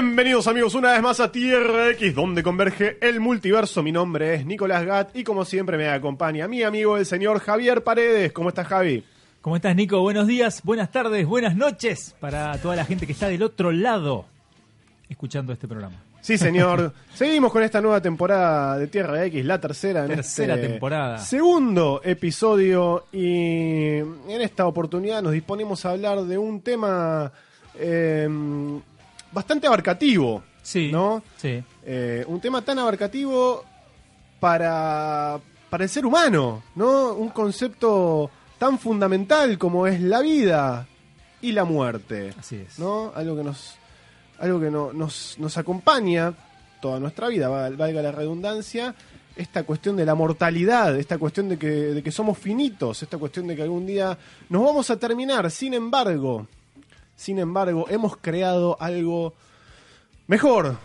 Bienvenidos amigos una vez más a Tierra X, donde converge el multiverso. Mi nombre es Nicolás Gat y como siempre me acompaña mi amigo el señor Javier Paredes. ¿Cómo estás Javi? ¿Cómo estás Nico? Buenos días, buenas tardes, buenas noches para toda la gente que está del otro lado escuchando este programa. Sí, señor. Seguimos con esta nueva temporada de Tierra X, la tercera. En Tercera este temporada. Segundo episodio y en esta oportunidad nos disponemos a hablar de un tema eh, bastante abarcativo. Sí. ¿No? Sí. Eh, un tema tan abarcativo para, para el ser humano, ¿no? Un concepto tan fundamental como es la vida y la muerte. Así es. ¿no? Algo que nos algo que no- nos, nos acompaña toda nuestra vida, val- valga la redundancia, esta cuestión de la mortalidad, esta cuestión de que, de que somos finitos, esta cuestión de que algún día nos vamos a terminar, sin embargo, sin embargo, hemos creado algo mejor,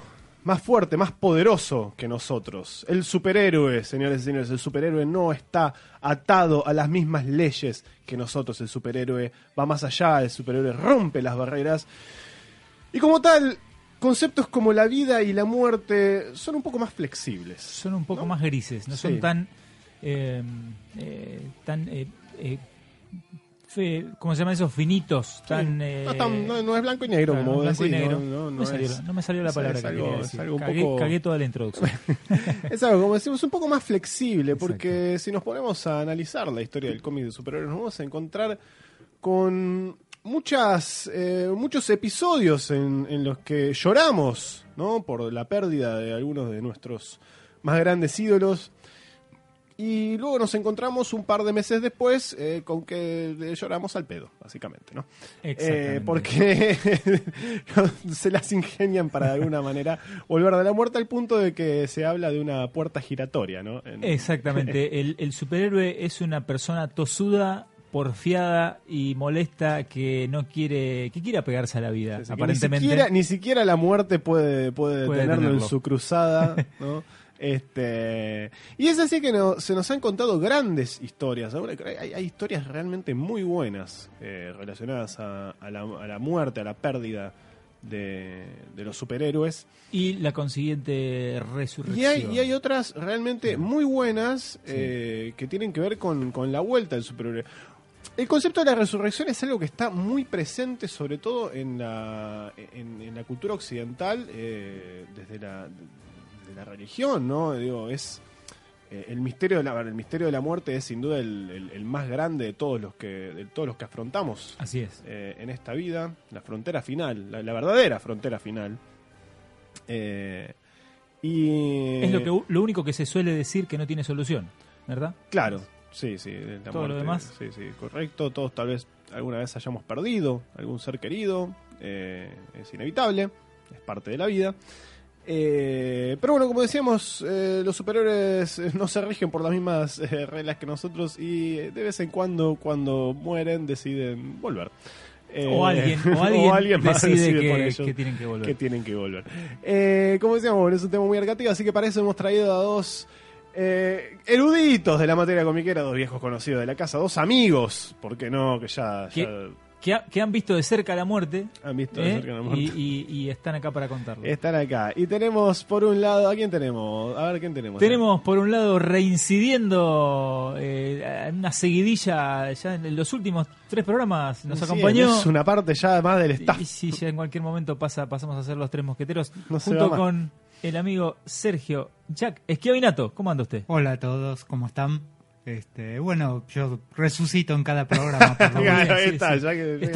más fuerte, más poderoso que nosotros. El superhéroe, señores y señores, el superhéroe no está atado a las mismas leyes que nosotros. El superhéroe va más allá, el superhéroe rompe las barreras. Y como tal, conceptos como la vida y la muerte son un poco más flexibles. Son un poco ¿No? más grises, no Sí. son tan. eh, eh, tan. eh, eh, fe- ¿Cómo se llama eso? Finitos. Tan, Sí. eh, no, es tan- no- no es blanco y negro, claro, como blanco y decís, negro. no- me salió, es- no me salió la es- palabra es que algo- es decir. algo un cagué, poco- cagué toda la introducción. Es algo, como decimos, un poco más flexible, porque si nos ponemos a analizar la historia del cómic de superhéroes, nos vamos a encontrar con muchas eh, muchos episodios en, en los que lloramos, ¿no? Por la pérdida de algunos de nuestros más grandes ídolos. Y luego nos encontramos un par de meses después eh, con que lloramos al pedo, básicamente, ¿no? Eh, porque se las ingenian para de alguna manera volver de la muerte al punto de que se habla de una puerta giratoria, ¿no? En- Exactamente. El, el superhéroe es una persona tosuda, porfiada y molesta que no quiere, que quiere apegarse a la vida. Aparentemente. Ni siquiera, ni siquiera la muerte puede, puede, Puede tenerlo en su cruzada, ¿no? Este, y es así que no- se nos han contado grandes historias. Hay, hay historias realmente muy buenas eh, relacionadas a, a la, a la muerte, a la pérdida de, de los superhéroes. Y la consiguiente resurrección. Y hay, y hay otras realmente muy buenas eh, que tienen que ver con, con la vuelta del superhéroe. El concepto de la resurrección es algo que está muy presente, sobre todo en la, en, en la cultura occidental, eh, desde la, la religión, ¿no? Digo, es eh, el misterio de la el misterio de la muerte es sin duda el, el- el más grande de todos los que de todos los que afrontamos Así es. eh, en esta vida, la frontera final, la, la verdadera frontera final. Eh, y Es lo, que, lo único que se suele decir que no tiene solución, ¿verdad? Claro, sí, sí. la Todo lo demás. Sí, sí, correcto. Todos tal vez alguna vez hayamos perdido algún ser querido. es inevitable, es parte de la vida. Eh, pero bueno, como decíamos, eh, los superhéroes eh, no se rigen por las mismas eh, reglas que nosotros y de vez en cuando, cuando mueren, deciden volver. O alguien, o alguien, más decide, por que, ellos que tienen que volver. que tienen que volver. Como decíamos, es un tema muy arcativo, así que para eso hemos traído a dos eruditos de la materia comiquera, dos viejos conocidos de la casa, dos amigos, porque no, que ya, ya que, ha- que han visto de cerca la muerte, han visto de ¿eh? cerca la muerte. y, y- y están acá para contarlo. Están acá. Y tenemos por un lado, ¿a quién tenemos? A ver, ¿quién tenemos? Tenemos por un lado reincidiendo eh, una seguidilla ya en los últimos tres programas nos Sí, acompañó Es una parte ya más del staff. y si ya en cualquier momento pasa pasamos a ser los tres mosqueteros No junto con el amigo Sergio Jack Esquiavinato. ¿Cómo anda usted? Hola a todos, ¿cómo están? Este, bueno, yo resucito en cada programa. por sí, está, sí.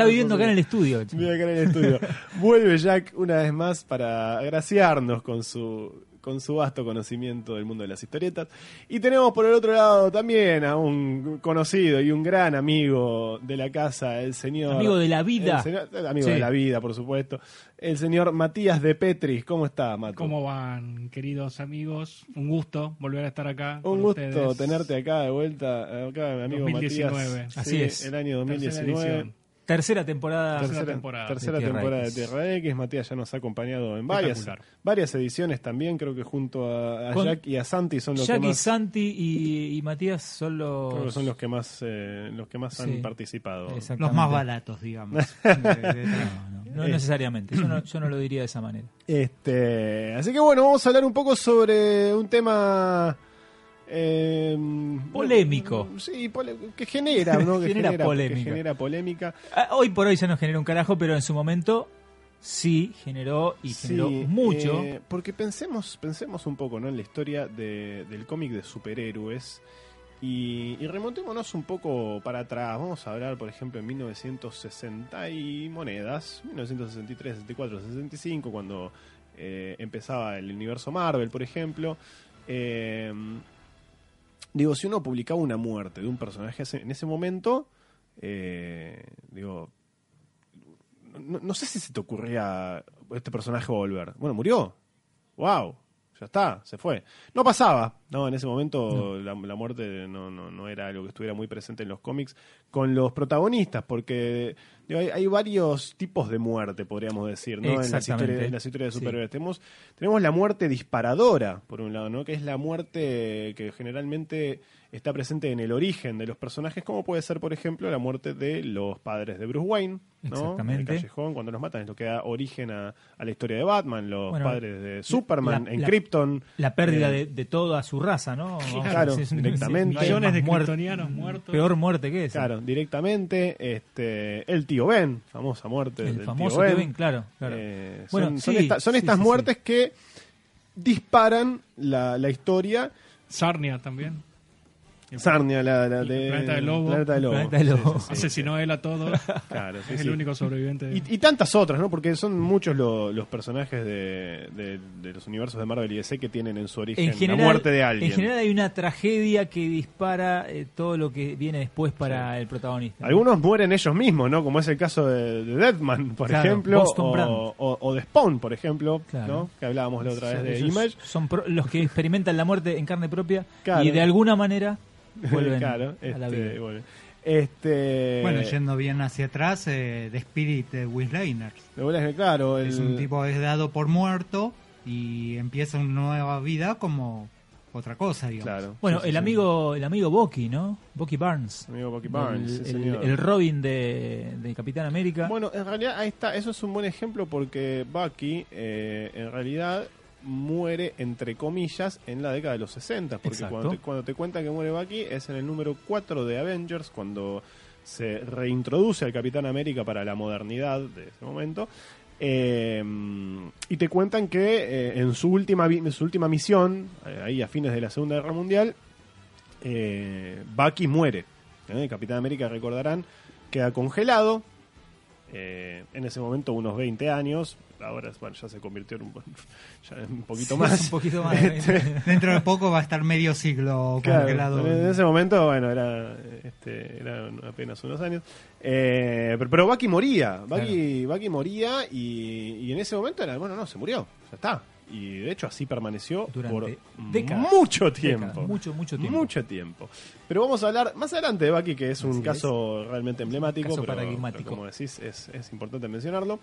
viviendo acá en el estudio. Vive acá en el estudio. Vuelve Jack una vez más para agraciarnos con su con su vasto conocimiento del mundo de las historietas. Y tenemos por el otro lado también a un conocido y un gran amigo de la casa, el señor... Amigo de la vida. el señor- el amigo Sí. de la vida, por supuesto. El señor Matías de Petris. ¿Cómo está, Mato? ¿Cómo van, queridos amigos? Un gusto volver a estar acá. Un con gusto ustedes. tenerte acá de vuelta, acá mi amigo 2019. Matías. Así Sí, es. El año Tercera 2019. Tercera temporada. Tercera temporada. tercera de Tierra temporada de X. Tierra X. Matías ya nos ha acompañado en varias, varias ediciones también. Creo que junto a, a Con- Jack y a Santi son los Jack que y más, Santi y, y Matías son los, creo que son los que más, eh, los que más Sí. han participado. Los más baratos, digamos. De- de- No, no. no Eh. necesariamente. Yo no, yo no lo diría de esa manera. Este, así que bueno, vamos a hablar un poco sobre un tema eh, Polémico. Sí, que genera, ¿no? Que Genera polémica. genera polémica. Ah, Hoy por hoy ya no genera un carajo, pero en su momento sí generó y generó Sí, mucho. eh, porque pensemos, pensemos un poco ¿no? en la historia de- del cómic de superhéroes y, y remontémonos un poco para atrás. Vamos a hablar, por ejemplo, en 1960 y monedas, 1963, 64, 65, cuando eh, empezaba el universo Marvel, por ejemplo. Eh, digo, si uno publicaba una muerte de un personaje en ese momento, eh, digo, no, no sé si se te ocurría este personaje volver. Bueno, murió. ¡Wow! Ya está, se fue. No pasaba, ¿no? En ese momento la, la muerte no, no, no era algo que estuviera muy presente en los cómics con los protagonistas, porque hay, hay varios tipos de muerte, podríamos decir, ¿no? En las, historias, en las historias de Sí. superhéroes. Tenemos, tenemos la muerte disparadora, por un lado, ¿no? Que es la muerte que generalmente está presente en el origen de los personajes, como puede ser, por ejemplo, la muerte de los padres de Bruce Wayne, ¿no? Exactamente. En el callejón, cuando los matan, es lo que da origen a, a la historia de Batman, los Bueno, padres de Superman la- en la- Krypton. La pérdida Eh, de, de toda su raza, ¿no? Claro, decir, es un- directamente. Millones de kryptonianos muertos. Peor muerte que esa. Claro, directamente, este, el tío Ben, famosa muerte El del famoso tío Ben. claro. claro. Eh, Bueno, son, son sí, esta- son sí, estas sí, muertes que disparan la, la historia. Sarnia también. Sarnia, la, la de planeta del lobo. Planeta del El Lobo. planeta del lobo. Sí, sí, sí. Asesinó a él a todos. Claro, sí, es sí. el único sobreviviente. Y, y tantas otras, ¿no? Porque son muchos lo- los personajes de, de- de los universos de Marvel y DC que tienen en su origen en general, la muerte de alguien. En general hay una tragedia que dispara eh, todo lo que viene después para el protagonista. ¿no? Algunos mueren ellos mismos, ¿no? Como es el caso de, de Deadman, por Claro, ejemplo, o, o- o de Spawn, por ejemplo, Claro. ¿no? Que hablábamos la otra vez de Image. Son pro- los que experimentan la muerte en carne propia Claro. y de alguna manera vuelven claro, a la este, vida. bueno. Este, Bueno, yendo bien hacia atrás, eh, The Spirit de Will claro, el- Es un tipo que es dado por muerto y empieza una nueva vida como otra cosa, digamos. Claro. Bueno, sí, el sí. amigo el amigo Bucky, ¿no? Bucky Barnes. Amigo Bucky Barnes, el, sí, el- señor. el Robin de, de Capitán América. Bueno, en realidad ahí está, eso es un buen ejemplo porque Bucky eh, en realidad muere entre comillas en la década de los 60, porque cuando te, cuando te cuentan que muere Bucky es en el número 4 de Avengers, cuando se reintroduce al Capitán América para la modernidad de ese momento. eh, y te cuentan que eh, en su última en su última misión, eh, ahí a fines de la Segunda Guerra Mundial, Bucky muere. El Capitán América, recordarán, queda congelado. Eh, en ese momento, unos 20 años. Ahora bueno, ya se convirtió en un, ya en un poquito Sí, más. un poquito más. ¿eh? Dentro de poco va a estar medio siglo Claro, congelado. en ese momento, bueno, era, este, eran apenas unos años. Eh, pero, pero Bucky moría. Bucky, Bucky moría y, y en ese momento era, bueno, no, se murió. Ya está. Y de hecho así permaneció Durante por décadas. mucho tiempo. Décadas, mucho, mucho tiempo. Mucho tiempo. Pero vamos a hablar más adelante de Bucky, que es un caso realmente emblemático. caso pero como decís, es, es importante mencionarlo.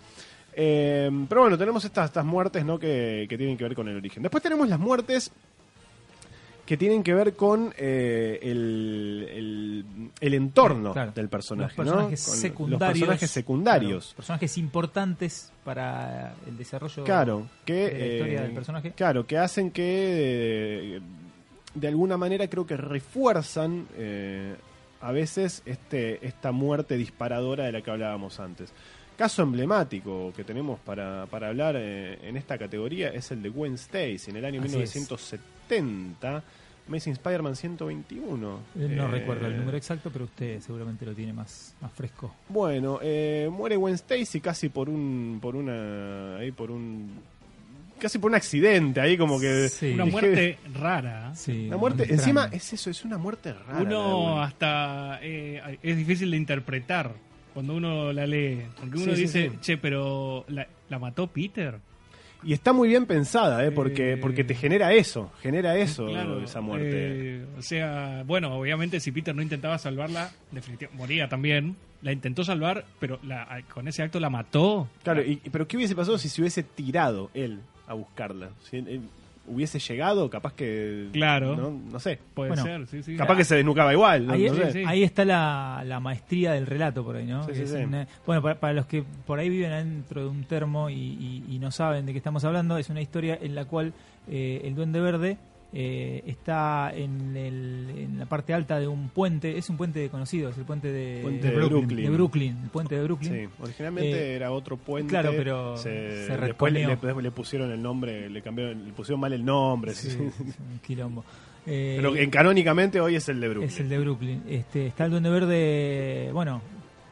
Eh, pero bueno, tenemos estas, estas muertes ¿no? que, que tienen que ver con el origen. Después tenemos las muertes que tienen que ver con eh, el, el, el entorno Claro. del personaje. Los personajes secundarios. Los personajes secundarios. Claro, personajes importantes para el desarrollo Claro, que, de la historia eh, del personaje. Claro, que hacen que eh, de alguna manera creo que refuerzan eh, a veces este esta muerte disparadora de la que hablábamos antes. Caso emblemático que tenemos para, para hablar eh, en esta categoría es el de Gwen Stacy en el año Así es. 1970, Amazing Spider-Man 121. Eh, No Eh, recuerdo el número exacto, pero usted seguramente lo tiene más, más fresco. Bueno, eh, muere Gwen Stacy casi por un por una ahí por un casi por un accidente ahí como que Sí. Una dije- muerte rara. Sí, Una muerte, extraña. encima es eso, es una muerte rara. Uno hasta eh, es difícil de interpretar cuando uno la lee. Porque uno Sí, sí, dice, sí. che, pero ¿la, la mató Peter? Y está muy bien pensada, ¿eh? porque, Eh, porque te genera eso, genera eso, Claro, esa muerte. eh, o sea, bueno, obviamente si Peter no intentaba salvarla, definitivamente moría también. La intentó salvar, pero la, con ese acto la mató. claro, y, pero ¿qué hubiese pasado si se hubiese tirado él a buscarla? Si él- él- hubiese llegado, capaz que. Claro. No, no sé. Puede Bueno, ser, sí, sí. Capaz que se desnucaba igual. no- Ahí, no sé. sí. ahí está la, la maestría del relato por ahí, ¿no? Sí, Que sí, es sí. una- bueno, para, para los que por ahí viven adentro de un termo y, y- y no saben de qué estamos hablando, es una historia en la cual eh, el Duende Verde eh, está en, el- en la parte alta de un puente, es un puente conocido, es el puente de, Puente de Brooklyn, Brooklyn. de Brooklyn, el puente de Brooklyn. Sí, originalmente Eh, era otro puente. claro, pero se después le, respondió. le- le pusieron el nombre, le cambiaron, le pusieron mal el nombre. Sí, sí. es un quilombo. Eh, Pero en canónicamente hoy es el de Brooklyn. Es el de Brooklyn. Este, está el Duende Verde, bueno,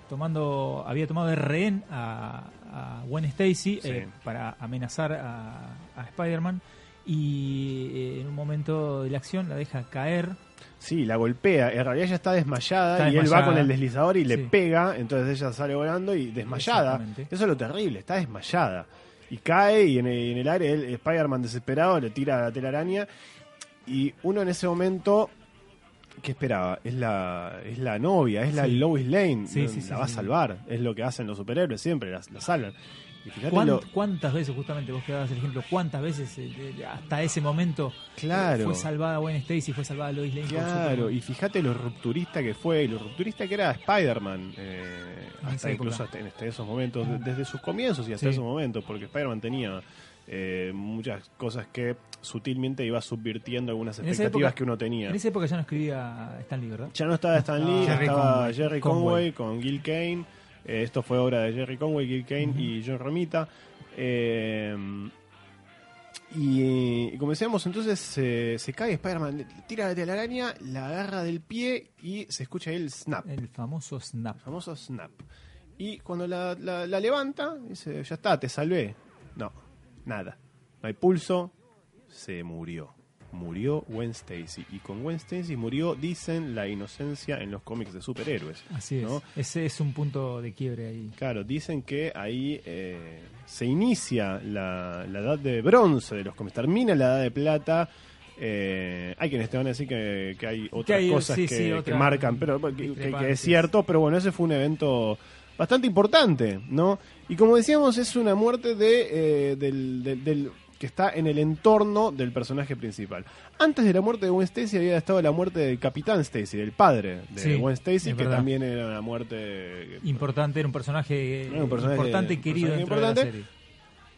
tomando, había tomado de rehén a, a Gwen Stacy Sí. eh, para amenazar a, a Spider-Man y eh, en un momento de la acción la deja caer. Sí, la golpea. En realidad ella está desmayada Está y él va con el deslizador y le Sí. pega, entonces ella sale volando y desmayada. Eso es lo terrible, está desmayada. Y cae y en el, en el aire él, Spider-Man desesperado le tira la telaraña y uno en ese momento... ¿Qué esperaba? Es la, es la novia, es la. Lois Lane. Sí, la sí, sí, va a salvar. Es lo que hacen los superhéroes siempre, la, la salvan. Y fíjate ¿Cuán- lo, ¿Cuántas veces, justamente vos que dabas el ejemplo, cuántas veces eh, hasta ese momento Claro. fue salvada Gwen Stacy, fue salvada Lois Lane? Claro, y fíjate lo rupturista que fue, y lo rupturista que era Spider-Man, eh, hasta incluso hasta en este- esos momentos, de- desde sus comienzos y hasta Sí. esos momentos, porque Spider-Man tenía eh, muchas cosas que sutilmente iba subvirtiendo algunas expectativas época- que uno tenía. En esa época ya no escribía Stan Lee, ¿verdad? Ya no estaba Stan Lee, Estaba Jerry estaba Conway. Jerry Conway. Conway con Gil Kane. Eh, esto fue obra de Jerry Conway, Gil Kane y John Romita. Eh, y, y como decíamos, entonces se- se cae Spider-Man, tira la telaraña, la agarra del pie y se escucha ahí el snap, El famoso Snap. el famoso snap. Y cuando la, la- la levanta, dice, ya está, te salvé. No, nada. No hay pulso, se murió. Murió Gwen Stacy. Y con Gwen Stacy murió, dicen, la inocencia en los cómics de superhéroes. Así es. Ese es un punto de quiebre ahí. Claro, dicen que ahí eh, se inicia la, la edad de bronce de los cómics. Termina la edad de plata. Eh, hay quienes te van a decir que, que hay otras hay, cosas sí, que, sí, que otras marcan, pero que- es cierto, pero bueno, ese fue un evento bastante importante, ¿no? Y como decíamos, es una muerte de, eh, del, del- del- que está en el entorno del personaje principal. Antes de la muerte de Gwen Stacy había estado la muerte del Capitán Stacy, del padre de Sí, Gwen Stacy, que también era una muerte Importante, era un personaje, Era un personaje- importante y querido de la importante. serie.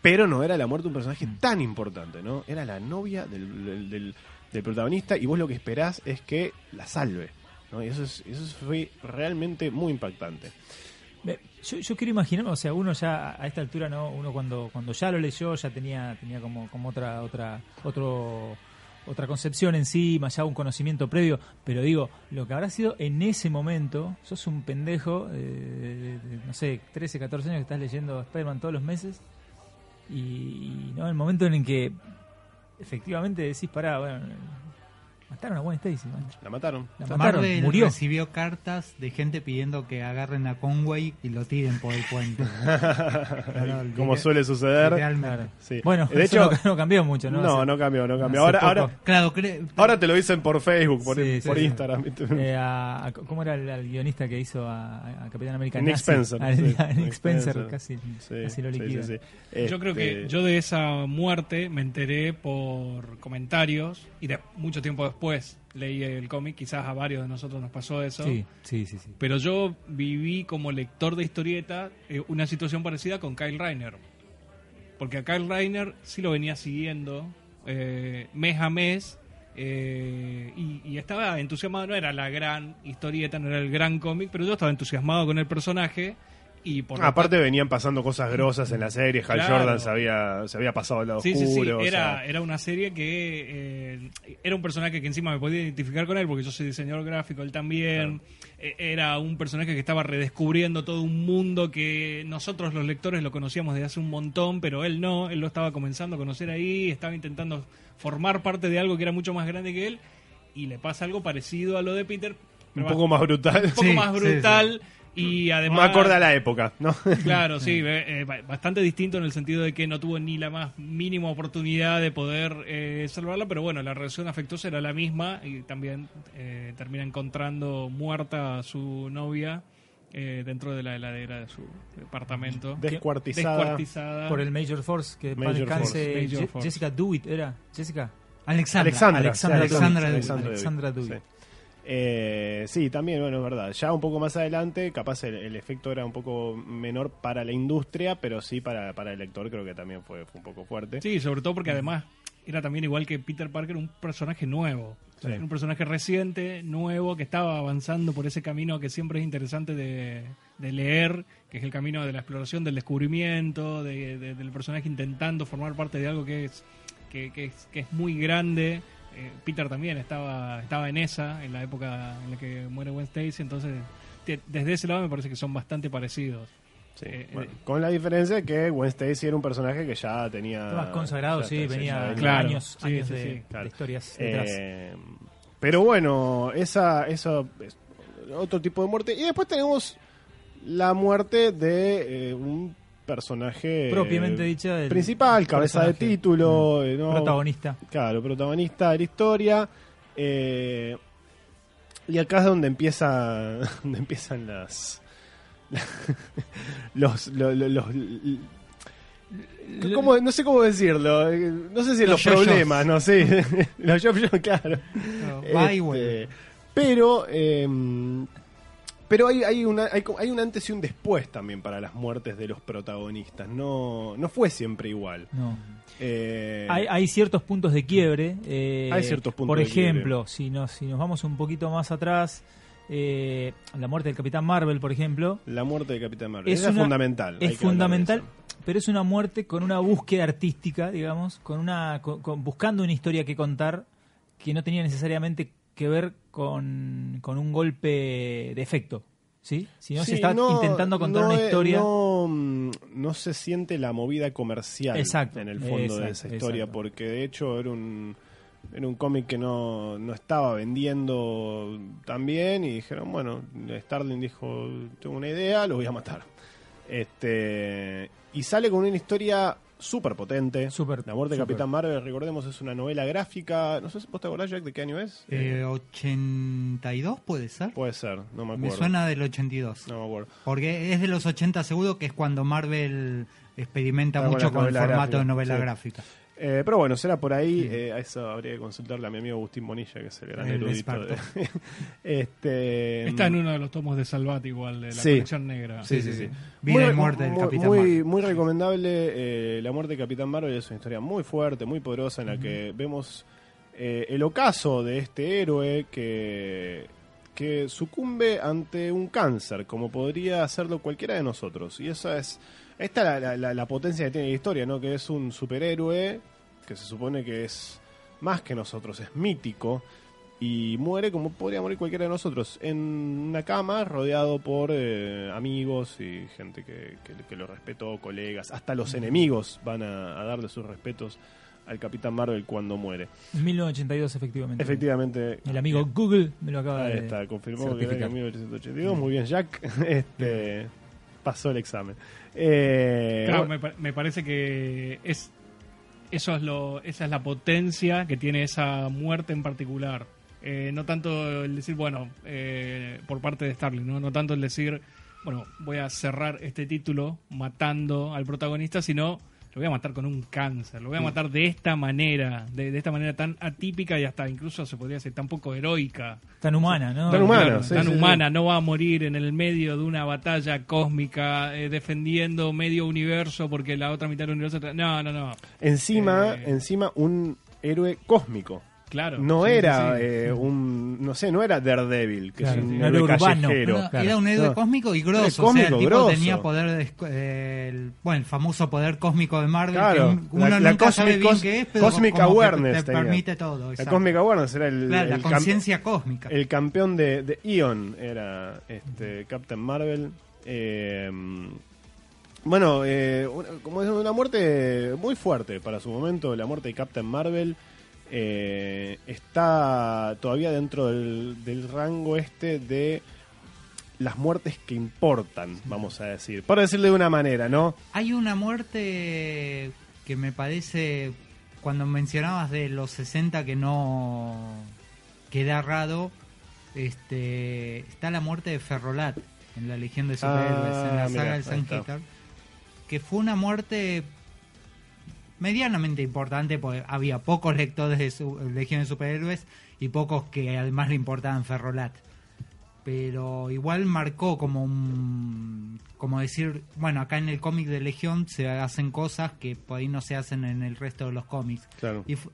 pero no era la muerte de un personaje tan importante, ¿no? Era la novia del, del- del- del protagonista y vos lo que esperás es que la salve, ¿no? Y eso, es, eso fue realmente muy impactante. Yo, quiero imaginarme, o sea, uno ya a esta altura, ¿no? Uno cuando, cuando ya lo leyó ya tenía, tenía como, como otra, otra, otro, otra concepción encima, ya un conocimiento previo, pero digo, lo que habrá sido en ese momento, sos un pendejo eh, no sé, 13, 14 años que estás leyendo Spider-Man todos los meses y, y, no el momento en el que efectivamente decís, pará, bueno, mataron a Gwen Stacy, man. La mataron. La mataron, Marvel murió. recibió cartas de gente pidiendo que agarren a Conway y lo tiren por el puente. Claro, Como suele suceder. Sí. Bueno, de hecho, no, no cambió mucho, ¿no? no, Hace- no cambió, no cambió. Ahora, ahora, Claro, ahora te lo dicen por Facebook, por, Sí, sí, por sí. Instagram. Eh, a- a- ¿Cómo era el, el guionista que hizo a, a Capitán América? Nick Nazi? Spencer, A, sí, a Nick Nick Spencer, Spencer. casi, Sí, casi lo sí, liquida. Yo creo Este, que yo de esa muerte me enteré por comentarios y de mucho tiempo después leí el cómic. Quizás a varios de nosotros nos pasó eso. Sí, sí, sí. sí. Pero yo viví como lector de historieta eh, una situación parecida con Kyle Reiner. Porque a Kyle Reiner sí lo venía siguiendo eh, mes a mes eh, y, y estaba entusiasmado. No era la gran historieta, no era el gran cómic, pero yo estaba entusiasmado con el personaje. Y por lo Aparte venían pasando cosas grosas en la serie. Hal Claro. Jordan se había, se había pasado al lado Sí, sí, sí. oscuro. o Era, sea, era una serie que eh, era un personaje que encima me podía identificar con él porque yo soy diseñador gráfico, él también. Eh, Era un personaje que estaba redescubriendo todo un mundo que nosotros los lectores lo conocíamos desde hace un montón, pero él no. Él lo estaba comenzando a conocer ahí, estaba intentando formar parte de algo que era mucho más grande que él y le pasa algo parecido a lo de Peter. un poco más brutal. un poco Sí, más sí, brutal y además... Más acorde a la época, ¿no? Claro, sí, eh, eh, ba- bastante distinto en el sentido de que no tuvo ni la más mínima oportunidad de poder eh, salvarla, pero bueno, la relación afectuosa era la misma y también eh, termina encontrando muerta a su novia eh, dentro de la heladera de su departamento. Descuartizada. Descuartizada. Por el Major Force, que para Major descanse Force. Major Je- Force. Jessica Dewitt, ¿era? Jessica. Alexandra. Alexandra. Alexandra. Alexandra Alexandra Dewitt. Dewitt. Alexandra Dewitt. Sí. Eh, sí, también, bueno, es verdad. Ya un poco más adelante, capaz el, el efecto era un poco menor para la industria, pero sí para, para el lector creo que también fue, fue un poco fuerte. Sí, sobre todo porque además era también igual que Peter Parker un personaje nuevo. Sí. Un personaje reciente, nuevo, que estaba avanzando por ese camino que siempre es interesante de, de leer, que es el camino de la exploración, del descubrimiento, de- de- del personaje intentando formar parte de algo que es, que, que es, que es muy grande. Eh, Peter también estaba, estaba en esa, en la época en la que muere Gwen Stacy, entonces te- desde ese lado me parece que son bastante parecidos. Sí, Eh, bueno, eh. con la diferencia de que Gwen Stacy era un personaje que ya tenía... Más consagrado, ya- sí, ya- venía ya Claro, años, sí, años sí, de, sí, de claro. historias detrás. Eh, pero bueno, esa, eso es otro tipo de muerte. Y después tenemos la muerte de eh, un personaje Propiamente dicha, el principal, cabeza de título, eh, ¿no? Protagonista. Claro, protagonista de la historia. eh, y acá es donde empieza, donde empiezan las los, lo- lo- los, ¿cómo- no sé cómo decirlo, no sé si Los problemas, no sé, los yo claro. Este. Pero, eh, pero hay, hay, una, hay, hay un antes y un después también para las muertes de los protagonistas. No, no fue siempre igual. No. Eh, Hay, hay ciertos puntos de quiebre. eh, Hay ciertos puntos Por de ejemplo, si nos, si nos vamos un poquito más atrás, eh, la muerte del Capitán Marvel, por ejemplo, La muerte de Capitán Marvel. Es es fundamental. es fundamental, pero es una muerte con una búsqueda artística, digamos, con una con- con- buscando una historia que contar que no tenía necesariamente que ver con, con un golpe de efecto, ¿sí? Sino Sí, se está no- intentando contar no una es- historia. No, mm, no se siente la movida comercial Exacto, en el fondo de esa historia, exacto. porque de hecho era un, era un cómic que no, no estaba vendiendo tan bien y dijeron, bueno, Starling dijo, tengo una idea, lo voy a matar. Este Y sale con una historia súper potente. Súper, la muerte de. Capitán Marvel, recordemos, es una novela gráfica. No sé si vos te acordás, Jack, de qué año es. Eh, 82 puede ser. Puede ser, no me Me acuerdo. suena del 82. No me acuerdo. Porque es de los 80 seguro que es cuando Marvel experimenta Ah, mucho con el formato gráfica, de novela sí. gráfica. Eh, pero bueno, será por ahí. eh, a eso habría que consultarle a mi amigo Agustín Bonilla, que es el gran El erudito. de- este, Está en uno de los tomos de Salvat igual, de la Sí. colección negra. Sí, sí, sí. Vida y muerte del Capitán muy, Marvel. muy recomendable. eh, la muerte de Capitán Marvel es una historia muy fuerte, muy poderosa, en la que vemos eh, el ocaso de este héroe que, que sucumbe ante un cáncer, como podría hacerlo cualquiera de nosotros. Y esa es. Esta es la, la- la- la potencia que tiene la historia, ¿no? Que es un superhéroe que se supone que es más que nosotros, es mítico y muere como podría morir cualquiera de nosotros, en una cama rodeado por eh, amigos y gente que, que- que lo respetó, colegas, hasta los enemigos van a, a darle sus respetos al Capitán Marvel cuando muere. 1982, efectivamente. Efectivamente, El amigo Google me lo acaba ahí de está, confirmó que era certificar. en 1982, muy bien Jack, este pasó el examen. Eh, Claro, bueno, me, me parece que es eso es lo esa es la potencia que tiene esa muerte en particular. Eh, no tanto el decir, bueno, eh, por parte de Starling, ¿no? no tanto el decir, bueno, voy a cerrar este título matando al protagonista, sino lo voy a matar con un cáncer, lo voy a matar de esta manera, de, de esta manera tan atípica y hasta incluso se podría decir tan poco heroica. Tan humana, ¿no? Tan humana, Claro, sí, tan sí, sí. humana, no va a morir en el medio de una batalla cósmica eh, defendiendo medio universo porque la otra mitad del universo... No, no, no. encima, eh, encima un héroe cósmico. Claro. No Sí, era sí. eh, un, no sé, no era Daredevil, que Claro, es un héroe callejero. Claro. Era un héroe No. cósmico y Era grosso. cómico, o sea, el tipo grosso. tenía poder, eh, el, bueno, el famoso poder cósmico de Marvel, Claro, que uno la- la nunca sabe cosmic- bien cos- qué es, pero cosmic awareness te tenía. permite todo. La. Cósmica Awareness era el, Claro, la el conciencia cósmica. el campeón de, de Ion, era este Captain Marvel. Eh, bueno, eh, una- como es una muerte muy fuerte para su momento, la muerte de Captain Marvel eh, está todavía dentro del, del rango este de las muertes que importan, vamos a decir. Por decirlo de una manera, ¿no? Hay una muerte que me parece, cuando mencionabas de los 60 que no queda raro, este, está la muerte de Ferrolat. en la Legión de Superhéroes, Ah, en la mira, saga del San. Hitter, que fue una muerte medianamente importante porque había pocos lectores de su, Legión de Superhéroes y pocos que además le importaban Ferrolat. Pero igual marcó como un. Como decir, bueno, acá en el cómic de Legión se hacen cosas que por ahí no se hacen en el resto de los cómics. Claro. Y, fu-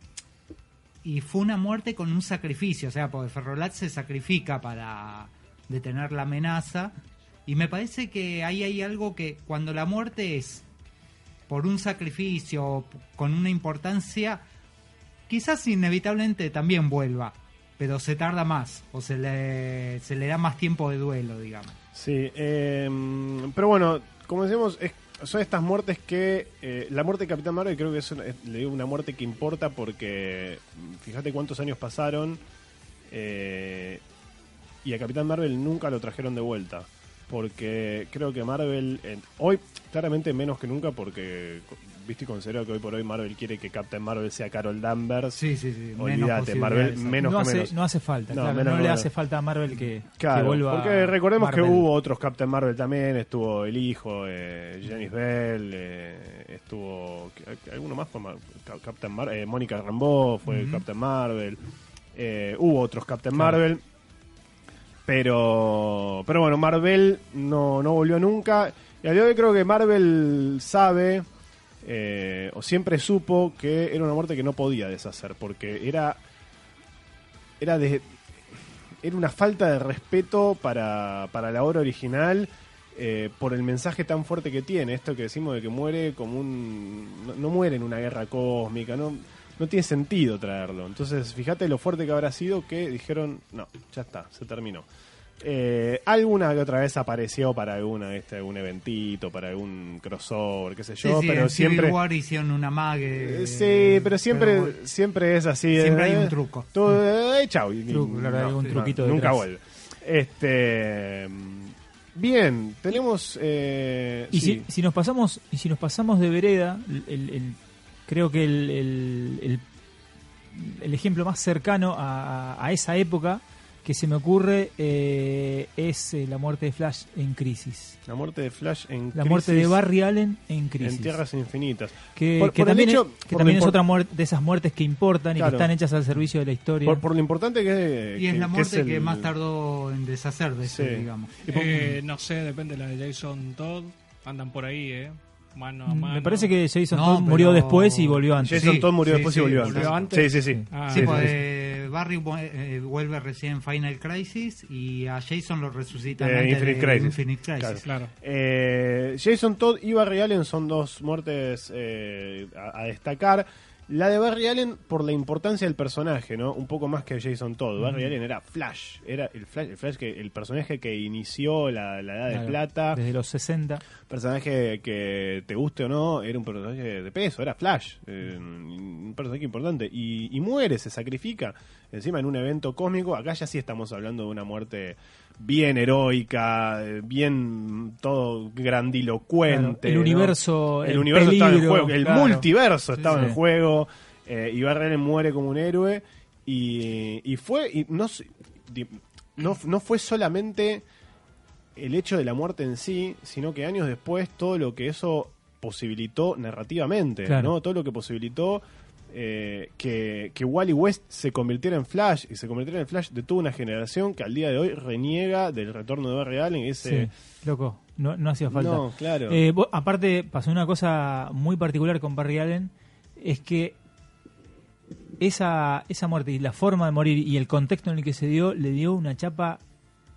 y fue una muerte con un sacrificio, o sea, porque Ferrolat se sacrifica para detener la amenaza. Y me parece que ahí hay algo que cuando la muerte es por un sacrificio, con una importancia, quizás inevitablemente también vuelva, pero se tarda más, o se le, se le da más tiempo de duelo, digamos. Sí, eh, pero bueno, como decimos, es- son estas muertes que. eh, la muerte de Capitán Marvel creo que es una, le digo una muerte que importa porque. Fíjate cuántos años pasaron. eh, y a Capitán Marvel nunca lo trajeron de vuelta. Porque creo que Marvel. hoy, claramente menos que nunca, porque. Viste y considero que hoy por hoy Marvel quiere que Captain Marvel sea Carol Danvers. Sí, sí, sí. Olvídate, Marvel menos no, que hace, menos. no hace falta, No, claro, menos no que le menos. hace falta a Marvel que, Claro, que vuelva. porque recordemos que hubo otros Captain Marvel también, estuvo el hijo, eh, Janice Bell, eh, estuvo ¿qué- alguno más fue Captain Marvel, eh, Mónica Rambeau fue. Captain Marvel, eh, hubo otros Captain Claro. Marvel, pero pero bueno, Marvel no, no volvió nunca y al día de hoy creo que Marvel sabe eh, o siempre supo que era una muerte que no podía deshacer porque era era de, era una falta de respeto para, para la obra original eh, por el mensaje tan fuerte que tiene. Esto que decimos de que muere como un. No, no muere en una guerra cósmica, no, no tiene sentido traerlo. Entonces, fíjate lo fuerte que habrá sido que dijeron: no, ya está, se terminó. Eh, alguna que otra vez apareció para alguna este algún eventito, para algún crossover, qué sé Sí, yo, sí, pero en Civil siempre. War hicieron una mague. Eh, Sí, pero siempre, pero siempre es así. Siempre hay eh, un truco. eh, chau. y- Truco, claro, algún truquito Nunca detrás. vuelve. Este. Bien, tenemos. eh, Y sí. si, si nos pasamos y si nos pasamos de vereda, el- el- creo que el, el- el- el ejemplo más cercano a, esa época que se me ocurre eh, es eh, la muerte de Flash en Crisis. La muerte de Flash en La muerte de Crisis Barry Allen en Crisis. En Tierras Infinitas. que, Por- que por también, hecho- es, que también es otra muerte de esas muertes que importan y Claro. que están hechas al servicio de la historia. Por, por lo importante que. Y es que- la que muerte el- que más tardó en deshacerse, Sí. digamos. y por- Eh, no sé, depende de la de Jason Todd. Andan por ahí, ¿eh? Mano a mano. Me parece que Jason No, Todd murió pero- después y volvió antes. Jason Sí, Todd murió sí, después sí, y volvió ¿volvió antes. antes? Sí, sí, sí. Ah, Sí, Sí, pues sí, sí. eh, Barry vu- eh, vuelve recién en Final Crisis y a Jason lo resucitan Eh, antes Infinite de Crisis. Infinite Crisis. Claro. Claro. Eh, Jason Todd y Barry Allen son dos muertes eh, a, a destacar. La de Barry Allen por la importancia del personaje, ¿no? Un poco más que Jason Todd. Barry Allen era Flash, era el Flash, el Flash que el personaje que inició la, la Edad de Plata, Desde los 60. personaje que te guste o no, era un personaje de peso, era Flash, eh, un personaje importante y, y muere, se sacrifica encima en un evento cósmico. Acá ya sí estamos hablando de una muerte bien heroica, eh, bien todo grandilocuente. Claro, el ¿no? universo, el el universo estaba en juego, el claro. multiverso Sí, estaba en juego. Eh, muere como un héroe y, y fue y no, no no fue solamente el hecho de la muerte en sí, sino que años después todo lo que eso posibilitó narrativamente, Claro. ¿no? Todo lo que posibilitó eh, que, que Wally West se convirtiera en Flash y se convirtiera en Flash de toda una generación que al día de hoy reniega del retorno de Barry Allen. Ese, Sí, loco, no, no hacía falta. No, claro. Eh, vos- aparte, pasó una cosa muy particular con Barry Allen, es que esa, esa muerte y la forma de morir y el contexto en el que se dio, le dio una chapa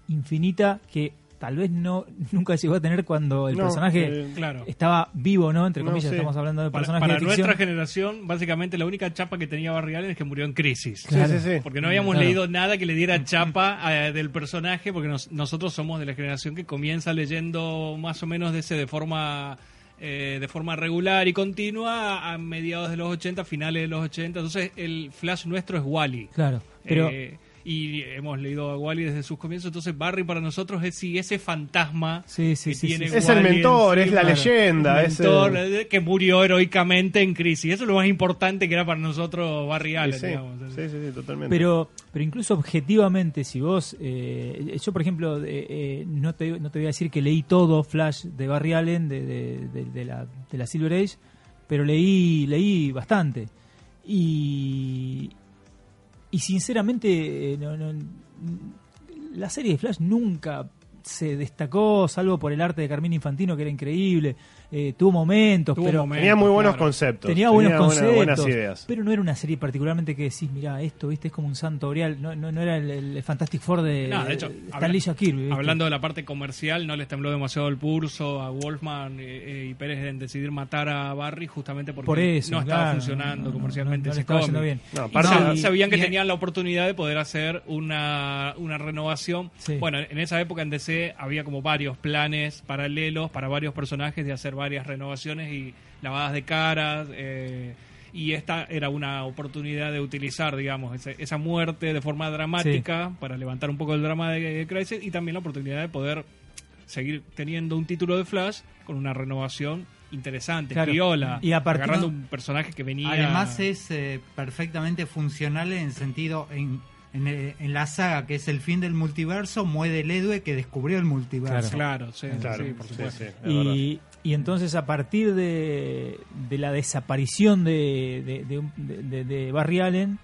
infinita que tal vez no nunca llegó a tener cuando el No, personaje eh, Claro. estaba vivo, ¿no? Entre No, comillas, sí. estamos hablando de Para, personajes para de nuestra generación, básicamente la única chapa que tenía Barry Allen es que murió en crisis. Sí, Claro. sí, sí. Porque no habíamos Claro. leído nada que le diera chapa eh, del personaje, porque nos- nosotros somos de la generación que comienza leyendo más o menos de ese de forma eh, de forma regular y continua a mediados de los 80, finales de los 80. Entonces el flash nuestro es Wally. Claro, pero Eh, y hemos leído a Wally desde sus comienzos, entonces Barry para nosotros es sí, ese fantasma Sí, sí, que sí, tiene sí, Es el mentor, es la leyenda, el es el- eh, que murió heroicamente en crisis. Eso es lo más importante que era para nosotros Barry Allen, sí, digamos. sí, sí, sí, totalmente. Pero, pero incluso objetivamente, si vos, eh, yo por ejemplo, eh, eh, no, te, no te voy a decir que leí todo Flash de Barry Allen, de, de- de- de la, de la Silver Age, pero leí, leí bastante. Y, y sinceramente, eh, no- no- la serie de Flash nunca se destacó, salvo por el arte de Carmine Infantino, que era increíble. Eh, tuvo momentos, Tuvo pero momentos, Tenía muy buenos claro. conceptos. tenía buenos buena- conceptos, buenas ideas. pero no era una serie particularmente que decís, mira, esto, viste, es como un santo grial, no, no, no era el, el Fantastic Four de, No, de hecho, de habla- Stanley Jack Kirby. Hablando de la parte comercial, no les tembló demasiado el pulso a Wolfman eh, eh, y Pérez en decidir matar a Barry justamente porque por eso, no estaba claro, funcionando comercialmente no, no le ese estaba cómic. bien. No, Y aparte- sa- y- sabían que y- tenían la oportunidad de poder hacer una, una renovación. Sí. Bueno, en esa época en DC había como varios planes paralelos para varios personajes de hacer varias renovaciones y lavadas de caras. eh, y esta era una oportunidad de utilizar, digamos, ese- esa muerte de forma dramática para levantar un poco el drama de Crisis y también la oportunidad de poder seguir teniendo un título de Flash con una renovación interesante, Claro. criola, Y a partir- agarrando un personaje que venía... Además es eh, perfectamente funcional en el sentido, en, en, el- en la saga que es el fin del multiverso, muere el héroe que descubrió el multiverso. Claro, sí, Claro, sí, por supuesto. sí. Y, y entonces a partir de, de la desaparición de, Barry Allen,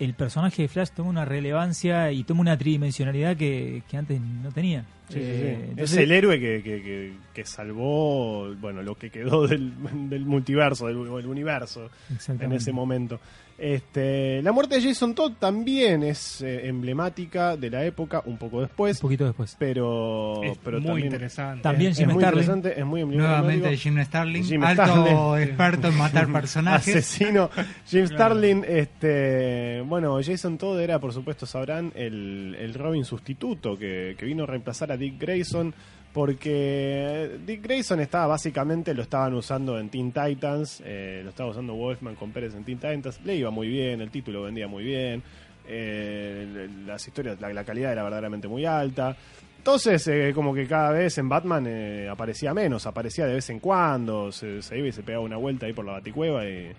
el personaje de Flash toma una relevancia y toma una tridimensionalidad que, que antes no tenía. Sí, sí, sí. Eh, es el héroe que, que, que, que salvó bueno lo que quedó del, del multiverso, del, del universo en ese momento. Este, la muerte de Jason Todd también es eh, emblemática de la época, un poco Un después, poquito después. pero, Es pero muy también, interesante. También es, Jim es muy interesante, es muy emblemático. Nuevamente Jim Starlin, Jim alto experto en matar personajes. Asesino Jim Starlin, este, bueno, Jason Todd era, por supuesto, sabrán, el, el Robin sustituto que, que vino a reemplazar a Dick Grayson, porque Dick Grayson estaba básicamente, lo estaban usando en Teen Titans, eh, lo estaba usando Wolfman con Pérez en Teen Titans, le iba muy bien, el título vendía muy bien, eh, las historias, la, calidad era verdaderamente muy alta. Entonces, eh, como que cada vez en Batman aparecía menos, aparecía de vez en cuando, se, se iba y se pegaba una vuelta ahí por la baticueva y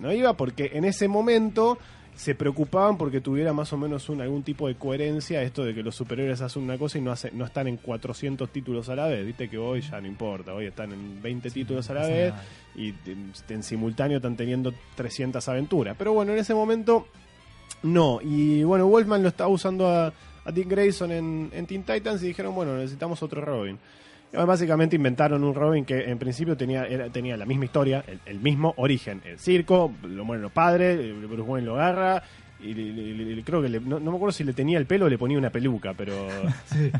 no iba porque en ese momento se preocupaban porque tuviera más o menos un, algún tipo de coherencia esto de que los superhéroes hacen una cosa y no, hace, no están en 400 títulos a la vez. Viste que hoy ya no importa, hoy están en 20 títulos a la vez nada. y en, en simultáneo están teniendo 300 aventuras. Pero bueno, en ese momento no. Y bueno, Wolfman lo estaba usando a, a Dick Grayson en, en Teen Titans y dijeron, bueno, necesitamos otro Robin. Y básicamente inventaron un Robin que en principio tenía, era- tenía la misma historia, el, el mismo origen. El circo, lo mueren los padres, eh, Bruce Wayne lo agarra. Y le- le- le- le- creo que le- no, no me acuerdo si le tenía el pelo o le ponía una peluca, pero Sí.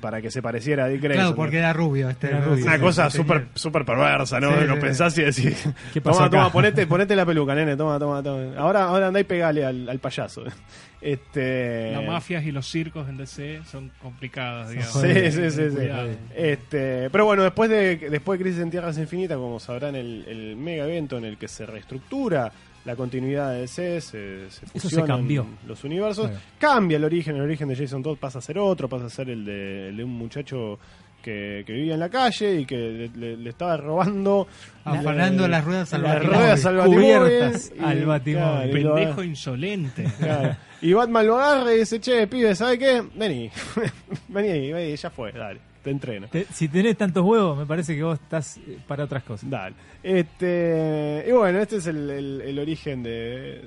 para que se pareciera a Dick Grayson. Claro, porque era rubio. Este, Era rubio. Una Sí, cosa súper super perversa, ¿no? Sí, Lo sí. pensás y decís, ¿Qué pasó toma, acá? toma, ponete, ponete la peluca, nene, toma, toma, toma. Ahora, ahora andá y pegale al, al payaso. Este... Las mafias y los circos en DC son complicadas, digamos. Sí, sí, sí. Este, pero bueno, después de después de Crisis en Tierras Infinitas, como sabrán, el, el mega evento en el que se reestructura la continuidad de DC, se, se se fusionan cambió. los universos, Claro. cambia el origen, el origen de Jason Todd pasa a ser otro, pasa a ser el de, el de un muchacho que, que vivía en la calle y que le, le- le estaba robando Afanando le- las ruedas al las ruedas al Cubiertas y- al Batimóvil. claro, y lo- Pendejo insolente. Claro. Y Batman lo agarra y dice, che, pibe, ¿sabe qué? Vení, vení, vení, ya fue, dale, te entreno. Te- si tenés tantos huevos, me parece que vos estás eh, para otras cosas. Dale. Este, y bueno, este es el, el- el origen de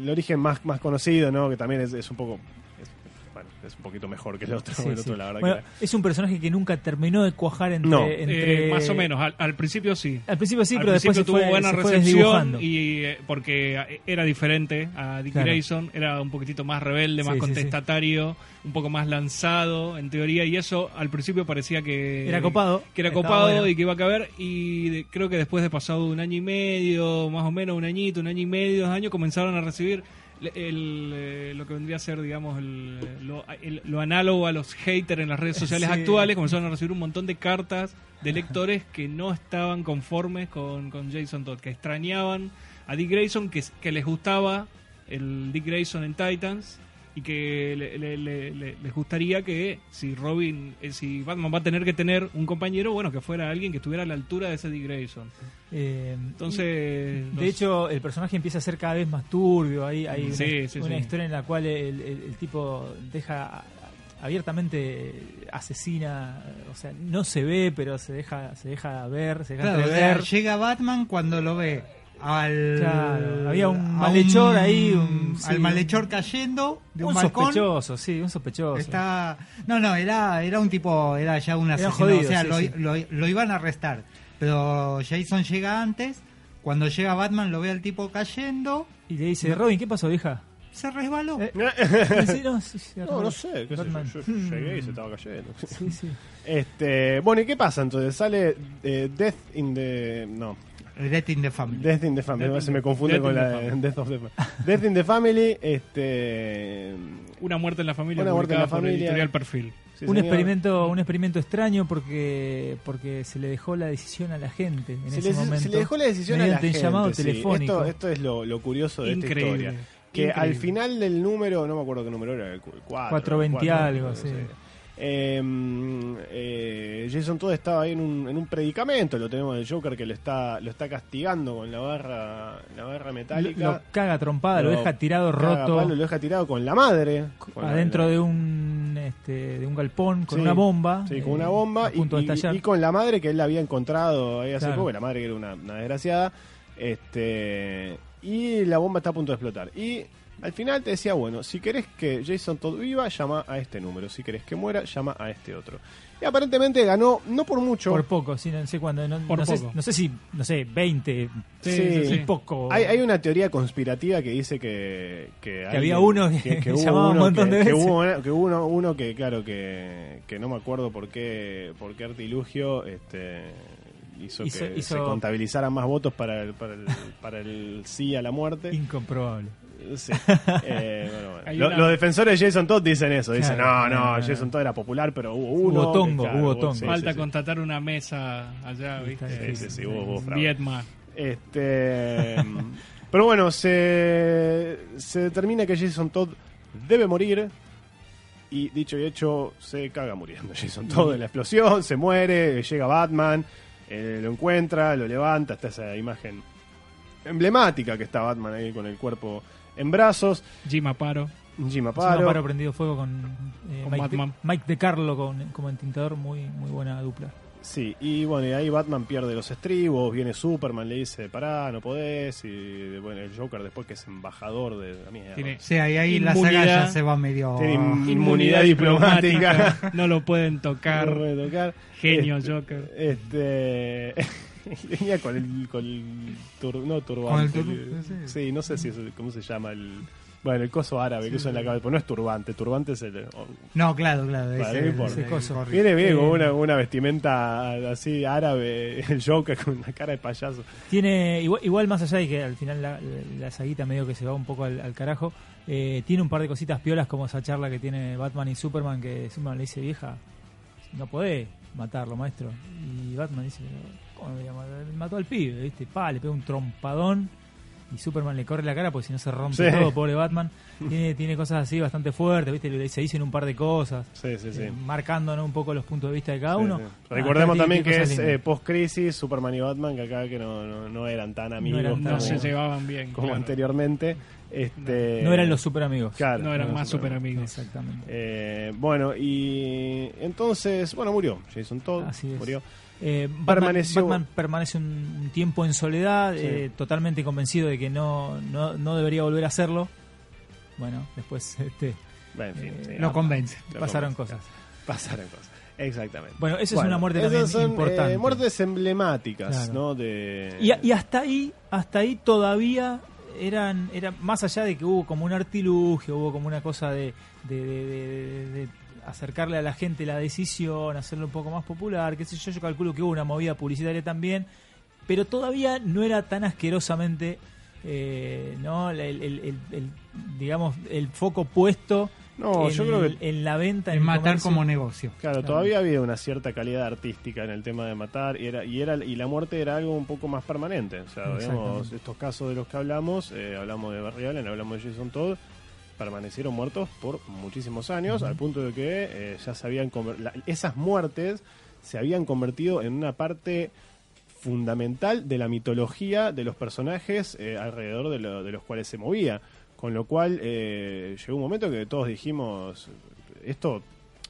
el origen más, más conocido, ¿no? Que también es, es un poco es, un poquito mejor que el otro, Sí, el sí. otro la verdad Bueno, que es un personaje que nunca terminó de cuajar entre. No. entre- Eh, más o menos, al, al principio sí. Al principio sí, Al pero después principio se tuvo fue, buena se fue recepción desdibujando. y eh, porque era diferente a Dick Claro. Grayson, era un poquitito más rebelde, más Sí, sí, sí. contestatario, un poco más lanzado en teoría y eso al principio parecía que Era copado. que era Estaba copado bueno. y que iba a caber y de- creo que después de pasado un año y medio, más o menos un añito, un año y medio, dos años comenzaron a recibir el, eh, lo que vendría a ser digamos el, lo, el- lo análogo a los haters en las redes sociales Sí. actuales comenzaron a recibir un montón de cartas de lectores que no estaban conformes con, con Jason Todd que extrañaban a Dick Grayson que, que les gustaba el Dick Grayson en Titans y que le- le- le- le- les gustaría que si Robin, eh, si Batman va a tener que tener un compañero, bueno, que fuera alguien que estuviera a la altura de ese Dick Grayson. Eh, Entonces, de los- hecho, el personaje empieza a ser cada vez más turbio. Hay, hay una, Sí, sí, una sí. historia en la cual el, el- el tipo deja abiertamente asesina, o sea, no se ve, pero se deja, se deja ver, se deja Claro, entrever. llega Batman cuando lo ve al Claro, había un malhechor ahí, un- sí, al malhechor cayendo de un, un balcón. sospechoso, sí, un sospechoso. Está no, no, era era un tipo, era ya un asesino, jodido, o sea, sí, lo, sí. lo- lo iban a arrestar. Pero Jason llega antes, cuando llega Batman lo ve al tipo cayendo, Y le dice, Robin, ¿qué pasó, vieja? se resbaló. Eh, Sí, no, sí, sí, No, sé, qué sé yo, Batman. yo, llegué y se estaba cayendo. Sí, sí. Este, bueno, ¿y qué pasa entonces? Sale eh, Death in the... No, Death in the Family. Death in the Family, Death in se the- me confunde Death con in la the de Family. Death of the Family. Death in the Family, este... una muerte en la familia Una muerte en la familia. Editorial Perfil. sí, un señor. experimento un experimento extraño porque porque se le dejó la decisión a la gente en Se ese le, se momento le dejó la decisión a la gente. llamado sí. telefónico Esto, esto es lo, lo curioso de esta Increíble. historia. Que Increíble. al final del número, no me acuerdo qué número era, el 4. 420 y algo, sí. Jason Todd estaba ahí en un, en un predicamento, lo tenemos del Joker que lo está, lo está castigando con la barra, la barra metálica. lo caga trompada lo, Lo deja tirado roto palo, lo deja tirado con la madre. con adentro la- de un este, de un galpón con Sí, una bomba Sí, con eh, una bomba y, con la madre que él la había encontrado ahí hace Claro. poco, la madre que era una, una desgraciada. Este, y la bomba está a punto de explotar. Y al final te decía, bueno, si querés que Jason Todd viva, llama a este número. Si querés que muera, llama a este otro. Y aparentemente ganó, no por mucho. por poco sí, no sé cuándo no, Por no sé, poco. no sé si no sé 20 Sí, Sí. sí, y sí. poco Hay, hay una teoría conspirativa que dice que, que, había uno que llamaba un montón que, de que veces. hubo, que hubo uno, uno que, claro, que, que no me acuerdo por qué, por qué artilugio este, hizo, Hizo- que hizo- se contabilizaran más votos para el, para el, para el sí a la muerte. incomprobable Sí. Eh, bueno, bueno. Hay Lo- una- Los defensores de Jason Todd dicen eso. Dicen, Claro, no, no, claro. Jason Todd era popular, pero hubo uno. Hubo tongo, hubo tongo. Falta sí, sí. contratar una mesa allá, ¿viste? Sí, sí, sí, hubo, hubo. Vietma. Este, pero bueno, se, se determina que Jason Todd debe morir. Y dicho y hecho, se caga muriendo Jason Todd en la explosión, se muere, llega Batman, eh, lo encuentra, lo levanta, está esa imagen emblemática que está Batman ahí con el cuerpo en brazos, Jim Aparo. Jim Aparo. Paro prendido fuego con, eh, Con Mike, Batman. de, Mike de Carlo con, como entintador muy muy buena dupla Sí, y bueno, y ahí Batman pierde los estribos, viene Superman, le dice, pará, no podés, y bueno, el Joker después que es embajador de la mierda. Tiene Sí, ahí, ahí la saga Inmunidad. ya se va medio... Tiene in- Inmunidad diplomática. no lo pueden No tocar. puede tocar. Genio Este, Joker. Este. Venía con el. Con el tur- no, turbante. Con el tur- sí. sí, no sé si es, cómo se llama el. Bueno, el coso árabe que usa en la cabeza. Pero no es turbante. Turbante es el. oh, No, claro, claro. Vale, ese- no ese coso. Viene bien con Eh, una, una vestimenta así árabe. El Joker con una cara de payaso. Tiene, igual, igual más allá de que al final la, la saguita medio que se va un poco al, al carajo, eh, tiene un par de cositas piolas como esa charla que tiene Batman y Superman, que Superman le dice, vieja, no podés matarlo, maestro. Y Batman dice, Mató al pibe, ¿viste? Pa, le pega un trompadón y Superman le corre la cara porque si no se rompe Sí. todo, pobre Batman. Tiene, tiene cosas así bastante fuertes, ¿viste? Le- Se dicen un par de cosas. Sí, sí, sí. eh, marcándonos un poco los puntos de vista de cada Sí, uno. sí. Ah, Recordemos también que es eh, post-crisis, Superman y Batman, que acá que no, no, no eran tan amigos eran tan como, No se llevaban bien. como claro. anteriormente. Este, No eran los super amigos. Claro, No eran más super amigos. Exactamente. Eh, bueno, y entonces, bueno, murió. Jason Todd Así es. murió. Eh, Batman, Permaneció- Batman permanece un, un tiempo en soledad, Sí. eh, totalmente convencido de que no, no, no debería volver a hacerlo. Bueno, después este, Bueno, en fin, Eh, ah, convence. pasaron convence. cosas. Pasaron cosas. Exactamente. Bueno, esa es Bueno, una muerte también son, importante. muertes emblemáticas, Claro. ¿no? De... Y, y hasta ahí, hasta ahí todavía eran, era más allá de que hubo como un artilugio, hubo como una cosa de- de- de acercarle a la gente la decisión, hacerlo un poco más popular, qué sé yo, yo calculo que hubo una movida publicitaria también, pero todavía no era tan asquerosamente, eh, no, el, el- el- el- digamos, el foco puesto No, en, yo creo que en la venta, en matar comercio. como negocio. Claro, Claro. todavía había una cierta calidad artística en el tema de matar y era y era y la muerte era algo un poco más permanente. O sea, digamos, estos casos de los que hablamos, eh, hablamos de Barry Allen, hablamos de Jason Todd, permanecieron muertos por muchísimos años, al punto de que eh, ya se habían la- esas muertes se habían convertido en una parte fundamental de la mitología de los personajes eh, alrededor de, lo- de los cuales se movía. Con lo cual eh, llegó un momento que todos dijimos, esto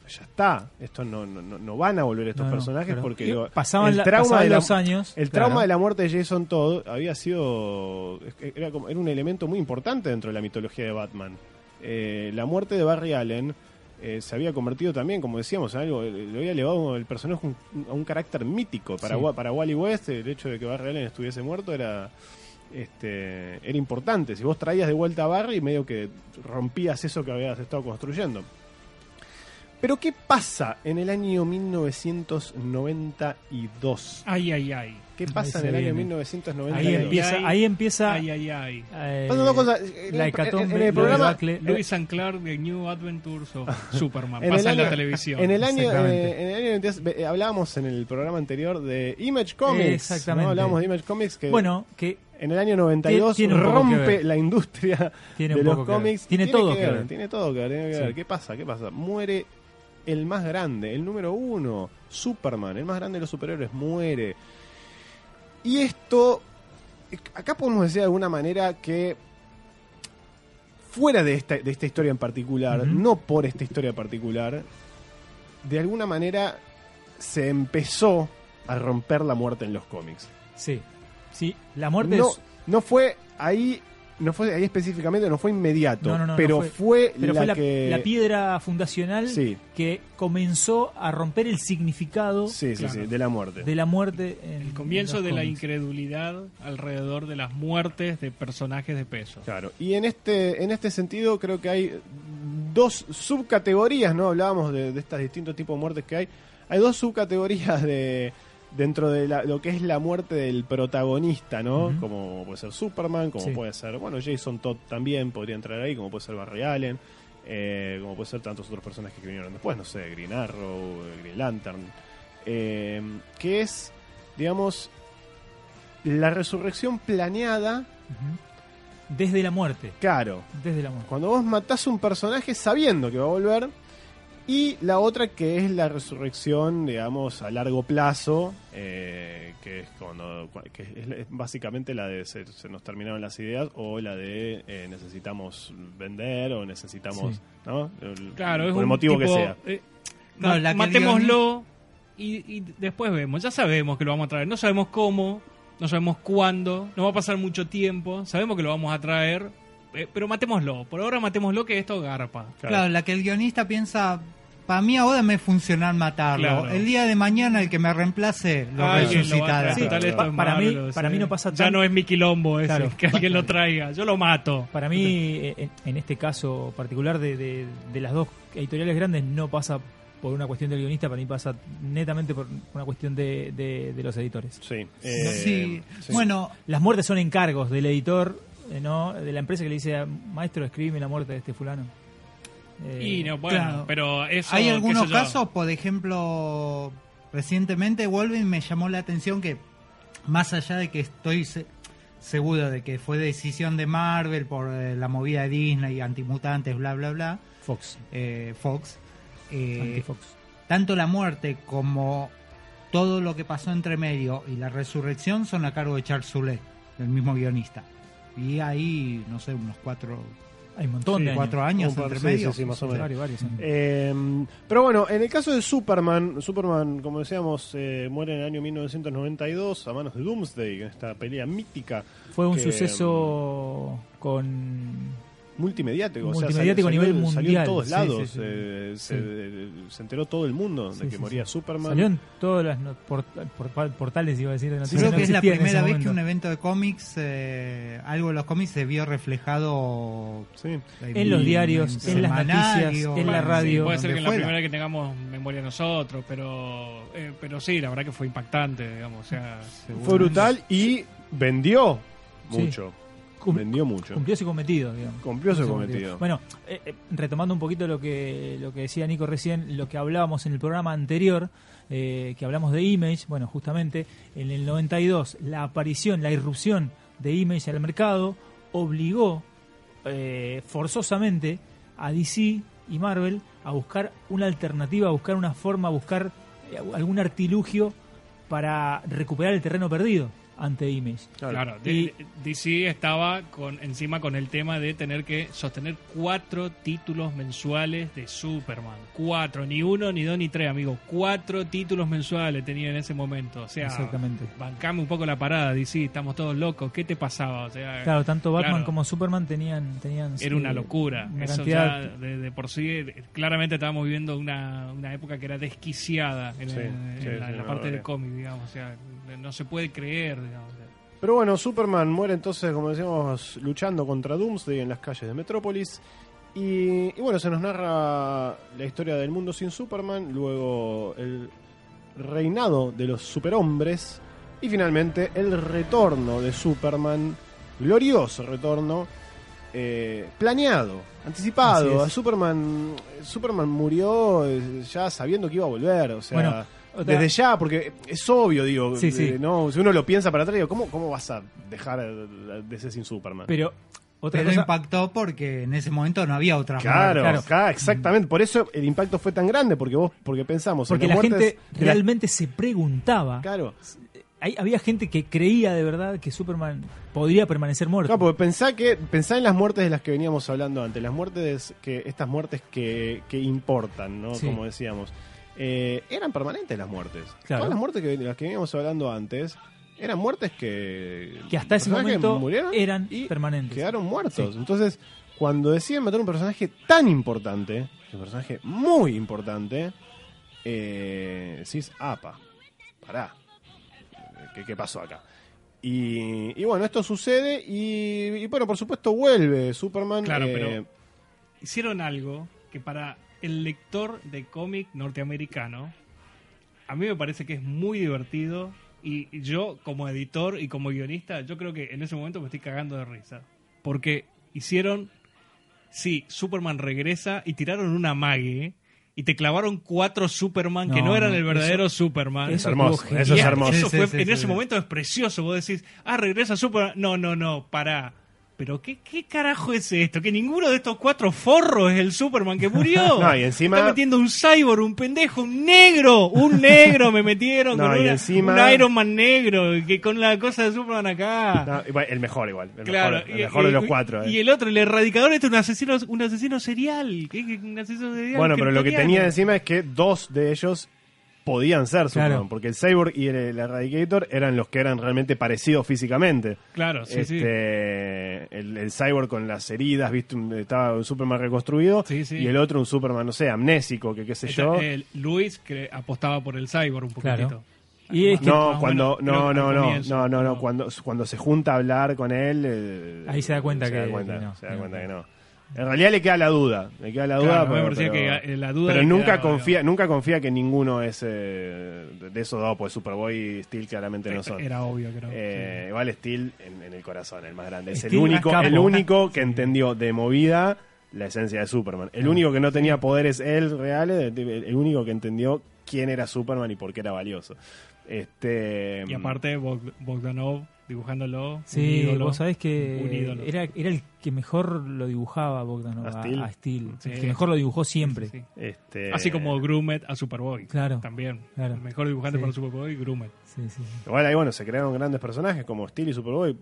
ya está, esto no, no, no- van a volver estos No, personajes claro. porque lo- pasaban el la- trauma pasaban de la- los años, el claro. trauma de la muerte de Jason Todd había sido era, como- era un elemento muy importante dentro de la mitología de Batman. Eh, la muerte de Barry Allen eh, se había convertido también, como decíamos, en algo, eh, le había elevado el personaje un- a un carácter mítico para, Sí. Para Wally West. El hecho de que Barry Allen estuviese muerto era este era importante. Si vos traías de vuelta a Barry, medio que rompías eso que habías estado construyendo. Pero ¿qué pasa en el año 1992? Ay, ay, ay. ¿Qué Ahí pasa en se el año viene. 1992? Ahí empieza, ay. ahí empieza Ay, ay, ay. eh, Pasan dos cosas. En la el- hecatombe, en el programa- debacle. Lewis and Clark, The New Adventures of Superman. En Pasa el en la año- televisión. En el año, eh, en el año 92, eh, hablábamos en el programa anterior de Image Comics. Exactamente. ¿no? Hablábamos de Image Comics que bueno, que en el año 92 Tiene rompe la industria Tiene de los cómics. Tiene todo que ver, ver. Tiene todo que ver. tiene que Sí. ver. ¿Qué pasa? ¿Qué pasa? Muere el más grande, el número uno, Superman, el más grande de los superhéroes, muere. Y esto, acá podemos decir de alguna manera que fuera de esta, de esta historia en particular, no por esta historia particular, de alguna manera se empezó a romper la muerte en los cómics. sí, sí, la muerte No, es no fue ahí, no fue ahí específicamente, no fue inmediato, No, no, no, pero no fue, fue- pero la fue la, que la piedra fundacional Sí. que comenzó a romper el significado Sí, sí, Claro. sí, de la muerte. de la muerte en El comienzo de la incredulidad alrededor de las muertes de personajes de peso. Claro, y en este, en este sentido creo que hay dos subcategorías, ¿no? Hablábamos de, de estos distintos tipos de muertes que hay. Hay dos subcategorías de dentro de la- lo que es la muerte del protagonista, ¿no? Como puede ser Superman, como Sí. puede ser, bueno, Jason Todd también podría entrar ahí, como puede ser Barry Allen, eh, como puede ser tantos otros personajes que vinieron después, no sé, Green Arrow, eh, Green Lantern, eh, que es, digamos, la resurrección planeada, desde la muerte, claro, desde la muerte. cuando vos matás un personaje sabiendo que va a volver. Y la otra que es la resurrección, digamos, a largo plazo, eh, que es cuando que es, básicamente la de se, se nos terminaron las ideas o la de eh, necesitamos vender o necesitamos, Sí. ¿no? El- Claro, es el un motivo tipo, que sea. eh, No, ma- la que el matémoslo y, y después vemos. Ya sabemos que lo vamos a traer. No sabemos cómo, no sabemos cuándo, no va a pasar mucho tiempo. Sabemos que lo vamos a traer, eh, pero matémoslo. Por ahora matémoslo que esto garpa. Claro. la que el guionista piensa, para mí ahora me es funcional matarlo. Claro. El día de mañana el que me reemplace lo Alguien lo va a resucitará. Sí, pa- para mí- Marvel, para sí. mí no pasa Ya tan- no es mi quilombo ese, Claro. que alguien lo traiga. Yo lo mato. Para mí, eh, en, en este caso particular de, de- de las dos editoriales grandes, no pasa por una cuestión del guionista, para mí pasa netamente por una cuestión de, de- de los editores. Sí. Sí. eh, sí. Bueno, Las muertes son encargos del editor, eh, no de la empresa que le dice, maestro, escribe la muerte de este fulano. Eh, Y no, bueno, claro. pero eso. hay qué algunos casos, por ejemplo, recientemente Wolverine me llamó la atención que, más allá de que estoy se- seguro de que fue decisión de Marvel por eh, la movida de Disney, antimutantes, bla, bla, bla, Fox, eh, Fox, eh, anti-Fox. tanto la muerte como todo lo que pasó entre medio y la resurrección son a cargo de Charles Soule, el mismo guionista. Y ahí, no sé, unos cuatro, Hay un montón Sí, de años. cuatro años par- entre medio. sí, sí, más o menos. Varios, varios años. Eh, pero bueno, en el caso de Superman, Superman, como decíamos, eh, muere en el año 1992 a manos de Doomsday, en esta pelea mítica Fue un que, suceso con multimediático. o sea, Multimediático salió- a nivel salió- Salió en mundial, todos lados. sí, sí. eh, Sí. Se, se enteró todo el mundo Sí, de que sí, moría sí. Superman. Salió en todas las no- port- por- portales, iba a decir, de noticias. Creo no que es la en primera vez que un evento de cómics, eh, algo de los cómics se vio reflejado Sí. En los diarios, en las semanario, noticias, en la radio. Sí, puede ser que en la primera que tengamos memoria nosotros, pero eh, pero sí, la verdad que fue impactante, digamos. O sea, Fue brutal y vendió Sí. mucho. Vendió mucho. Cumplió su cometido, digamos. Cumplió su cometido. Bueno, eh, eh, retomando un poquito lo que lo que decía Nico recién, lo que hablábamos en el programa anterior, eh, que hablamos de Image, bueno, justamente en el 92 la aparición, la irrupción de Image al mercado obligó eh, forzosamente a DC y Marvel a buscar una alternativa, a buscar una forma, a buscar algún artilugio para recuperar el terreno perdido ante Image. Claro, Y- D- DC estaba con encima con el tema de tener que sostener cuatro títulos mensuales de Superman. Cuatro, ni uno, ni dos, ni tres, amigo. Cuatro títulos mensuales tenía en ese momento. O sea, Exactamente. bancame un poco la parada, DC, estamos todos locos. ¿Qué te pasaba? O sea, Claro, tanto Batman claro. como Superman tenían, tenían Era una locura. una Eso ya de, de por sí, eh, claramente estábamos viviendo una, una época que era desquiciada en, Sí, en sí, la, sí, en la parte vale. de cómic, digamos. O sea, no se puede creer, digamos. Pero bueno, Superman muere entonces, como decíamos, luchando contra Doomsday en las calles de Metrópolis. Y, y bueno, se nos narra la historia del mundo sin Superman, luego el reinado de los superhombres y finalmente el retorno de Superman, glorioso retorno, eh, planeado, anticipado. A Superman, Superman murió eh, ya sabiendo que iba a volver, o sea... Bueno, Desde ya, porque es obvio, digo, Sí, sí. eh, no, si uno lo piensa para atrás, digo, ¿cómo, cómo vas a dejar de ser sin Superman? Pero otra Pero cosa, impactó porque en ese momento no había otra Claro, muerte. claro, exactamente. Por eso el impacto fue tan grande, porque vos, porque pensamos porque en la gente la- realmente se preguntaba. Claro, Hay- había gente que creía de verdad que Superman podría permanecer muerto. Claro, porque pensá que pensá en las muertes de las que veníamos hablando antes, las muertes que estas muertes que, que importan, ¿no? Sí. Como decíamos, eh, eran permanentes las muertes. Claro. Todas las muertes que de las que veníamos hablando antes eran muertes que que hasta ese momento murieron eran y permanentes. quedaron muertos. Sí. Entonces, cuando deciden matar un personaje tan importante, un personaje muy importante, eh, decís, apa, pará, ¿qué, qué pasó acá? Y, y bueno, esto sucede y, y bueno, por supuesto vuelve Superman. Claro, eh, pero hicieron algo que para el lector de cómic norteamericano, a mí me parece que es muy divertido. Y yo, como editor y como guionista, yo creo que en ese momento me estoy cagando de risa. Porque hicieron. Sí, Superman regresa y tiraron una mague. Y te clavaron cuatro Superman que No, eran el verdadero Superman. es hermoso, eso es hermoso. Eso fue, sí, en sí, ese momento es precioso. Vos decís, ah, regresa Superman. No, no, no, pará. Pero ¿qué, ¿qué carajo es esto? Que ninguno de estos cuatro forros es el Superman que murió. No, y encima- Está metiendo un cyborg, un pendejo, un negro. Un negro me metieron No, con y una- encima- un Iron Man negro. Que con la cosa de Superman acá. no, el mejor igual, el Claro, mejor, el y- mejor de los cuatro. eh. Y el otro, el erradicador, este es un asesino, un asesino serial. ¿Qué- qué- Un asesino serial Bueno, pero lo que tenía encima es que dos de ellos podían ser Superman, Claro. porque el Cyborg y el, el Eradicator eran los que eran realmente parecidos físicamente. Claro, sí, sí. este, El, el Cyborg con las heridas, viste, estaba un Superman reconstruido, Sí, sí. y el otro un Superman, no sé, amnésico, que qué sé Este, yo. eh, Luis que apostaba por el cyborg un poquitito. Claro. Y es que- no, cuando, menos, no, no, no, comienzo, no, no, no, no. cuando, cuando se junta a hablar con él, eh, Ahí se da cuenta se que- da cuenta, que no. se da No, cuenta que no. En realidad le queda la duda, le queda la duda, Claro, pero, parecía pero- que, la duda pero le nunca confía, nunca confía que ninguno es eh, de esos dos, pues Superboy y Steel claramente no son. Era obvio que no. Eh, Igual Steel en, en el corazón, el más grande. Es el único, capo. el único que entendió de movida la esencia de Superman. El único que no tenía poderes él reales, el, único que entendió quién era Superman y por qué era valioso. Este Y aparte, Bog- Bogdanov dibujándolo. un Sí, ídolo, vos sabés que un era, era el que mejor lo dibujaba Bogdanov ¿A Steel? a Steel. Sí. El que mejor lo dibujó siempre. Sí, sí. este Así como Grumet a Superboy. Claro, También. claro. El mejor dibujante Sí. para Superboy, Grumet. Sí, sí, sí. Igual ahí bueno, se crearon grandes personajes como Steel y Superboy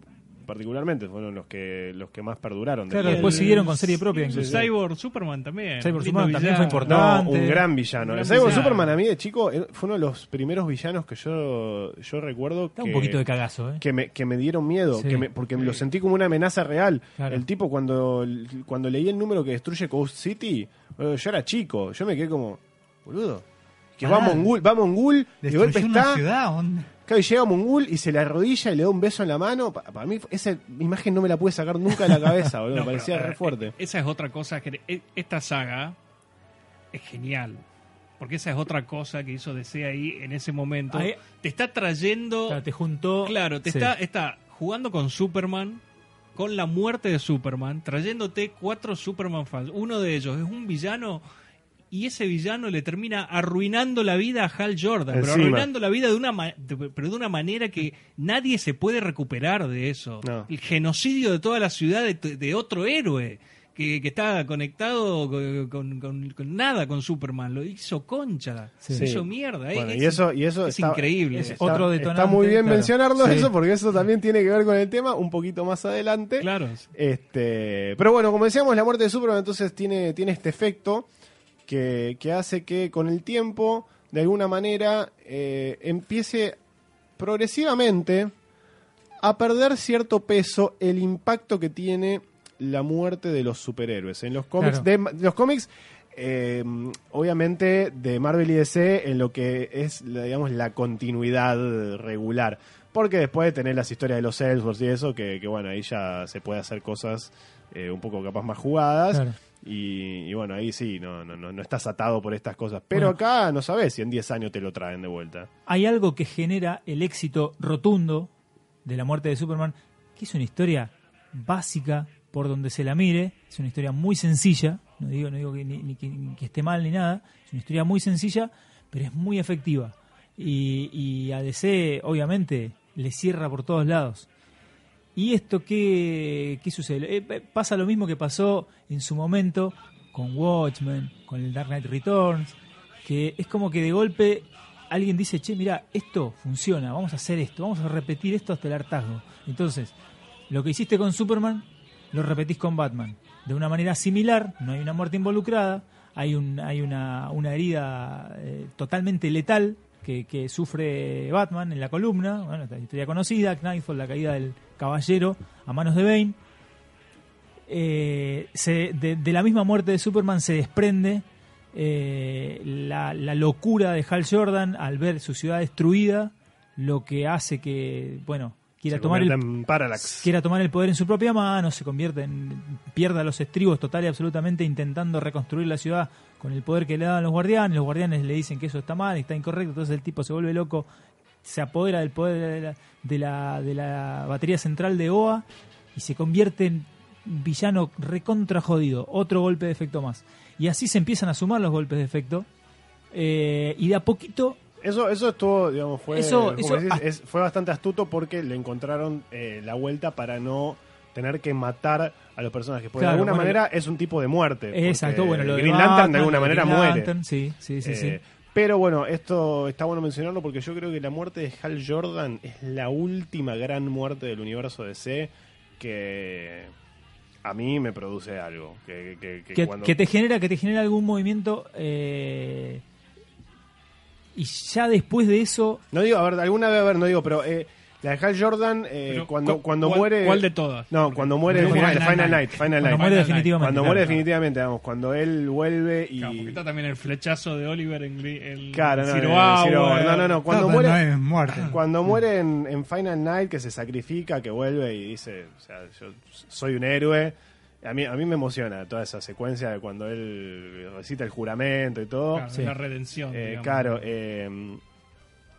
particularmente fueron los que los que más perduraron. Claro, Después- El- siguieron con serie propia incluso. Cyborg Superman también. Cyborg Lindo Superman también villano. fue importante. No, un gran villano. Un el gran Cyborg villano. Superman a mí de chico eh, fue uno de los primeros villanos que yo yo recuerdo Está que un poquito de cagazo, ¿eh? que me, que me dieron miedo, Sí. que me- porque lo sentí como una amenaza real. Claro. El tipo cuando, cuando leí el número que destruye Coast City, yo era chico, yo me quedé como, boludo, que va Ah. Mongul, va Mongul, de golpe una está, ciudad. onda. Claro, y llega Mongul y se le arrodilla y le da un beso en la mano. Pa- Para mí esa imagen no me la pude sacar nunca de la cabeza, boludo, No, me parecía pero, re eh, fuerte. Esa es otra cosa que e- esta saga es genial. Porque esa es otra cosa que hizo DC ahí en ese momento. Ahí- te está trayendo. Claro, te juntó. Claro, te Sí. está, está jugando con Superman, con la muerte de Superman, trayéndote cuatro Superman fans. Uno de ellos es un villano y ese villano le termina arruinando la vida a Hal Jordan, pero arruinando la vida de una, ma- de- pero de una manera que nadie se puede recuperar de eso. No. El genocidio de toda la ciudad de, de otro héroe. Que, que está conectado con, con- con- con nada con Superman, lo hizo concha, Sí. lo hizo mierda. Bueno, es, y eso, y eso es está- increíble. es Está, Otro está detonante, muy bien claro. mencionarlo Sí. eso, porque eso también tiene que ver con el tema un poquito más adelante. Claro. Este, pero bueno, como decíamos, la muerte de Superman entonces tiene, tiene este efecto que, que hace que con el tiempo, de alguna manera, eh, empiece progresivamente a perder cierto peso el impacto que tiene la muerte de los superhéroes. En los cómics, Claro. de, los cómics eh, obviamente de Marvel y DC en lo que es, la- digamos, la continuidad regular. Porque después de tener las historias de los Ellsworth y eso, que, que bueno, ahí ya se puede hacer cosas eh, un poco capaz más jugadas. Claro. Y, y bueno, ahí sí, no, no, no, no estás atado por estas cosas. Pero Bueno. acá no sabes si en 10 años te lo traen de vuelta. Hay algo que genera el éxito rotundo de la muerte de Superman, que es una historia básica por donde se la mire, es una historia muy sencilla, no digo, no digo que, ni, ni que, ni que esté mal ni nada, es una historia muy sencilla, pero es muy efectiva. Y, y a DC, obviamente, le cierra por todos lados. ¿Y esto qué, qué sucede? Eh, eh, pasa lo mismo que pasó en su momento con Watchmen, con el Dark Knight Returns, que es como que de golpe alguien dice, che, mira, esto funciona, vamos a hacer esto, vamos a repetir esto hasta el hartazgo. Entonces, lo que hiciste con Superman, lo repetís con Batman. De una manera similar, no hay una muerte involucrada, hay, un, hay una, una herida eh, totalmente letal que, que sufre Batman en la columna, bueno, esta historia conocida, Knightfall, la caída del caballero a manos de Bane. Eh, se- de, de la misma muerte de Superman se desprende eh, la, la locura de Hal Jordan al ver su ciudad destruida, lo que hace que, bueno, quiera Se tomar el, en quiera tomar el poder en su propia mano, se convierte en pierda los estribos total y absolutamente intentando reconstruir la ciudad con el poder que le daban los guardianes. Los guardianes le dicen que eso está mal, está incorrecto, entonces el tipo se vuelve loco, se apodera del poder de la, de la, de la batería central de OA y se convierte en villano recontra jodido. Otro golpe de efecto más. Y así se empiezan a sumar los golpes de efecto. eh, y de a poquito Eso, eso estuvo, digamos, fue, Eso- decís, ah. es- fue bastante astuto porque le encontraron eh, la vuelta para no tener que matar a los personajes. Porque Claro, de alguna bueno, manera es un tipo de muerte. Exacto, bueno, lo de Green Lantern Batman, de alguna de manera Green muere. Lantern, sí, sí, sí, sí. Eh, Pero bueno, esto está bueno mencionarlo porque yo creo que la muerte de Hal Jordan es la última gran muerte del universo DC que a mí me produce algo. Que, que- que que, cuando- que te genera que te genera algún movimiento eh, y ya después de eso No digo, a ver, alguna vez, a ver, no digo, pero eh, la de Hal Jordan, eh, Pero, cuando, ¿cu- cuando cuál- muere... ¿Cuál de todas? No, cuando muere Final Final, Night. Final Night. Final cuando Night. muere definitivamente Cuando claro. muere definitivamente, vamos, cuando él vuelve y... Claro, porque está también el flechazo de Oliver en el Claro, no, Zero Zero Hour. Hour. no, no, no, cuando No, muere... no es muerte. Cuando muere en, en Final Night, que se sacrifica, que vuelve y dice, o sea, yo soy un héroe. A mí, a mí me emociona toda esa secuencia de cuando él recita el juramento y todo. Claro, Sí. La redención. Eh, claro, eh,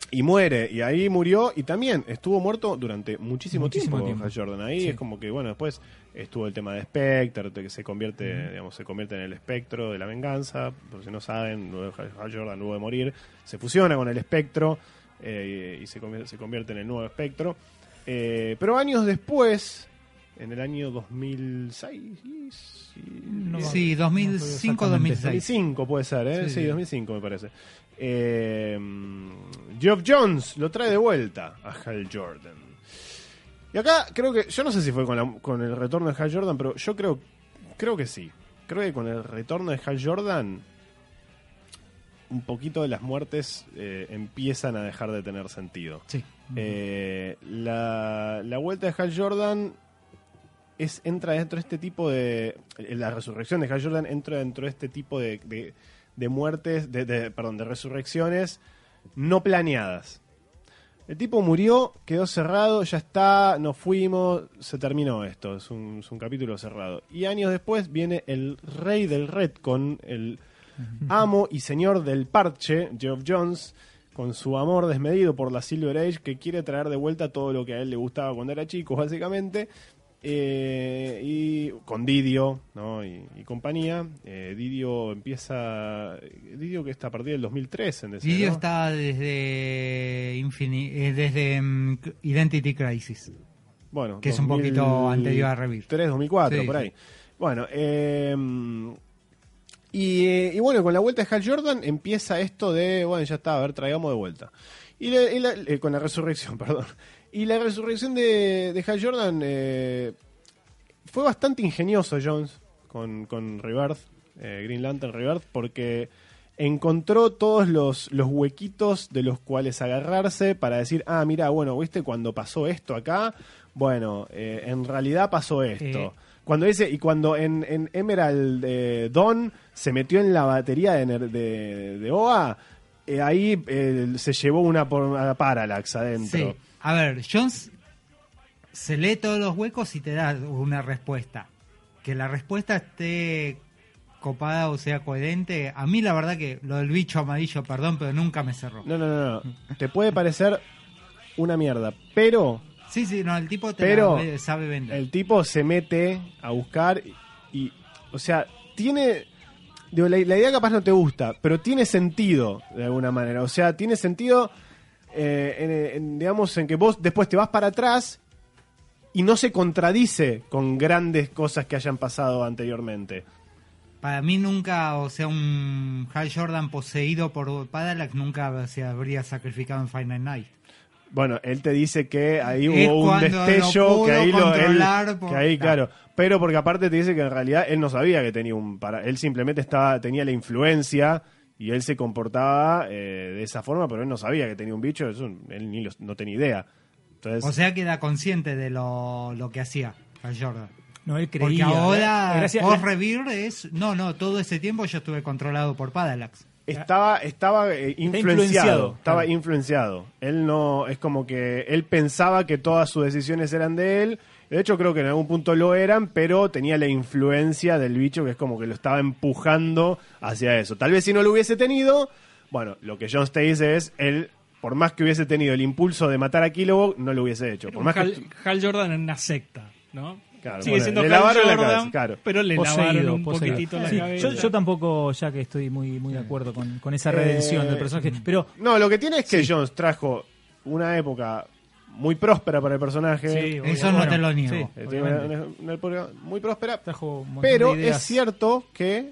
y muere, y ahí murió, y también estuvo muerto durante muchísimo, Muchísimo tiempo, tiempo. Hal Jordan. Ahí Sí. es como que, bueno, después estuvo el tema de Spectre, que se convierte, digamos, se convierte en el espectro de la venganza. Por si no saben, luego Hal Jordan, luego de morir, se fusiona con el espectro eh, y se convierte, se convierte en el nuevo espectro. Eh, pero años después, en el año 2006, sí, No, Sí, no, 2005 no, 2006. 2005 puede ser, ¿eh? Sí. 2005 me parece. Eh, Geoff Jones lo trae de vuelta a Hal Jordan. Y acá creo que, yo no sé si fue con, la- con el retorno de Hal Jordan, pero yo creo, creo que sí. Creo que con el retorno de Hal Jordan, un poquito de las muertes eh, empiezan a dejar de tener sentido. Sí. Eh, la, la vuelta de Hal Jordan es, entra dentro de este tipo de. La resurrección de Hal Jordan entra dentro de este tipo de, de, de muertes, de, de- perdón, de resurrecciones no planeadas. El tipo murió, quedó cerrado, ya está, nos fuimos, se terminó esto, es un, es un capítulo cerrado. Y años después viene el rey del Redcon, el amo y señor del parche, Geoff Jones, con su amor desmedido por la Silver Age, que quiere traer de vuelta todo lo que a él le gustaba cuando era chico, básicamente. Eh, y con Didio ¿no? y, y compañía. Eh, Didio empieza. Didio que está a partir del 2003 en DC, Didio ¿no? está desde, Infini- eh, desde mm, Identity Crisis. Bueno, que es un poquito anterior a Rebirth. 3, 2004, Sí, por sí. ahí. Bueno, eh, y, eh, y bueno, con la vuelta de Hal Jordan empieza esto de, bueno, ya está, a ver, traigamos de vuelta. Y, la- y la- eh, con la resurrección, perdón. Y la resurrección de, de Hal Jordan eh, fue bastante ingenioso Jones con, con Rebirth, eh, Green Lantern Rebirth, porque encontró todos los, los huequitos de los cuales agarrarse para decir, ah, mira, bueno, viste, cuando pasó esto acá, bueno, eh, en realidad pasó esto. Cuando dice, y cuando en, en Emerald eh, Dawn se metió en la batería de, de, de OA, eh, ahí se llevó una, por, una Parallax adentro. Sí. A ver, Jones se lee todos los huecos y te da una respuesta. Que la respuesta esté copada o sea coherente. A mí la verdad que lo del bicho amarillo, perdón, pero nunca me cerró. No, no, no, no. Te puede parecer una mierda, pero Sí, sí, no, el tipo te Pero la sabe vender. el tipo se mete a buscar y, y, o sea, tiene digo, la, la idea capaz no te gusta, pero tiene sentido de alguna manera. O sea, tiene sentido, eh, en- en, digamos, en que vos después te vas para atrás y no se contradice con grandes cosas que hayan pasado anteriormente. Para mí nunca, o sea, un Hal Jordan poseído por Parallax nunca se habría sacrificado en Final Night. Bueno, él te dice que ahí Es hubo un destello, que ahí lo él- por- que ahí, Claro. claro. Pero porque aparte te dice que en realidad él no sabía que tenía un para, él simplemente estaba tenía la influencia y él se comportaba eh, de esa forma, pero él no sabía que tenía un bicho, eso él ni lo- no tenía idea. Entonces, O sea que era consciente de lo, lo que hacía Hal Jordan. No, él Porque creía. ahora, Gracias- post Rebirth es. No, no, todo ese tiempo yo estuve controlado por Parallax. estaba estaba eh, influenciado, influenciado, estaba claro. influenciado. Él no es como que él pensaba que todas sus decisiones eran de él. De hecho creo que en algún punto lo eran, pero tenía la influencia del bicho que es como que lo estaba empujando hacia eso. Tal vez si no lo hubiese tenido, bueno, lo que John te dice es él por más que hubiese tenido el impulso de matar a Kilowog, no lo hubiese hecho. Por más que Hal, Hal Jordan en una secta, ¿no? Claro, Sigue bueno, siendo le Hal lavaron la Jordan, cabeza, claro. pero le Poseído, lavaron un poseído. poquitito la Sí, cabeza. yo, yo tampoco, ya que estoy muy, muy de acuerdo con, con esa redención Eh, del personaje. Pero No, lo que tiene es que Jones trajo una época muy próspera para el personaje. Sí, Eso no te lo niego. sí, tiene obviamente. una- una época muy próspera. Pero es cierto que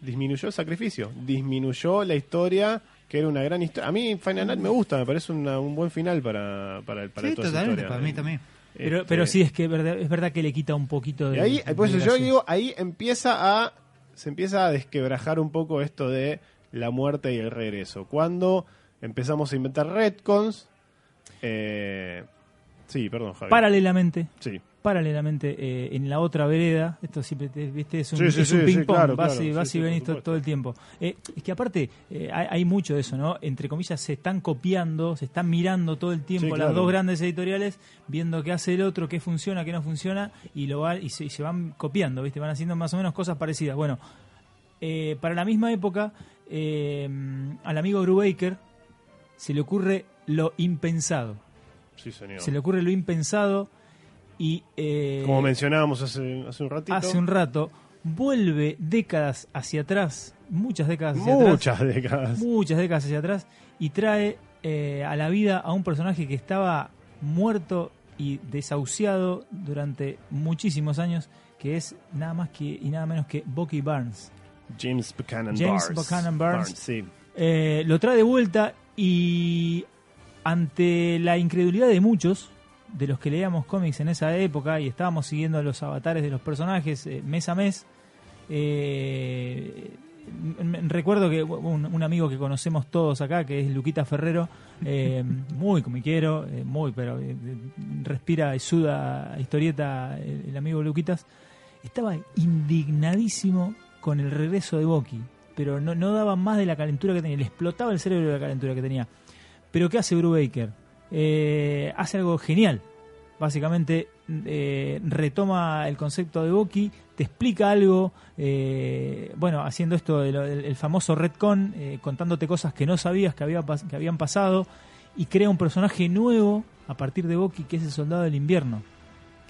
disminuyó el sacrificio, disminuyó la historia, que era una gran historia. A mí Final Night me gusta, me parece una- un buen final para, para, para Sí, toda esa totalmente, historia. para mí también. Pero, Este, pero sí, es que es verdad, es verdad que le quita un poquito de. Y ahí, de por eso yo gracia. digo, ahí empieza a. Se empieza a desquebrajar un poco esto de la muerte y el regreso. Cuando empezamos a inventar retcons. Eh, sí, perdón, Javi. Paralelamente, Sí. paralelamente eh, en la otra vereda, esto siempre te- viste, es un, Sí, sí, es un sí, ping pong, claro, vas, claro, y, vas y venís todo el tiempo. Eh, es que aparte hay, hay mucho de eso, ¿no? Entre comillas se están copiando, se están mirando todo el tiempo las dos grandes editoriales, viendo qué hace el otro, qué funciona, qué no funciona, y lo va, y se, y se van copiando, ¿viste? Van haciendo más o menos cosas parecidas. Bueno, para la misma época, al amigo Brubaker se le ocurre lo impensado. Sí, señor. Se le ocurre lo impensado y eh, Como mencionábamos hace, hace un ratito. hace un rato vuelve décadas hacia atrás, muchas décadas hacia atrás, muchas décadas. muchas décadas hacia atrás y trae eh, a la vida a un personaje que estaba muerto y desahuciado durante muchísimos años, que es nada más que y nada menos que Bucky Barnes. James Buchanan James Barnes. Buchanan Barnes. sí. Eh, lo trae de vuelta y ante la incredulidad de muchos, de los que leíamos cómics en esa época y estábamos siguiendo los avatares de los personajes eh, mes a mes, eh, recuerdo que un, un amigo que conocemos todos acá, que es Luquita Ferrero, eh, muy comiquero, muy, pero respira y suda historieta el, el amigo Luquitas, estaba indignadísimo con el regreso de Boki, pero no, no daba más de la calentura que tenía, le explotaba el cerebro de la calentura que tenía. Pero ¿qué hace Brubaker? Eh, hace algo genial. Básicamente eh, retoma el concepto de Boki, te explica algo, eh, bueno, haciendo esto el, famoso retcon, eh, contándote cosas que no sabías que, habían pasado, y crea un personaje nuevo a partir de Boki, que es el soldado del invierno.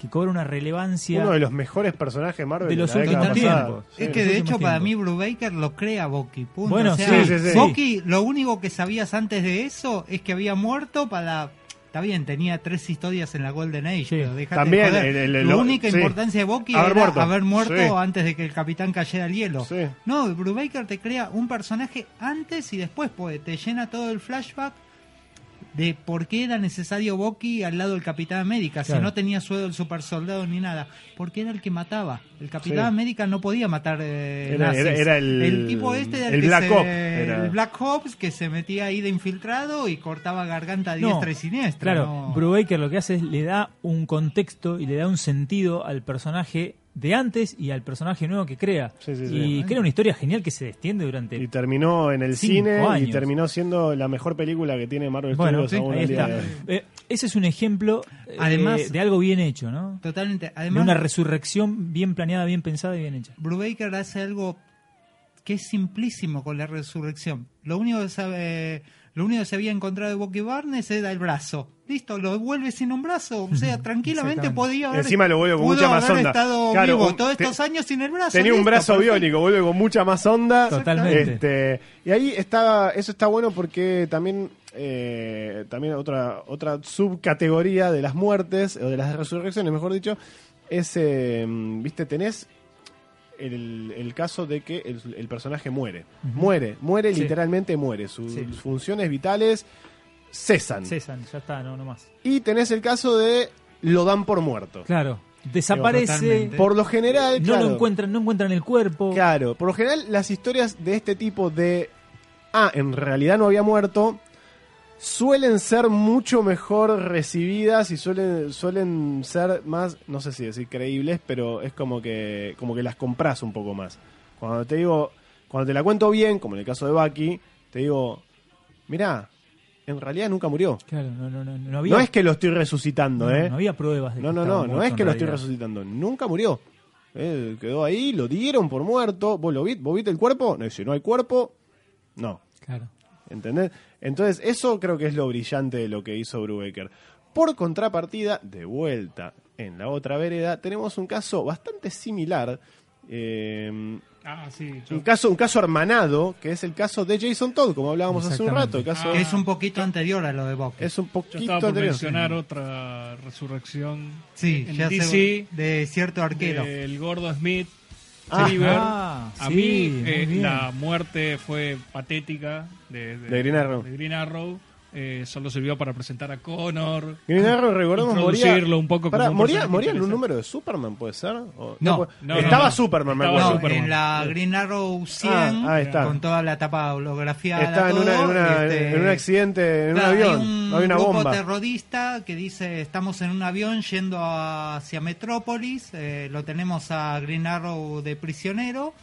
Que cobra una relevancia. Uno de los mejores personajes Marvel De los últimos tiempos. Sí. Es que de hecho para mí Brubaker lo crea Bucky. punto. Bueno, O sea, sí, sí, sí. Bucky, lo único que sabías antes de eso es que había muerto para... Está bien, tenía tres historias en la Golden Age, Sí. pero déjate También, de el- el- la lo- única sí. importancia de Bucky Haber era muerto. haber muerto Sí. antes de que el capitán cayera al hielo. Sí. No, Brubaker te crea un personaje antes y después, pues te llena todo el flashback de por qué era necesario Bucky al lado del Capitán América, si no tenía sueldo el super soldado ni nada, porque era el que mataba. El Capitán Sí. América no podía matar eh, Era- nazis. era- era el- tipo este era el, que Black se- Ops, era. el Black Ops que se metía ahí de infiltrado y cortaba garganta a No, diestra y siniestra. Claro, no. Brubaker lo que hace es le da un contexto y le da un sentido al personaje de antes y al personaje nuevo que crea. Sí, sí, sí. y crea una historia genial que se extiende durante Y terminó en el cine y terminó siendo la mejor película que tiene Marvel Bueno, Studios sí, aún ahí al día está. de hoy. Eh, ese es un ejemplo eh, Además- de algo bien hecho, ¿no? Totalmente. De Además, una resurrección bien planeada, bien pensada y bien hecha. Brubaker hace algo que es simplísimo con la resurrección. Lo único que sabe, lo único que se había encontrado de Bucky Barnes era el brazo. Listo, lo devuelve sin un brazo. O sea, tranquilamente podía haber, Encima lo vuelve con mucha más onda. estado Claro, vivo un- todos te- estos años sin el brazo. Tenía un brazo biónico, vuelve con mucha más onda. Totalmente. Este, y ahí está, eso está bueno porque también, eh, también otra, otra subcategoría de las muertes, o de las resurrecciones, mejor dicho, es, eh, viste, tenés el, el caso de que el, el personaje muere. Muere, muere, Sí. literalmente muere. Sus Sí. funciones vitales cesan. Cesan, ya está, no, no más. Y tenés el caso de lo dan por muerto. Claro, desaparece. Por lo general, no claro, lo encuentran, no encuentran el cuerpo. Claro, por lo general las historias de este tipo de ah, en realidad no había muerto suelen ser mucho mejor recibidas y suelen suelen ser más, no sé si decir creíbles, pero es como que como que las compras un poco más. Cuando te digo, cuando te la cuento bien, como en el caso de Bucky, te digo, mirá, en realidad nunca murió. Claro, no, no, no, no había, No es que lo estoy resucitando, no, ¿eh? no había pruebas de No, que no, no, no es que lo estoy resucitando. Nunca murió. Eh, quedó ahí, lo dieron por muerto. ¿Vos lo viste? ¿Vos viste el cuerpo? No, si no hay cuerpo, no. Claro. ¿Entendés? Entonces, eso creo que es lo brillante de lo que hizo Brubaker. Por contrapartida, de vuelta en la otra vereda, tenemos un caso bastante similar. eh, Ah, sí. yo- un caso, un caso hermanado, que es el caso de Jason Todd, como hablábamos hace un rato. El caso es un poquito anterior a lo de Bucky. es un Yo poquito estaba por anterior. mencionar otra resurrección sí, en ya DC sé, de cierto arquero. del gordo Smith. Ah. River. Ah, a sí, mí eh, la muerte fue patética de, De Green Arrow. de Green Arrow. Eh, solo sirvió para presentar a Connor. Green Arrow, recordemos, moría. Un poco Pará, como un moría, personaje moría en un interesante. número de Superman, ¿puede ser? O- No, puede- no, Estaba no, no. Superman, me Estaba acuerdo. No, Superman. en la Green Arrow 100, Ah, ahí está. con toda la tapa holografiada. Está en, todo, una- en, una- este, en un accidente, en claro, un avión. Hay un Hay una grupo bomba. terrorista que dice: Estamos en un avión yendo hacia Metrópolis. eh, lo tenemos a Green Arrow de prisionero.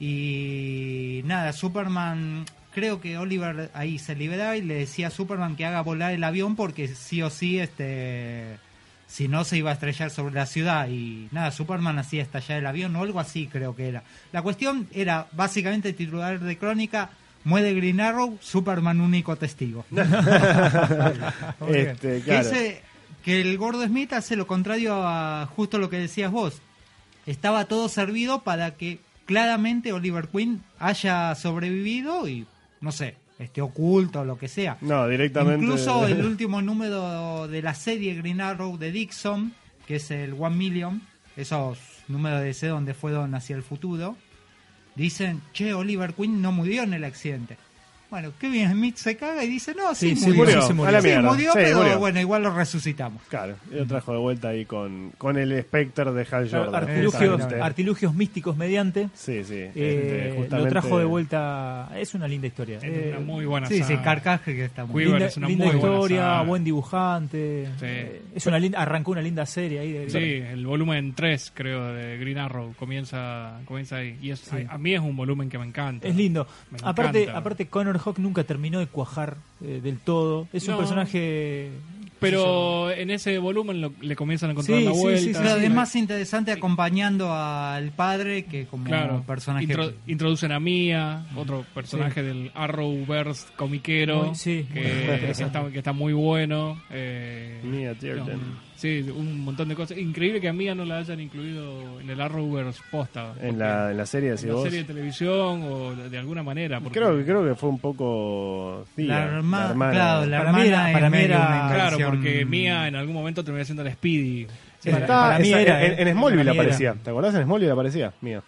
Y nada, Superman. Creo que Oliver ahí se liberaba y le decía a Superman que haga volar el avión porque sí o sí, este. Si no, se iba a estrellar sobre la ciudad. Y nada, Superman hacía estallar el avión o algo así, creo que era. La cuestión era básicamente titular de crónica: Muere Green Arrow, Superman único testigo. Este, Que, claro. ese- que el gordo Smith hace lo contrario a justo lo que decías vos. Estaba todo servido para que claramente Oliver Queen haya sobrevivido y, no sé, esté oculto o lo que sea. No, directamente. Incluso el último número de la serie Green Arrow de Dixon, que es el One Million, esos números de DC donde fue Don hacia el futuro, dicen, che, Oliver Queen no murió en el accidente. Bueno, Kevin Smith se caga y dice, no, sí, Sí, sí, murió. murió, sí, se murió. Sí, murió, Sí, pero murió. bueno, igual lo resucitamos. Claro, y lo trajo de vuelta ahí con, con el Spectre de Hal Jordan. Artilugios, artilugios místicos mediante. Sí, sí. eh, este, lo trajo de vuelta. Es una linda historia. Es Eh, una muy buena Sí, sí, saga. carcaje que está muy linda es una linda muy historia, buen dibujante. Sí. Eh, es una linda, arrancó una linda serie ahí. De, Sí, el volumen 3, creo, de Green Arrow comienza, comienza ahí. Y es, Sí. a, a mí es un volumen que me encanta. Es lindo. Me Aparte, encanta. aparte Connor Hawk nunca terminó de cuajar eh, del todo. Es un personaje Pero en ese volumen lo- le comienzan a encontrar Sí, la sí, sí, vuelta. sí, Claro, sí. es más interesante acompañando al padre que como Claro, personaje. Intro- introducen a Mia, otro personaje del Arrowverse comiquero, Muy- sí, muy que, que interesante. está, que está muy bueno. eh, Mia Dearden. no, sí, un montón de cosas. Increíble que a Mia no la hayan incluido en el Arrowverse posta. En la, en la serie, en la serie de televisión o de, de alguna manera. porque- Creo, que- creo que fue un poco. La herma- hermana. claro, la Para mí hermana era- es para mí medio era- una Claro, porque Mia en algún momento terminó siendo la Speedy. Sí, Está- para- para mí esa- era, en, eh. en Smallville aparecía. ¿Te acordás? En Smallville aparecía. Mía.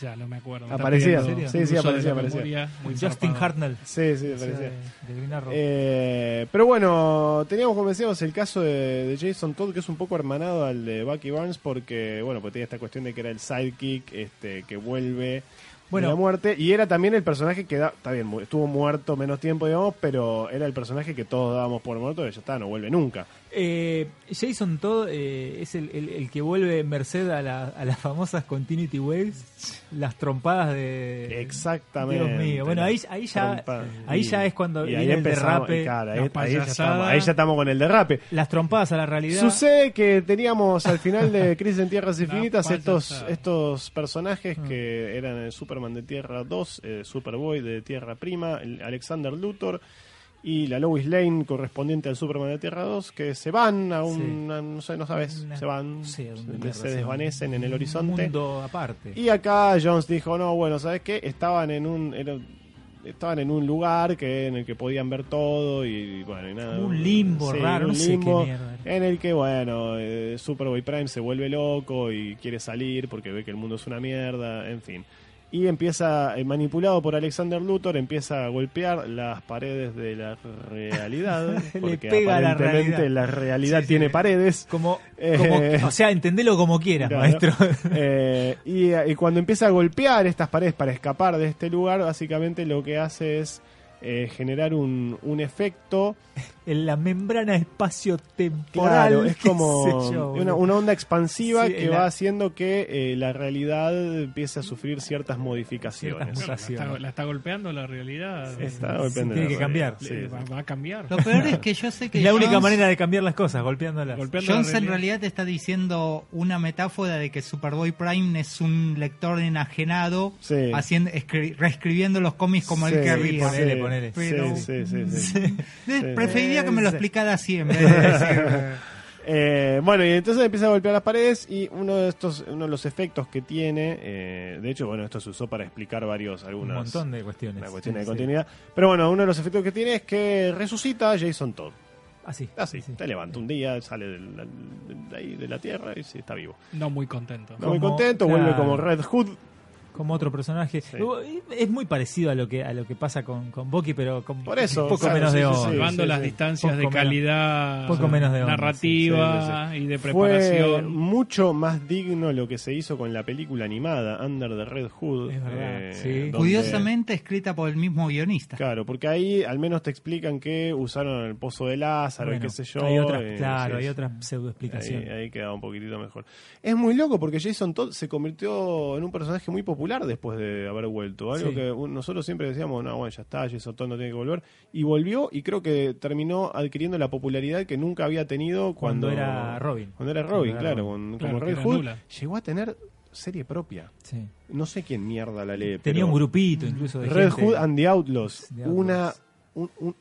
Ya no me acuerdo. me Aparecía, sí, sí, de aparecía, aparecía. muy Justin zarpado. Hartnell. Sí, sí, aparecía. de, de Green Arrow. Eh, pero bueno, teníamos como decíamos el caso de, de Jason Todd que es un poco hermanado al de Bucky Barnes porque bueno, pues tenía esta cuestión de que era el sidekick este que vuelve Bueno. la muerte y era también el personaje que da, está bien, estuvo muerto menos tiempo digamos, pero era el personaje que todos dábamos por muerto y ya está, no vuelve nunca. Eh, Jason Todd eh, es el, el- el que vuelve merced a, la- a las famosas Continuity Waves, las trompadas de... Exactamente. Dios mío, bueno, ahí, ahí, ya, ahí Y- ya es cuando y ahí viene el empezamos, derrape, y claro, ahí, ahí ya estamos, ahí ya estamos con el derrape. las trompadas a la realidad. Sucede que teníamos al final de Crisis en Tierras Infinitas estos, estos personajes Ah. que eran el Superman de Tierra 2, eh, Superboy de Tierra Prima, el Alexander Luthor y la Lois Lane correspondiente al Superman de Tierra 2 que se van a un, Sí. a- no sé, no sabes, Una- se van, se, desvanecen en el Un horizonte. mundo aparte. Y acá Jones dijo, no, bueno, ¿sabes qué? Estaban en un... estaban en un lugar que en el que podían ver todo y bueno y nada un limbo raro, un no sé qué limbo en el que bueno eh, Superboy Prime se vuelve loco y quiere salir porque ve que el mundo es una mierda en fin y empieza eh, manipulado por Alexander Luthor empieza a golpear las paredes de la realidad Le porque pega la aparentemente realidad. la realidad Sí, sí. tiene paredes Como, Eh, como- o sea, entendelo como quieras, Claro. maestro. Eh, y, y cuando empieza a golpear estas paredes para escapar de este lugar, básicamente lo que hace es eh, generar un, un efecto. En la membrana espacio-temporal. Claro, es como yo, una, onda expansiva Sí, que la- va haciendo que eh, la realidad empiece a sufrir ciertas modificaciones. Ciertas la, está, la está golpeando la realidad. Sí, Está sí, golpeando tiene la que cambiar. realidad. Le- va, a cambiar. Lo peor es que yo sé que Es la única Jones- manera de cambiar las cosas, golpeándolas. Golpeando Jones la en realidad te está diciendo una metáfora de que Superboy Prime es un lector enajenado Sí. haciendo, escri- reescribiendo los cómics como Sí, él querría. ponele, ponele. Pero- Sí, sí, sí, sí. Que me lo explicara así en vez de decir... Eh, bueno, y entonces empieza a golpear las paredes y uno de estos, uno de los efectos que tiene, eh, de hecho, bueno, esto se usó para explicar varios, Un algunas montón de cuestiones. una cuestión Sí, de sí. continuidad. Pero bueno, uno de los efectos que tiene es que resucita a Jason Todd. Así. Así, sí. te levanta un día, sale del- de, ahí de la tierra y sí, está vivo. No muy contento. No muy contento, claro. vuelve como Red Hood. Como otro personaje. Sí. Es muy parecido a lo que a lo que pasa con, con Bucky, pero con Por eso, un poco claro, menos sí, de sí, onda. sí. Salvando las sí. distancias Poco de calidad poco menos de onda, narrativa y de Fue preparación. mucho más digno lo que se hizo con la película animada Under the Red Hood. Es verdad, sí. donde- Curiosamente escrita por el mismo guionista. Claro, porque ahí al menos te explican que usaron el pozo de Lázaro Bueno, y qué sé yo. hay otras, eh, claro, sí, hay otras pseudo Ahí, explicaciones. ahí quedaba un poquitito mejor. Es muy loco porque Jason Todd se convirtió en un personaje muy popular después de haber vuelto. Algo Sí. que nosotros siempre decíamos, no, bueno, ya está, Jason Todd no tiene que volver. Y volvió y creo que terminó adquiriendo la popularidad que nunca había tenido cuando, Cuando era Robin. Cuando era Robin, Cuando era claro, Robin. con- Claro, como Red Hood. nula. Llegó a tener serie propia. Sí. No sé quién mierda la lee. Tenía pero un grupito incluso de Red gente. Hood and the Outlaws. The Outlaws. Una. un- un-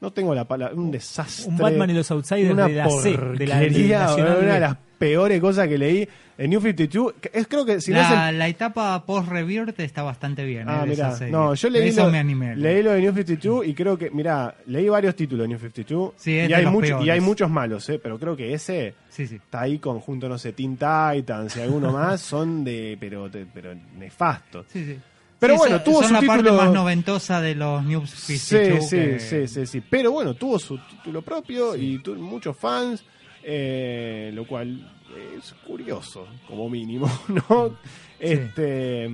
no tengo la palabra. Un desastre. Un Batman y los Outsiders una de la C, de la del porquería, Nacional una de las peores cosas que leí en New 52. que Es, creo que si no es la, el- la etapa post-revirt está bastante bien. Ah, eh, serie. no, yo leí lo, me animé. leí lo de New 52 y creo que, mira, leí varios títulos de New 52 Sí, y, hay mucho- y hay muchos malos, eh, pero creo que ese Sí, sí. está ahí con junto, no sé, Teen Titans y alguno más, son de, pero, de- pero nefastos. sí, sí. Pero Sí, bueno, son- tuvo son su la parte título- más noventosa de los New Sí, 52. sí, que- sí, sí, sí. Pero bueno, tuvo su título propio y tuvo muchos fans, eh, lo cual es curioso, como mínimo, ¿no? Este.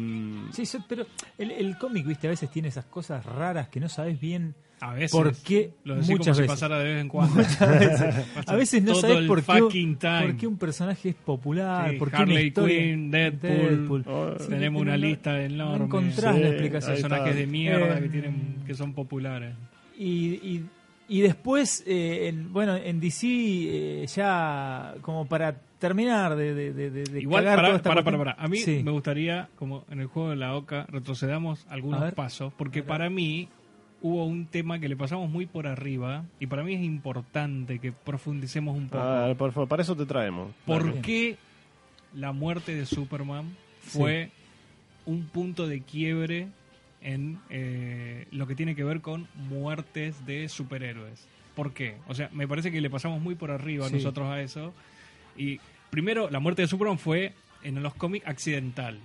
Sí, so- pero el, el cómic, viste, a veces tiene esas cosas raras que no sabes bien A veces. por qué. Lo decís muchas como si veces. pasara de vez en cuando. Muchas veces. A veces no sabes por qué, por qué un personaje es popular, Sí, por qué una Harley historia- Quinn, Deadpool. Oh, Sí, Tenemos una no- lista enorme. No encontrás Sí, la explicación. Personajes de mierda Eh, que tienen que son populares. Y, y Y después, eh, en, bueno, en DC, eh, ya como para terminar de, de, de, de Igual, cagar para, toda esta para, para, para. A mí Sí. me gustaría, como en el juego de la OCA, retrocedamos A algunos ver. pasos, porque para mí hubo un tema que le pasamos muy por arriba, y para mí es importante que profundicemos un poco. Ah, por favor, para eso te traemos. ¿Por Bien. qué la muerte de Superman fue un punto de quiebre en eh, lo que tiene que ver con muertes de superhéroes? ¿Por qué? O sea, me parece que le pasamos muy por arriba Sí. nosotros a eso. Y primero, la muerte de Superman fue en los cómics accidental.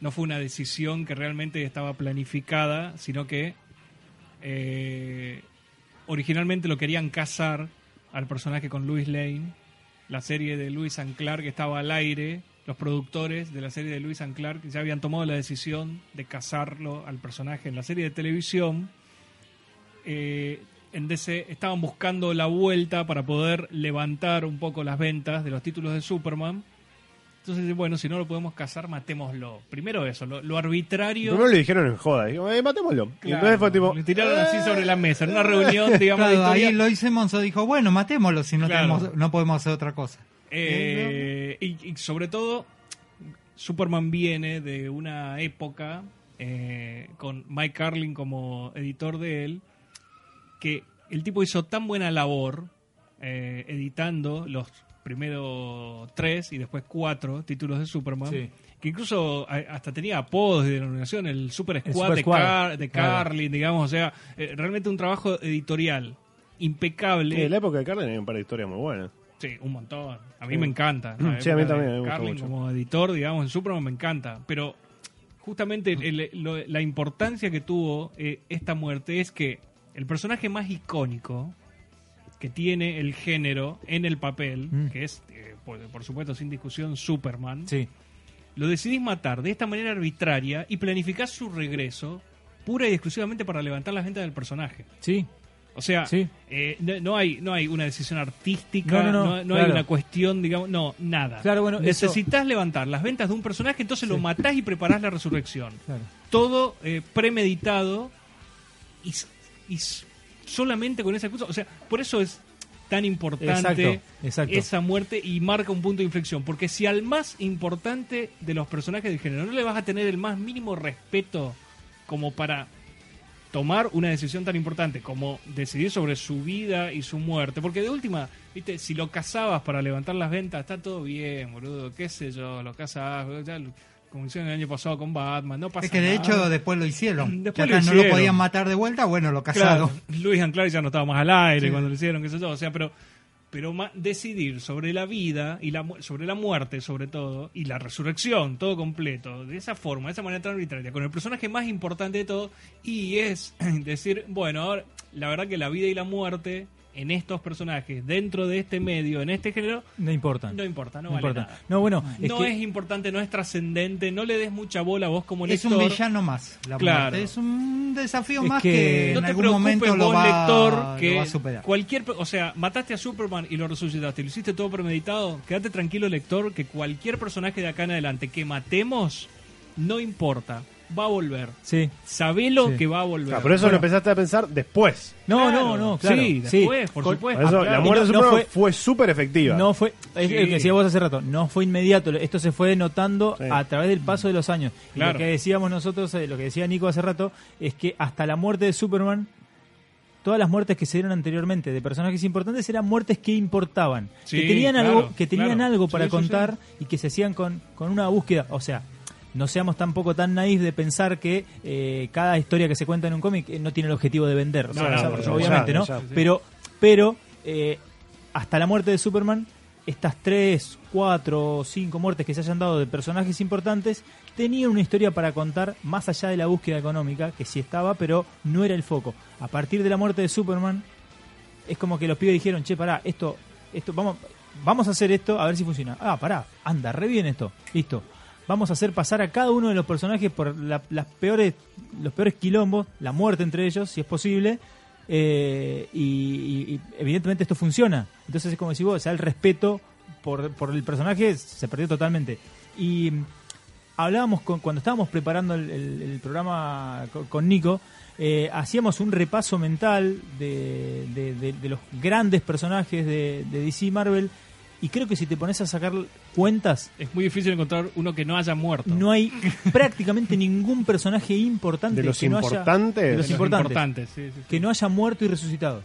No fue una decisión que realmente estaba planificada, sino que eh, originalmente lo querían casar al personaje con Louis Lane. La serie de Louis and Clark estaba al aire. Los productores de la serie de Louis and Clark ya habían tomado la decisión de casarlo al personaje en la serie de televisión. Eh, en DC estaban buscando la vuelta para poder levantar un poco las ventas de los títulos de Superman. Entonces, bueno, si no lo podemos casar, matémoslo. Primero eso, lo, lo arbitrario. Primero le dijeron en joda, digo, eh, matémoslo. Y entonces fue tipo. le tiraron así eh, sobre la mesa, en una reunión, digamos, de ahí historia. Lois Simonson dijo, bueno, matémoslo si no, Claro. tenemos, no podemos hacer otra cosa. Eh, y, y sobre todo, Superman viene de una época eh, con Mike Carlin como editor de él, que el tipo hizo tan buena labor eh, editando los primeros tres y después cuatro títulos de Superman. Sí. Que incluso hasta tenía apodos de denominación, el Super Squad, Super de, Squad, Car- de. Carlin, digamos, o sea, eh, realmente un trabajo editorial impecable. Sí, en la época de Carden hay un par de historias muy buenas. Sí, un montón. A mí Sí. me encanta. Sí, La a mí también, me gusta Carlin mucho. como editor, digamos, en Superman me encanta. Pero justamente el- lo- la importancia que tuvo eh, esta muerte es que el personaje más icónico que tiene el género en el papel, Mm. que es, eh, por, por supuesto, sin discusión, Superman, Sí. lo decidís matar de esta manera arbitraria y planificás su regreso pura y exclusivamente para levantar las ventas del personaje. Sí. O sea, Sí. eh, no, no hay no hay una decisión artística, No, hay una cuestión, digamos, no, nada. Claro, bueno, eso- Necesitas levantar las ventas de un personaje, entonces lo matás y preparás la resurrección. Claro. Todo eh, premeditado y, y solamente con esa cosa. O sea, por eso es tan importante Exacto, exacto. esa muerte y marca un punto de inflexión. Porque si al más importante de los personajes del género no le vas a tener el más mínimo respeto como para tomar una decisión tan importante como decidir sobre su vida y su muerte. Porque de última, viste, si lo casabas para levantar las ventas, está todo bien, boludo, qué sé yo, lo casabas, ya como hicieron el año pasado con Batman, no pasa Es que de nada. hecho después lo hicieron. Después lo acá no lo hicieron. podían matar de vuelta, bueno, lo Claro, casaron. Luis Anclar ya no estaba más al aire Sí. cuando lo hicieron, qué sé yo, o sea, pero pero decidir sobre la vida y la sobre la muerte sobre todo y la resurrección todo completo de esa forma de esa manera tan arbitraria con el personaje más importante de todo y es decir bueno ahora la verdad que la vida y la muerte en estos personajes dentro de este medio en este género No importa. no importa no, No vale importa. nada No, bueno, es no que- es importante no es trascendente no le des mucha bola a vos como Es lector un villano más. La Claro. muerte. Es un desafío Es más que- que, no en te algún preocupes momento lo va, lector, lo que va a superar. cualquier, o sea, mataste a Superman y lo resucitaste, lo hiciste todo premeditado. Quédate tranquilo, lector, que cualquier personaje de acá en adelante que matemos, no importa, va a volver. Sí. Sabelo Sí. que va a volver. Ah, pero eso Bueno. lo empezaste a pensar después. No, Claro. no, no, claro. Sí, después, por supuesto. Por eso, Ah, claro. la muerte no- no Superman fue- súper efectiva. No fue, es Sí. lo que decía vos hace rato, no fue inmediato, esto se fue notando Sí. a través del paso de los años. Claro. lo que decíamos nosotros, eh, lo que decía Nico hace rato, es que hasta la muerte de Superman, todas las muertes que se dieron anteriormente de personajes importantes eran muertes que importaban, Sí, que tenían claro, algo, que tenían claro. algo Sí, para sí, contar y que se hacían con, con una búsqueda, o sea, no seamos tampoco tan naif de pensar que eh, cada historia que se cuenta en un cómic eh, no tiene el objetivo de vender, No, o sea, obviamente, ¿no? Pero, pero eh, hasta la muerte de Superman, estas tres, cuatro, cinco muertes que se hayan dado de personajes importantes tenían una historia para contar más allá de la búsqueda económica, que sí estaba, pero no era el foco. A partir de la muerte de Superman, es como que los pibes dijeron, che, pará, esto, esto, vamos, vamos a hacer esto, a ver si funciona. Ah, pará, anda, re bien esto, listo. Vamos a hacer pasar a cada uno de los personajes por la- las peores, los peores quilombos, la muerte entre ellos, si es posible, eh, y, evidentemente esto funciona. Entonces es como decir vos, ya el respeto por, por el personaje se perdió totalmente. Y hablábamos con, cuando estábamos preparando el, programa co- con, Nico, eh, hacíamos un repaso mental de, de- de- los grandes personajes de, DC Marvel. Y creo que si te pones a sacar cuentas, Es muy difícil encontrar uno que no haya muerto. no hay prácticamente ningún personaje importante De los que no haya- importantes. de De los los importantes, importantes, sí, sí, sí. que no haya muerto y resucitado.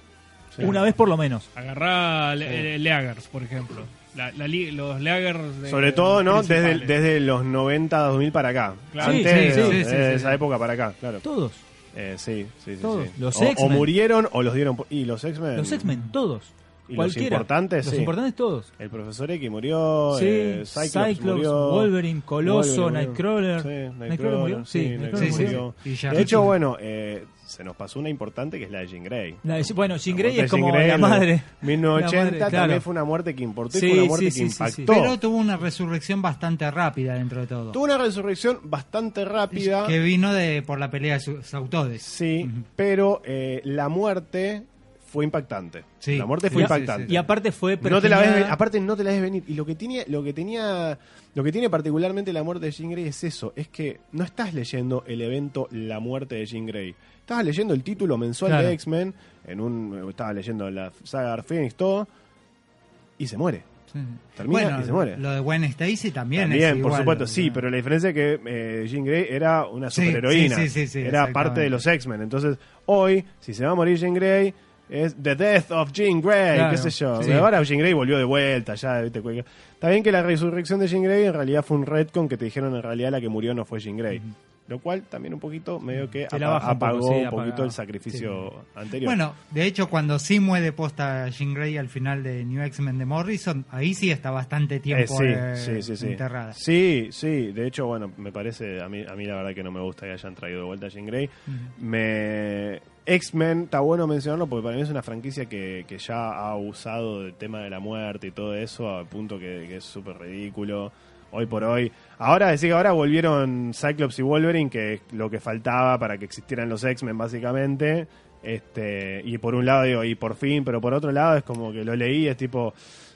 Sí. Una vez por lo menos. Agarrá eh, Leagers, por ejemplo. La, la los Leagers. de- Sobre todo, ¿no? Desde, desde los 90, 2000 para acá. Claro. Antes, Sí, sí, de- sí, de sí, sí, esa sí. época para acá, claro. Todos. Eh, sí, sí, sí. Todos. sí. Los o, o murieron o los dieron. por- Y los X-Men. Los X-Men, todos. Y los Cualquiera. importantes, Los sí. importantes todos. El profesor X murió. Sí, eh, Cyclops, Cyclops, murió. Wolverine, Coloso, Wolverine. Nightcrawler. Sí, ¿Nightcrawler Nightcrawler, murió? Sí, sí, Nightcrawler murió. De hecho, bueno, eh, se nos pasó una importante que es la de Jean Grey. La de- bueno, Jean Grey es como Grey, la madre. 1980 La madre, también claro. fue una muerte que importó y Sí, fue una muerte sí, que sí, sí, sí. impactó. Pero tuvo una resurrección bastante rápida dentro de todo. Tuvo una resurrección bastante rápida. Que vino de por la pelea de sus autores. Sí, pero eh, la muerte fue impactante. Sí. La muerte fue impactante. sí, Y aparte fue No te la ves, pergeñada- ven- aparte no te la ves venir. Y lo que tenía, lo que tenía, lo que tiene particularmente la muerte de Jean Grey es eso, es que no estás leyendo el evento La muerte de Jean Grey. Estabas leyendo el título mensual Claro. de X-Men, en un, estaba leyendo la saga Phoenix, todo, y se muere. Sí. Termina bueno, y se muere. Lo de Gwen Stacy también, También, es por supuesto, sí, pero la diferencia es que eh, Jean Grey era una superheroína. sí, sí, sí, sí, era parte de los X-Men. Entonces, hoy, si se va a morir Jean Grey, es The Death of Jean Grey, Claro, qué sé yo. sí. Ahora Jean Grey volvió de vuelta, ya, ¿viste? Cualquier- Está bien que la resurrección de Jean Grey en realidad fue un retcon que te dijeron en realidad la que murió no fue Jean Grey. Lo cual también un poquito medio que apa- baja apagó sí, un poquito el sacrificio anterior. Bueno, de hecho, cuando sí muere posta Jean Grey al final de New X-Men de Morrison, ahí sí está bastante Eh, tiempo sí, eh, sí, sí, sí. enterrada. Sí, sí. De hecho, bueno, me parece, a mí, a mí la verdad que no me gusta que hayan traído de vuelta a Jean Grey. Me... X-Men, está bueno mencionarlo porque para mí es una franquicia que, que ya ha usado del tema de la muerte y todo eso al punto que, que es súper ridículo. Hoy por hoy. Ahora, decir que ahora volvieron Cyclops y Wolverine, que es lo que faltaba para que existieran los X-Men, básicamente. Este, y por un lado digo, y por fin, pero por otro lado es como que lo leí, es tipo,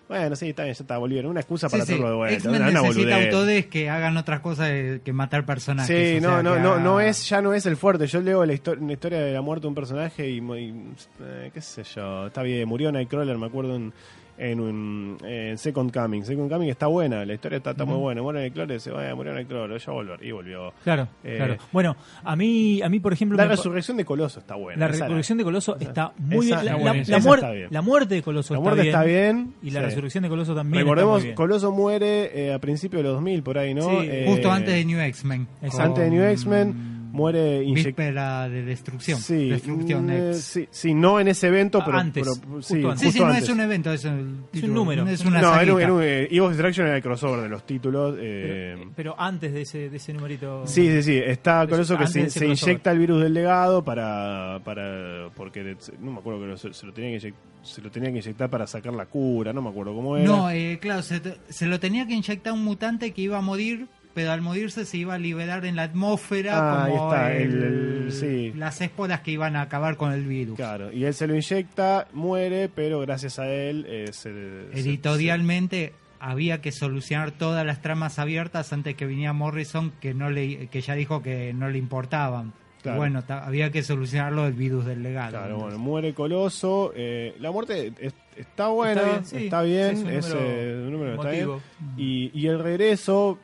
bueno, sí, está bien, ya está, volvieron. Una excusa para hacerlo de vuelta. Una- una necesita boludez. autores que hagan otras cosas que matar personajes. Sí, o no, sea, no, no, haga- no es, ya no es el fuerte. Yo leo la, una historia de la muerte de un personaje y, y, eh, qué sé yo, está bien, murió Nightcrawler, me acuerdo en, en un en Second Coming. Second Coming está buena, la historia está, está muy buena. Muere Nightcrawler y dice, vaya, murió Nightcrawler, ya volver. Y volvió. Claro, Eh, claro. Bueno, a mí, a mí por ejemplo, La resurrección de Coloso está buena. la resurrección de Coloso está muy bien. La, está está bien. muerte de Coloso La muerte está bien. Y la sí. resurrección de Coloso también. Recordemos, está muy bien. Coloso muere eh, a principios de los 2000, por ahí, ¿no? Sí, Eh, Justo antes de New X-Men. Antes de New X-Men, muere inyectado. Víspera de destrucción. Sí, Destrucción mm, X. sí, sí, no en ese evento, pero, antes, pero- justo sí, antes. Sí, sí, no antes. es un evento, es, el título, número. Es una no, era, un- era un, eh, Evo's Destruction era el crossover de los títulos. eh, Pero, pero antes de ese, de ese numerito. sí, sí, sí. Está con eso que se, se inyecta el virus del legado para. para porque no me acuerdo que lo- se, se lo tenía que inyec- se lo tenía que inyectar para sacar la cura, no me acuerdo cómo era. No, eh, claro, se, te- se lo tenía que inyectar un mutante que iba a morir, pero al morirse se iba a liberar en la atmósfera Ah, como está, el- el- el- sí. las esporas que iban a acabar con el virus. Claro, y él se lo inyecta, muere, pero gracias a él eh, se, se- Editorialmente había que solucionar todas las tramas abiertas antes que viniera Morrison, que no le, que ya dijo que no le importaban. Claro. Bueno, había que solucionarlo del virus del legado. Claro, bueno, muere Coloso. eh, la muerte es- está buena, está bien, bien, sí, es, un número eh, un número está bien. y el regreso,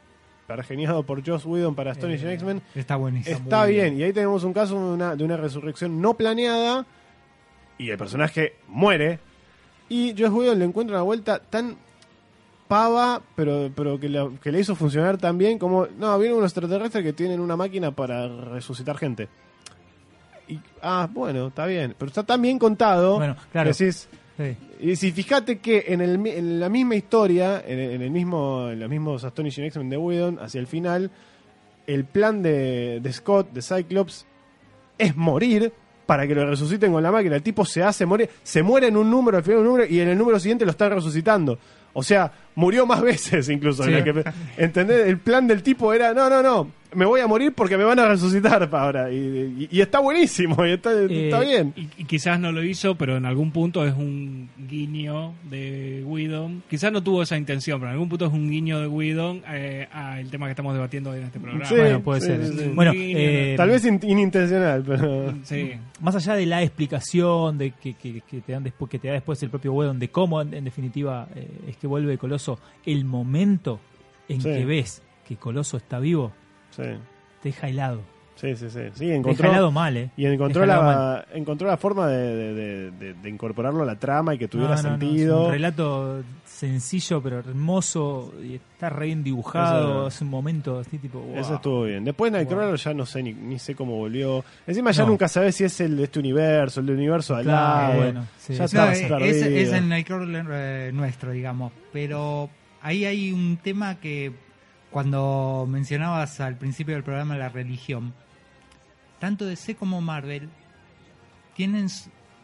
pergeniado por Joss Whedon para Astonishing Eh, X-Men, Está buenísimo. está bien. bien. Y ahí tenemos un caso de una, de una resurrección no planeada y el personaje muere. Y Joss Whedon le encuentra una vuelta tan pava, pero, pero que, la- que le hizo funcionar tan bien como, no, vienen unos extraterrestres que tienen una máquina para resucitar gente. Y, ah, bueno, está bien. Pero está tan bien contado. Bueno, claro. que decís, Sí. y si fíjate que en, el, en la misma historia, en, el- en el mismo, en los mismos Astonishing X-Men de Whedon, hacia el final, el plan de, de Scott, de Cyclops, es morir para que lo resuciten con la máquina. El tipo se hace morir, se muere en un número, al final de un número, y en el número siguiente lo están resucitando. O sea, murió más veces incluso. la que- ¿Entendés? El plan del tipo era, no, no, no, me voy a morir porque me van a resucitar ahora. Y, y- y está buenísimo, y está, está Eh, bien. Y, y quizás no lo hizo, pero en algún punto es un guiño de Whedon. Quizás no tuvo esa intención, pero en algún punto es un guiño de Whedon eh, al tema que estamos debatiendo hoy en este programa. Sí, bueno, puede sí, ser. sí, sí. Bueno, eh, Tal vez in- inintencional, pero... Sí. más allá de la explicación de que, que- que te dan después que te da después el propio Wedon de cómo en, en definitiva eh, es que vuelve Coloso el momento en Sí. que ves que Coloso está vivo Sí, te deja helado sí, sí. sí. Sí, deja helado mal eh y encontró la, encontró la forma de, de- de- de- de incorporarlo a la trama y que tuviera No, no, no, es sentido. un relato sencillo pero hermoso y está re bien dibujado Eso- es un momento así tipo wow. Eso estuvo bien. Después Nightcrawler ya no sé ni, ni sé cómo volvió. Encima ya nunca sabes si es el de este universo, el de universo al Claro, lado. bueno, sí. ya No, eh, es, es el Nightcrawler eh, nuestro, digamos. Pero ahí hay un tema que cuando mencionabas al principio del programa la religión, tanto DC como Marvel tienen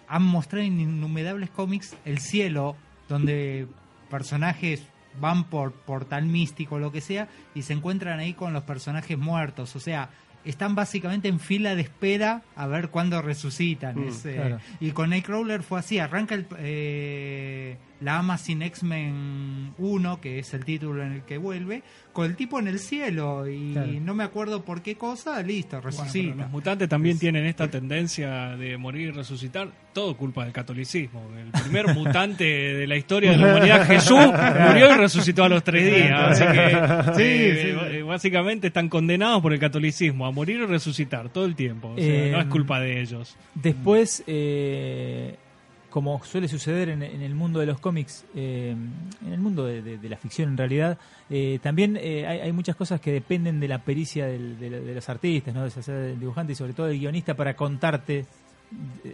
han mostrado en innumerables cómics el cielo donde personajes van por portal místico o lo que sea y se encuentran ahí con los personajes muertos, o sea, están básicamente en fila de espera a ver cuándo resucitan. Mm, Es, eh. Y con Nightcrawler fue así, arranca el, eh, la Amazing X-Men 1, que es el título en el que vuelve, con el tipo en el cielo y Claro. no me acuerdo por qué cosa, listo, Bueno, resucita. los mutantes también tienen esta tendencia de morir y resucitar, todo culpa del catolicismo. El primer mutante de la historia de la humanidad, Jesús, murió y resucitó a los tres días. Así que, eh, eh, básicamente están condenados por el catolicismo a morir y resucitar todo el tiempo. O sea, Eh, no es culpa de ellos. Después, eh, como suele suceder en, en el mundo de los cómics, eh, en el mundo de, de- de la ficción en realidad, eh, también eh, hay, hay muchas cosas que dependen de la pericia del- de, de los artistas, ¿no? de del dibujante y sobre todo del guionista para contarte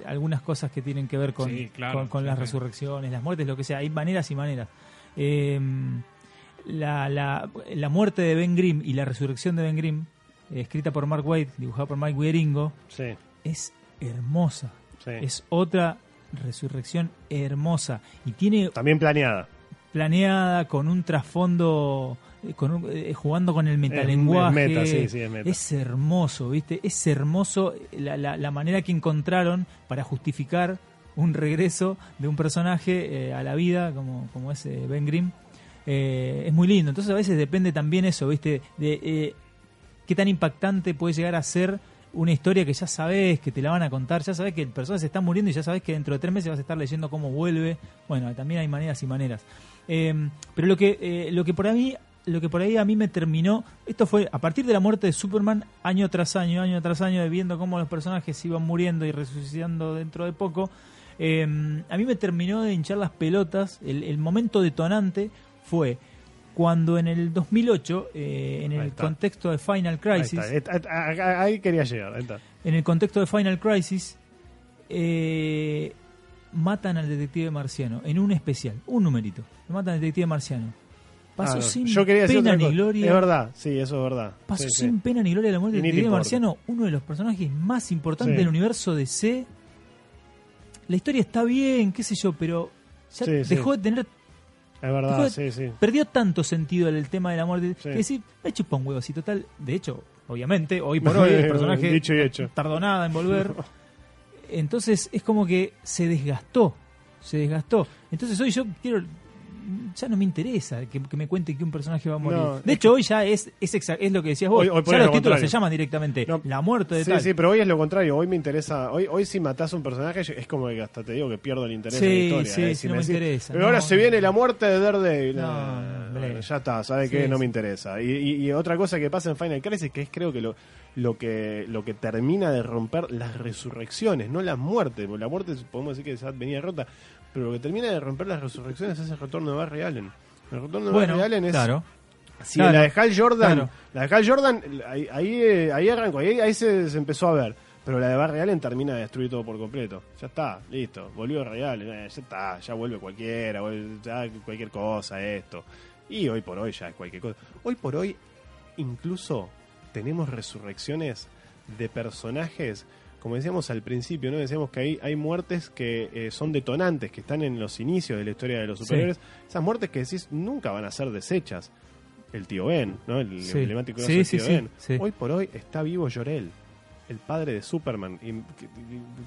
algunas cosas que tienen que ver con, Sí, claro, con, con sí, las sí. resurrecciones, las muertes, lo que sea. Hay maneras y maneras. Eh, la, la, la muerte de Ben Grimm y la resurrección de Ben Grimm, escrita por Mark Waid, dibujada por Mike Wieringo, es hermosa. Es otra resurrección hermosa. Y tiene También planeada. planeada con un trasfondo, eh, con un- eh, jugando con el metalenguaje. es meta, sí, sí, es meta. Es hermoso, ¿viste? Es hermoso la, la- la manera que encontraron para justificar un regreso de un personaje eh, a la vida, como, como es eh, Ben Grimm. Eh, es muy lindo. Entonces a veces depende también eso, ¿viste? De eh, qué tan impactante puede llegar a ser una historia que ya sabes que te la van a contar, ya sabes que el personaje se está muriendo y ya sabes que dentro de tres meses vas a estar leyendo cómo vuelve. Bueno, también hay maneras y maneras. Eh, pero lo que, eh, lo que por ahí lo que por ahí a mí me terminó, esto fue a partir de la muerte de Superman, año tras año, año tras año, viendo cómo los personajes iban muriendo y resucitando dentro de poco, eh, a mí me terminó de hinchar las pelotas, el, el momento detonante fue cuando en el 2008, eh, en el contexto de Final Ahí, Crisis, está. Ahí quería llegar. Ahí está. en el contexto de Final Crisis, eh, matan al detective marciano en un especial, un numerito. Lo matan al detective marciano. Pasó Ah, no. sin Yo quería decir pena ni gloria. Es verdad, sí, eso es verdad. Pasó Sí, sí. sin pena ni gloria la muerte del detective importa. marciano, uno de los personajes más importantes Sí. del universo de C. La historia está bien, qué sé yo, pero ya dejó de tener Es verdad, sí, sí. perdió tanto sentido el, el tema de la muerte Sí. que decir, me chupa un huevo así total. De hecho, obviamente, hoy por hoy el personaje Dicho y hecho. tardó nada en volver. Entonces es como que se desgastó, se desgastó. Entonces hoy yo quiero, ya no me interesa que, que me cuente que un personaje va a morir. No, de hecho hoy ya es es, es lo que decías vos. Hoy- hoy por ya lo los títulos contrario. se llaman directamente No. la muerte de Sí, tal. sí, pero hoy es lo contrario. Hoy me interesa. Hoy, hoy si matás a un personaje, es como que hasta te digo que pierdo el interés Sí, en la historia. sí, eh. sí, Si no me interesa. Pero ahora se viene la muerte de Daredevil. No, bueno, ya está, ¿sabe qué? No me interesa. Y, y- y otra cosa que pasa en Final Crisis, que es creo que lo, lo que lo que termina de romper las resurrecciones, no las muertes. Porque la muerte podemos decir que ya venía rota. Pero lo que termina de romper las resurrecciones es el retorno de Barry Allen. El retorno de Bueno, Barry Allen es. claro. Claro, la de Hal Jordan, claro. la de Hal Jordan, ahí, ahí, eh, ahí arrancó, ahí, ahí se, se empezó a ver. Pero la de Barry Allen termina de destruir todo por completo. Ya está, listo. Volvió Barry Allen, eh, ya está, ya vuelve cualquiera, vuelve- ya cualquier cosa, esto. Y hoy por hoy ya es cualquier cosa. Hoy por hoy, incluso tenemos resurrecciones de personajes, como decíamos al principio, ¿no? Decíamos que hay, hay muertes que eh, son detonantes, que están en los inicios de la historia de los Sí. superhéroes. Esas muertes que decís nunca van a ser desechas. el tío Ben, ¿no? El Sí. emblemático Sí, sí, tío Ben. Hoy por hoy está vivo Jorel, el padre de Superman. y- el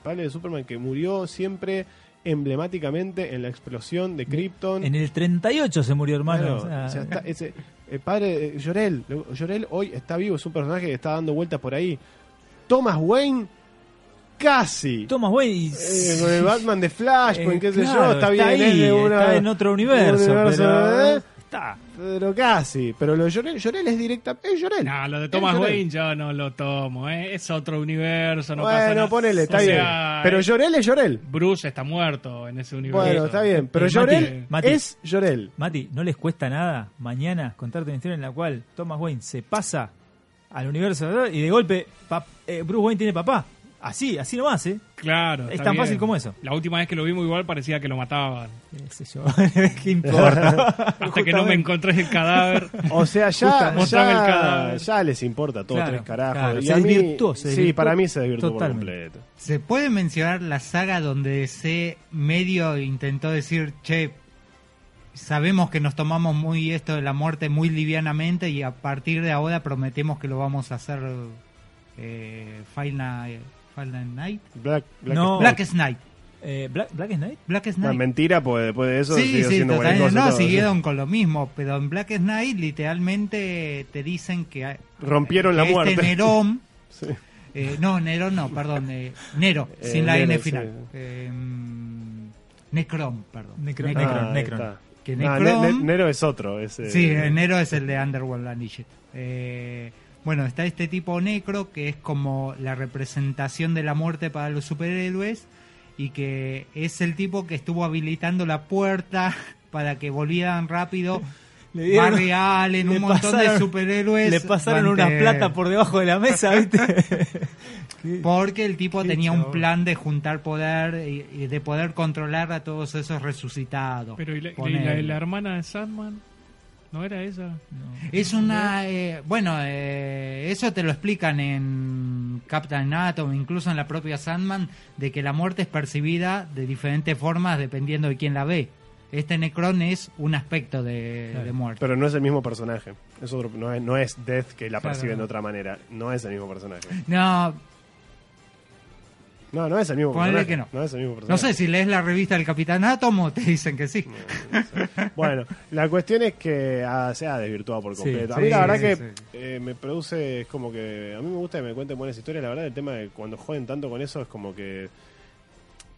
padre de Superman que murió siempre emblemáticamente en la explosión de Krypton. En el 38 se murió, hermano. Claro, o sea, o sea, está- ese- el padre de Jorel, lo- Jorel hoy está vivo, es un personaje que está dando vueltas por ahí. Thomas Wayne, casi. Thomas Wayne. Eh, con el Batman de Flashpoint, Eh, qué sé yo, está, bien, ahí, es de una- está en otro universo. un universo, pero- ¿eh? Está. Pero casi. Pero lo de Llorel, Llorel es directa. Es Llorel. No, lo de Es Thomas. Wayne yo no lo tomo, ¿eh? es otro universo, no pasa bueno, nada. ponele, está O bien. sea, pero Llorel es Llorel. Bruce está muerto en ese universo. Bueno, está bien. Pero Llorel es Llorel. Mati, ¿no les cuesta nada mañana contarte una historia en la cual Thomas Wayne se pasa al universo ¿verdad? y de golpe eh, Bruce Wayne tiene papá? Así, así nomás, ¿eh? Claro. Es tan bien. fácil como eso. La última vez que lo vimos igual parecía que lo mataban. Qué sé yo, ¿qué importa? Hasta que no me encontré el cadáver. O sea, ya, mostrame el ya, cadáver. ya les importa todo Claro, tres carajos. claro, Y se a mí- desvirtuó, se sí, desvirtuó para mí se desvirtuó totalmente. por completo. ¿Se puede mencionar la saga donde se medio intentó decir, che, sabemos que nos tomamos muy esto de la muerte muy livianamente y a partir de ahora prometemos que lo vamos a hacer eh, Final, Final Night? Black, Black No. Blackest Night. Eh, Black, Black Knight? Blackest Una Night. mentira, pues después de eso sí, sigue sí, totalmente. cosa. No, todo, siguieron con lo mismo, pero en Blackest Night literalmente te dicen que... hay- Rompieron la que muerte. Este Nerón... Sí. eh, no, Nerón no, perdón. eh, Nero, Eh, sin la Nero, N sí. final. Eh, mm, Necron, perdón. Necron, Necron. Ah, Necron. Que Ah, Ne- Ne- Nero es otro. ese- Sí, eh, Nero es el de Underworld Shit. Eh, bueno, está este tipo Necro que es como la representación de la muerte para los superhéroes y que es el tipo que estuvo habilitando la puerta para que volvieran rápido Le dieron- Barry Allen, le un montón de superhéroes. Le pasaron durante- unas plata por debajo de la mesa, ¿viste? Porque el tipo Qué tenía un plan de juntar poder y, y de poder controlar a todos esos resucitados. Pero ¿y la, y Ponele. la- la hermana de Sandman? ¿No era esa? no. Es una. eh, bueno, eh, eso te lo explican en Captain Atom, incluso en la propia Sandman, de que la muerte es percibida de diferentes formas dependiendo de quién la ve. Este Necron es un aspecto de, Claro. de muerte. Pero no es el mismo personaje. Es otro, no, es, no es Death que la Claro, perciben de otra manera. No es el mismo personaje. No, No, no es el mismo personaje. que no. No es el mismo no sé si lees la revista del Capitán Átomo, te dicen que sí. No, no sé. Bueno, la cuestión es que ah, se ha desvirtuado por Sí, completo. a sí, mí la verdad sí, que eh, me produce, es como que a mí me gusta que me cuenten buenas historias. La verdad el tema de cuando joden tanto con eso es como que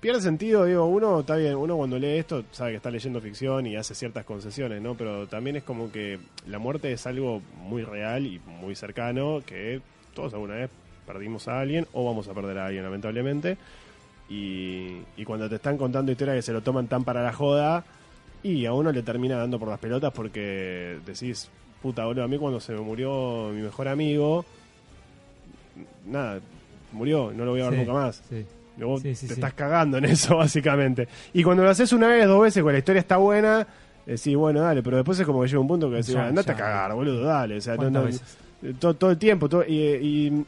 pierde sentido. Digo, uno está bien, uno cuando lee esto sabe que está leyendo ficción y hace ciertas concesiones, ¿no? Pero también es como que la muerte es algo muy real y muy cercano que todos alguna vez perdimos a alguien o vamos a perder a alguien, lamentablemente. Y, y cuando te están contando historias que se lo toman tan para la joda, y a uno le termina dando por las pelotas porque decís, puta, boludo, a mí cuando se me murió mi mejor amigo, nada, murió, no lo voy a ver Sí, nunca más. sí. Vos Sí, sí, te estás cagando en eso, básicamente. Y cuando lo haces una vez, dos veces, cuando la historia está buena, decís, bueno, dale, pero después es como que llega un punto que decís, andate ya. a cagar, boludo, dale. O sea, no- ¿Cuántas no- todo, todo el tiempo. todo- y, y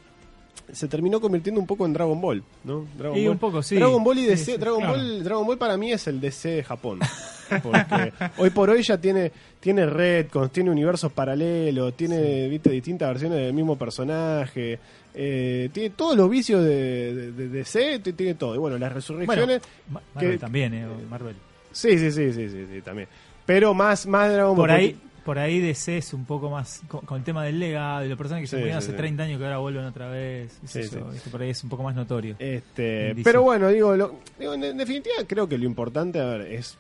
se terminó convirtiendo un poco en Dragon Ball, ¿no? Dragon Y Ball. un poco, sí. Dragon Ball y DC. sí, Dragon, claro. Ball, Dragon Ball para mí es el DC de Japón. Porque hoy por hoy ya tiene, tiene retcons, tiene universos paralelos, tiene viste distintas versiones del mismo personaje. eh, tiene todos los vicios de, de- de DC, tiene todo. Y bueno, las resurrecciones. Ma- Marvel que- también, ¿eh? Marvel. Sí, sí, sí, sí, sí, también. Pero más, más Dragon Por Ball. ahí, por ahí DC es un poco más con, con el tema del legado y los personajes que se Sí, murieron sí, hace sí. 30 años que ahora vuelven otra vez. sí. ¿viste? Por ahí es un poco más notorio. Este, pero bueno, digo, lo- digo, en, en definitiva creo que lo importante a ver, es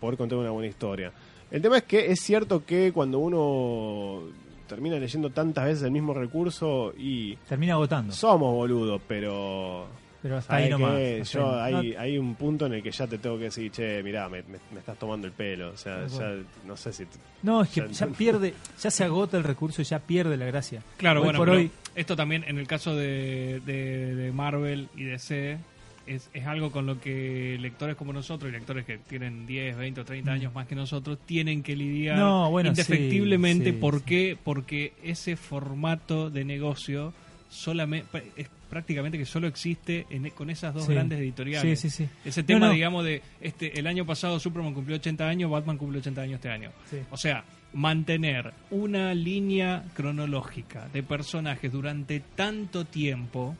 poder contar una buena historia. El tema es que es cierto que cuando uno termina leyendo tantas veces el mismo recurso y Termina agotando. somos boludos, pero Pero hasta ahí ¿sabes nomás. hasta yo ahí. hay, No, hay un punto en el que ya te tengo que decir, che, mirá, me, me- me estás tomando el pelo, o sea, ya no sé si no, es que Ya- ya pierde, ya se agota el recurso y ya pierde la gracia. Claro, Hoy bueno, por hoy, esto también en el caso de, de- de Marvel y DC es, es algo con lo que lectores como nosotros y lectores que tienen 10, 20 o 30 años más que nosotros tienen que lidiar Mm. No, bueno, indefectiblemente. sí, ¿Por sí. qué? Porque ese formato de negocio solamente es prácticamente que solo existe en- con esas dos Sí. grandes editoriales. Sí, sí, sí. Ese tema, no. digamos, de este el año pasado Superman cumplió 80 años, Batman cumplió 80 años este año. O sea, mantener una línea cronológica de personajes durante tanto tiempo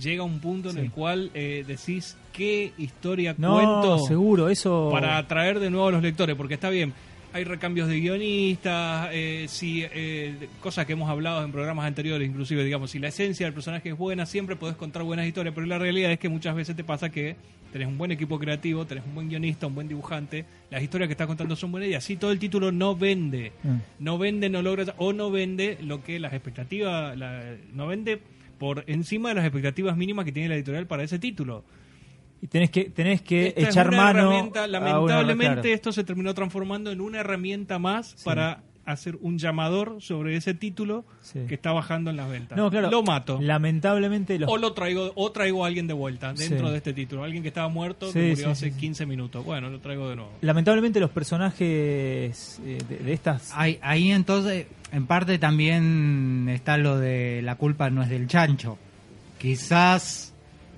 llega a un punto en el cual eh, decís qué historia No, cuento seguro, eso. para atraer de nuevo a los lectores, porque está bien, hay recambios de guionistas, eh, si, eh, cosas que hemos hablado en programas anteriores, inclusive, digamos, si la esencia del personaje es buena, siempre podés contar buenas historias, pero la realidad es que muchas veces te pasa que tenés un buen equipo creativo, tenés un buen guionista, un buen dibujante, las historias que estás contando son buenas y así todo el título no vende. Mm. No vende, no logra, o no vende lo que las expectativas, la- no vende por encima de las expectativas mínimas que tiene la editorial para ese título. Y tenés que, tenés que Esta es echar una mano. herramienta, a una- lamentablemente claro. esto se terminó transformando en una herramienta más para hacer un llamador sobre ese título Sí. que está bajando en las ventas. No, claro. Lo mato. Lamentablemente los O lo traigo, o traigo a alguien de vuelta dentro Sí. de este título. Alguien que estaba muerto, Sí, que murió sí, hace sí, sí. 15 minutos. Bueno, lo traigo de nuevo. lamentablemente los personajes eh, de, de estas Ahí, ahí entonces, en parte también está lo de la culpa no es del chancho. Quizás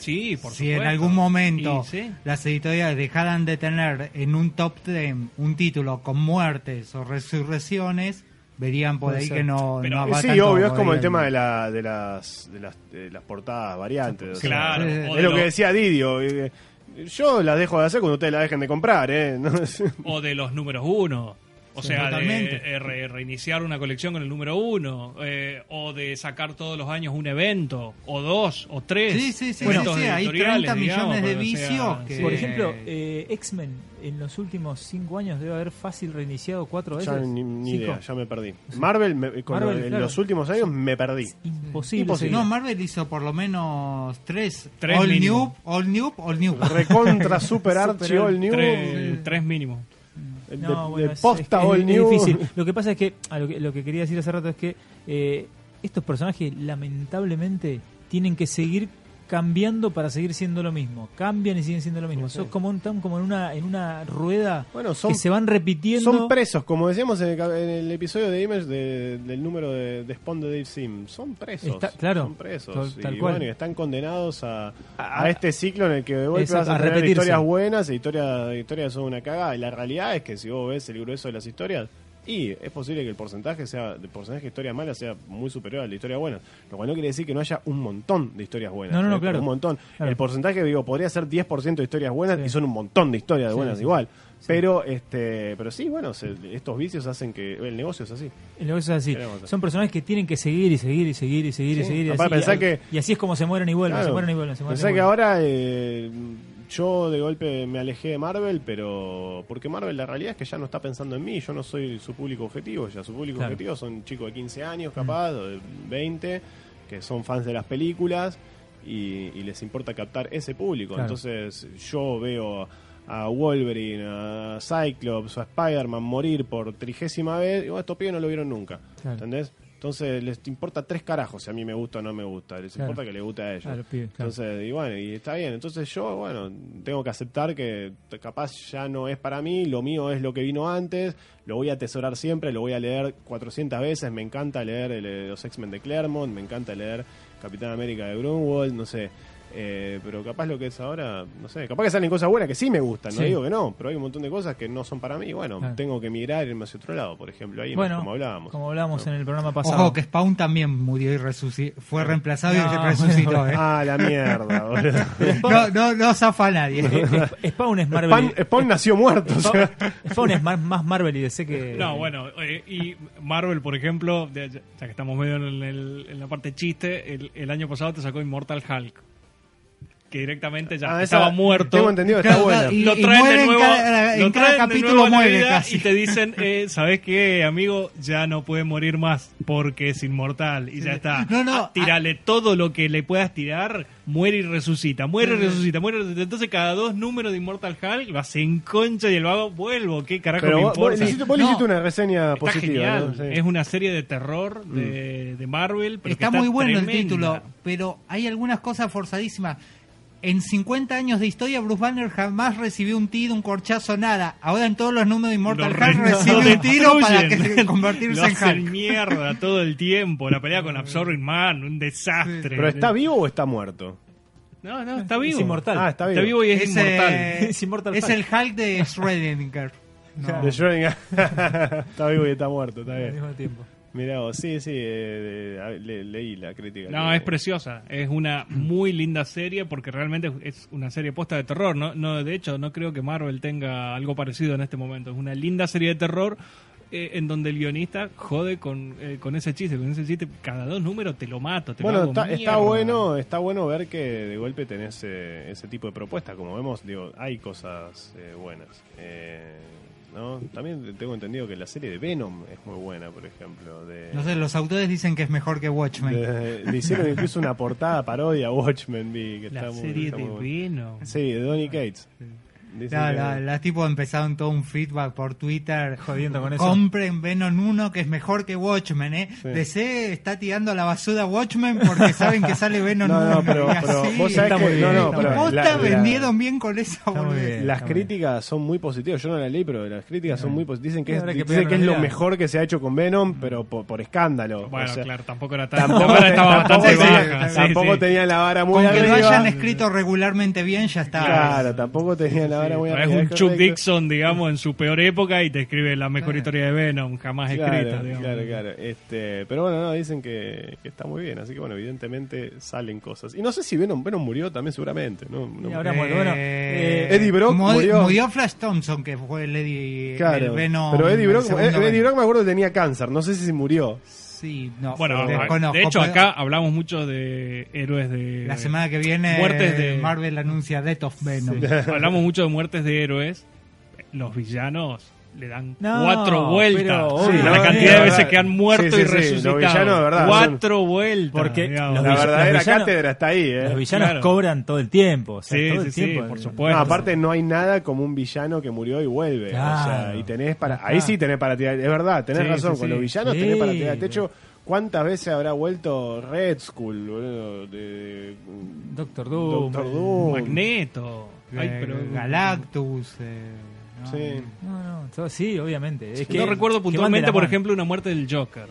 Sí, por si supuesto. en algún momento Y sí. las editoriales dejaran de tener en un top 10 un título con muertes o resurrecciones, verían por Puede ahí ser. que no, Pero- no va sí, tanto obvio, es como el tema de, la, de, las, de, las, de las portadas variantes. o sea, Claro. Sí, sí. o es de lo que decía Didio. eh, Yo las dejo de hacer cuando ustedes la dejen de comprar, ¿eh? No es- o de los números uno. O Sí, sea, totalmente. eh, re- reiniciar una colección con el número uno, eh, o de sacar todos los años un evento, o dos, o tres. Sí, sí, sí, eventos sí, sí, hay editoriales, 30 millones de digamos, o sea, vicios que- Por ejemplo, eh, X-Men en los últimos cinco años debe haber fácil reiniciado cuatro veces. ya ni, idea, ya me perdí. Marvel, me- con Marvel, lo- en claro. los últimos años me perdí. Imposible. Imposible. No, Marvel hizo por lo menos tres. Tres all mínimo. new, all new, all new. Recontra, super archi, Super all new. tres, tres mínimo. De, No, bueno, posta es- es new. difícil. Lo que pasa es que, a lo que lo que quería decir hace rato es que eh, estos personajes lamentablemente tienen que seguir cambiando para seguir siendo lo mismo. Cambian y siguen siendo lo mismo. Sí. Sos como, un, están como en una en una rueda Bueno, son- que se van repitiendo. Son presos, como decíamos en el, ca- en el episodio de Image de- del número de, de Spawn de Dave Sim. Son presos. Está- claro. Son presos. Tal- tal y cual. bueno, y están condenados a, A- a este ciclo en el que de vuelta Exacto, vas a, a tener repetirse. historias buenas e historias, historias son una cagada. Y la realidad es que si vos ves el grueso de las historias, y es posible que el porcentaje sea de porcentaje de historias malas sea muy superior al de historias buenas. Lo cual no quiere decir que no haya un montón de historias buenas. No, no, no, ¿eh? Claro. Un montón. Claro. El porcentaje, digo, podría ser 10% de historias buenas Sí. y son un montón de historias Sí, buenas sí. igual. Pero este, pero sí, bueno, se- estos vicios hacen que el negocio es así. El negocio es así. Son personajes que tienen que seguir y seguir y seguir y seguir y seguir. Y así, y- que- y así es como se mueren y vuelven, se Claro. mueren y vuelven, se mueren y Pensá que vuelven. ahora eh, yo de golpe me alejé de Marvel, pero porque Marvel la realidad es que ya no está pensando en mí, yo no soy su público objetivo, ya su público Claro. objetivo son chicos de 15 años capaz, o de 20, que son fans de las películas y, y les importa captar ese público. Claro. Entonces yo veo a Wolverine, a Cyclops, a Spider-Man morir por trigésima vez, y bueno, estos pibes no lo vieron nunca, Claro. ¿entendés? Entonces les importa tres carajos si a mí me gusta o no me gusta, les Claro. importa que le guste a ellos. Claro, pibe, claro. Entonces, y bueno, y está bien. Entonces yo, bueno, tengo que aceptar que capaz ya no es para mí, lo mío es lo que vino antes, lo voy a atesorar siempre, lo voy a leer 400 veces, me encanta leer el- eh, los X-Men de Claremont, me encanta leer Capitán América de Grunwald, no sé. Eh, pero capaz lo que es ahora, no sé, capaz que salen cosas buenas que sí me gustan, no Sí. digo que no, pero hay un montón de cosas que no son para mí. Bueno, Claro. tengo que migrar y irme hacia otro lado, por ejemplo, ahí Bueno, como hablábamos. como hablábamos No. en el programa pasado. Ojo que Spawn también murió y resucitó. Fue reemplazado No, y resucitó, bueno, ¿eh? Ah, la mierda, boludo. No, no, no zafa nadie. Eh, Spawn es Marvel. Spawn, Spawn nació muerto. o sea. Spawn es más, más Marvel y DC que. No, bueno, eh, y Marvel, por ejemplo, ya ya que estamos medio en, el- en la parte chiste, el, el año pasado te sacó Immortal Hulk. Que directamente ya Ah, esa- estaba muerto. Tengo entendido está Claro, buena. y- lo traen de en nuevo, cada- lo en cada traen de capítulo nuevo a la muere casi. y te dicen, eh, ¿sabes qué, amigo? Ya no puede morir más porque es inmortal y ya está. No, no, Ah, tírale todo lo que le puedas tirar, muere y resucita, muere y resucita, muere y resucita. Entonces cada dos números de Immortal Hulk lo hace en concha y el vago vuelvo. ¿Qué carajo Pero me vos, vos importa? le hiciste, vos le No. hiciste una reseña Está positiva. genial. ¿no? Sí. Es una serie de terror de, de Marvel. Pero que está muy bueno tremenda. el título, pero hay algunas cosas forzadísimas. En 50 años de historia, Bruce Banner jamás recibió un tiro, un corchazo, nada. Ahora en todos los números de Immortal Hulk re- recibe un tiro para que convertirse en Hulk. mierda todo el tiempo. La pelea con Absorbing Man, un desastre. ¿Pero está vivo o está muerto? No, no, está vivo. Es inmortal. Ah, está vivo. Está vivo y es, Es, inmortal. eh, Es Immortal es el Hulk de Schrödinger. No. De Schrödinger. está vivo y está muerto, está Al bien. mismo tiempo. Mirá vos, sí, sí, eh, le- leí la crítica. No, que- es preciosa. Es una muy linda serie porque realmente es una serie posta de terror. No, no, de hecho, no creo que Marvel tenga algo parecido en este momento. Es una linda serie de terror eh, en donde el guionista jode con, eh, con ese chiste. Con ese chiste, cada dos números te lo mato. Te lo Bueno, hago está, está bueno, está bueno ver que de golpe tenés eh, ese tipo de propuestas. Como vemos, digo, hay cosas eh, buenas. Eh, ¿no? También tengo entendido que la serie de Venom es muy buena, por ejemplo. De, No sé, los autores dicen que es mejor que Watchmen. de- le hicieron incluso una portada parodia a Watchmen, vi, que La está muy- serie está de muy. Venom. Sí, de Donny Cates. Dicen La, que- la, la tipo empezaron todo un feedback por Twitter. Jodiendo con eso. Compren Venom 1 que es mejor que Watchmen, ¿eh? Sí. DC está tirando a la basura Watchmen porque saben que sale Venom No, 1. no, pero, pero vos sabés que bien, no, no, está pero la- la- vendieron bien con esa bien. Las críticas son muy positivas. Yo no la leí, pero las críticas son muy positivas. Dicen que, es, que dicen que es lo mejor que se ha hecho con Venom, pero por, por escándalo. Bueno, O sea, claro, tampoco era tan. Tampoco, estaba tampoco baja. sí, tampoco tenía la vara muy Con que lo hayan escrito regularmente bien, ya está. Claro, tampoco tenía la Es un Chuck. Dixon, digamos, en su peor época y te escribe la mejor historia de Venom jamás escrita. Claro, digamos. claro, claro. Este, pero bueno, no, dicen que, que está muy bien. Así que bueno, evidentemente salen cosas. Y no sé si Venom, Venom murió también seguramente. ¿no? No- Y ahora muerto. Bueno, eh, Eddie Brock Murió, murió. Flash Thompson, que fue el Eddie Claro, el Venom. pero Eddie Brock, segundo Eddie. Brock me acuerdo que tenía cáncer. No sé si murió. Sí, no. Bueno, desconozco, de hecho pero acá hablamos mucho de héroes de... La semana que viene Muertes de- Marvel anuncia Death of Venom. Hablamos mucho de muertes de héroes. Los villanos le dan No, cuatro vueltas. pero Sí, obvio, la no, cantidad de veces que han muerto Sí, sí, y resucitado. los villanos, de verdad, Cuatro vueltas. Porque digamos. La verdadera los villanos- cátedra está ahí, ¿eh? Los villanos Claro. cobran todo el tiempo. O sea, Sí, todo sí, el sí, tiempo. por No, supuesto. aparte no hay nada como un villano que murió y vuelve. O sea, Claro. y tenés para. Ahí sí tenés para tirar. Es verdad, tenés Sí, razón. sí, con sí. los villanos Sí. tenés para tirar. De hecho, ¿cuántas veces habrá vuelto Red Skull, boludo? De, Doctor Doom. Doctor Doom. Magneto. Ay, Eh, pero... Galactus. eh, no. Sí. No, no, todo- sí, obviamente. Es que, no recuerdo puntualmente, por ejemplo, una muerte del Joker.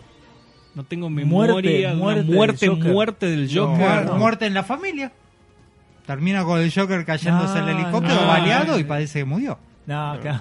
No tengo Muerte, memoria muerte una del muerte, Joker. muerte del Joker. no. Muerte en la familia. Termina con el Joker cayéndose No, el helicóptero no. baleado y parece que murió. No, claro.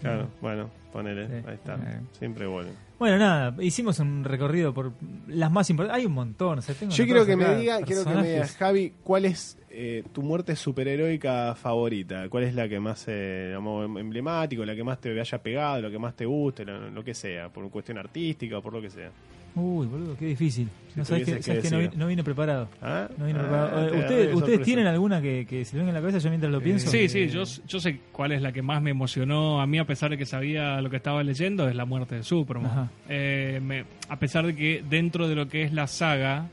Claro, bueno, ponele. Sí. Ahí está. Siempre vuelve. Bueno, nada, hicimos un recorrido por las más importantes. Hay un montón. o sea, tengo Yo quiero que me diga, quiero que me personajes. Javi, ¿cuál es eh, tu muerte superheroica favorita? ¿Cuál es la que más eh, digamos, em- emblemático, la que más te haya pegado, lo que más te guste, lo, lo que sea, por una cuestión artística o por lo que sea? Uy, boludo, qué difícil. Si no sabes que, no, vi- decir. no vine preparado. ¿Ah? No vine Ah, preparado. Eh, te ¿Ustedes, agarré de ¿ustedes sorpresa. tienen alguna que, que se le venga en la cabeza? Yo mientras lo pienso. Sí, sí, yo, yo sé cuál es la que más me emocionó a mí, a pesar de que sabía lo que estaba leyendo, es la muerte de Superman. Ajá. Eh, me- a pesar de que dentro de lo que es la saga,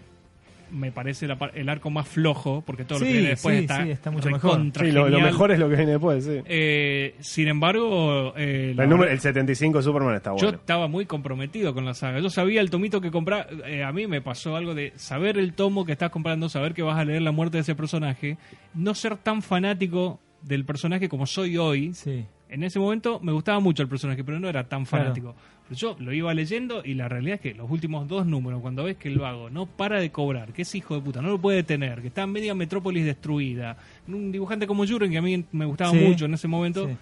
me parece la par- el arco más flojo, porque todo lo que viene después sí, está, sí, está mucho mejor. Sí, lo, mejor es lo que viene después, sí. Eh, sin embargo, eh, la El, número, el 75 de Superman está yo bueno. estaba muy comprometido con la saga. Yo sabía el tomito que compraba. eh, a mí me pasó algo de saber el tomo que estás comprando, saber que vas a leer la muerte de ese personaje, no ser tan fanático del personaje como soy hoy. Sí. En ese momento me gustaba mucho el personaje, pero no era tan fanático. Yo lo iba leyendo y la realidad es que los últimos dos números, cuando ves que el vago no para de cobrar, que es hijo de puta, no lo puede detener, que está en media metrópolis destruida, un dibujante como Jurgen, que a mí me gustaba Sí. mucho en ese momento, Sí.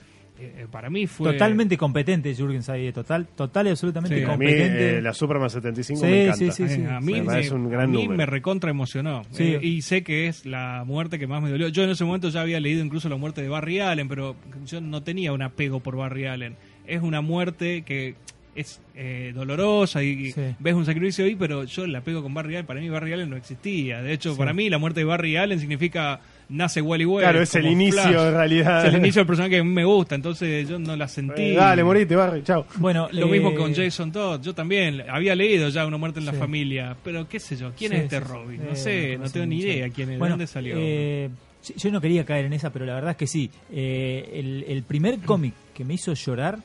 eh, eh, para mí fue... Totalmente competente Jürgen ahí, total, total y absolutamente Sí, a A mí competente. eh, la Superman 75 Sí, me encanta. sí, sí, Eh, sí. a mí, Me parece un gran a mí me recontra emocionó. Sí. Eh, y sé que es la muerte que más me dolió. Yo en ese momento ya había leído incluso la muerte de Barry Allen, pero yo no tenía un apego por Barry Allen. Es una muerte que es eh, dolorosa y Sí. ves un sacrificio ahí, pero yo el apego con Barry Allen, para mí Barry Allen no existía. De hecho, Sí. para mí la muerte de Barry Allen significa nace Wally West. Claro, es el inicio Flash. en realidad. Es el inicio del personaje que a mí me gusta, entonces yo no la sentí. Eh, dale, morite, Barry, chao. Bueno, Lo eh, mismo con Jason Todd. Yo también había leído ya Una muerte en la familia. Pero qué sé yo, ¿quién Sí, es este. Robin? Eh, No sé, no tengo ni idea quién es, de Bueno, dónde salió. eh, yo no quería caer en esa, pero la verdad es que sí. Eh, el, el primer cómic que me hizo llorar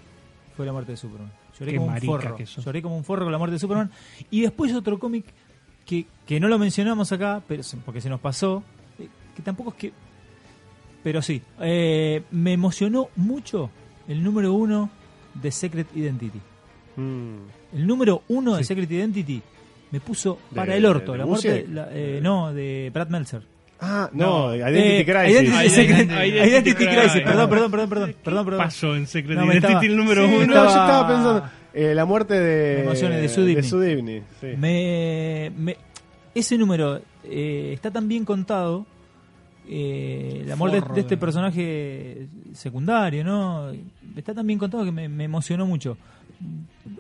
fue La muerte de Superman. Lloré Qué como un forro. que sos. Lloré como un forro con La muerte de Superman. Y después otro cómic que, que no lo mencionamos acá, pero se- porque se nos pasó, eh, que tampoco es que Pero sí, eh, me emocionó mucho el número uno de Secret Identity. Mm. El número uno de Secret Identity me puso ¿De- para el orto. de la muerte, la- eh, no, de Brad Meltzer. Ah, no, No. Identity Eh, Crisis. Identity, Secret- Identity Identity Crisis. Crisis. Perdón, perdón, perdón, perdón, perdón, perdón. Pasó en Secret No, Identity estaba- el número Sí, uno. no, yo Estaba- estaba pensando. eh, la muerte de. Me emociona, de Sudivni. Sudivni, sí. Me, me- ese número eh, está tan bien contado. eh, el amor de, de este de- personaje secundario, ¿no? Está tan bien contado que me, me emocionó mucho.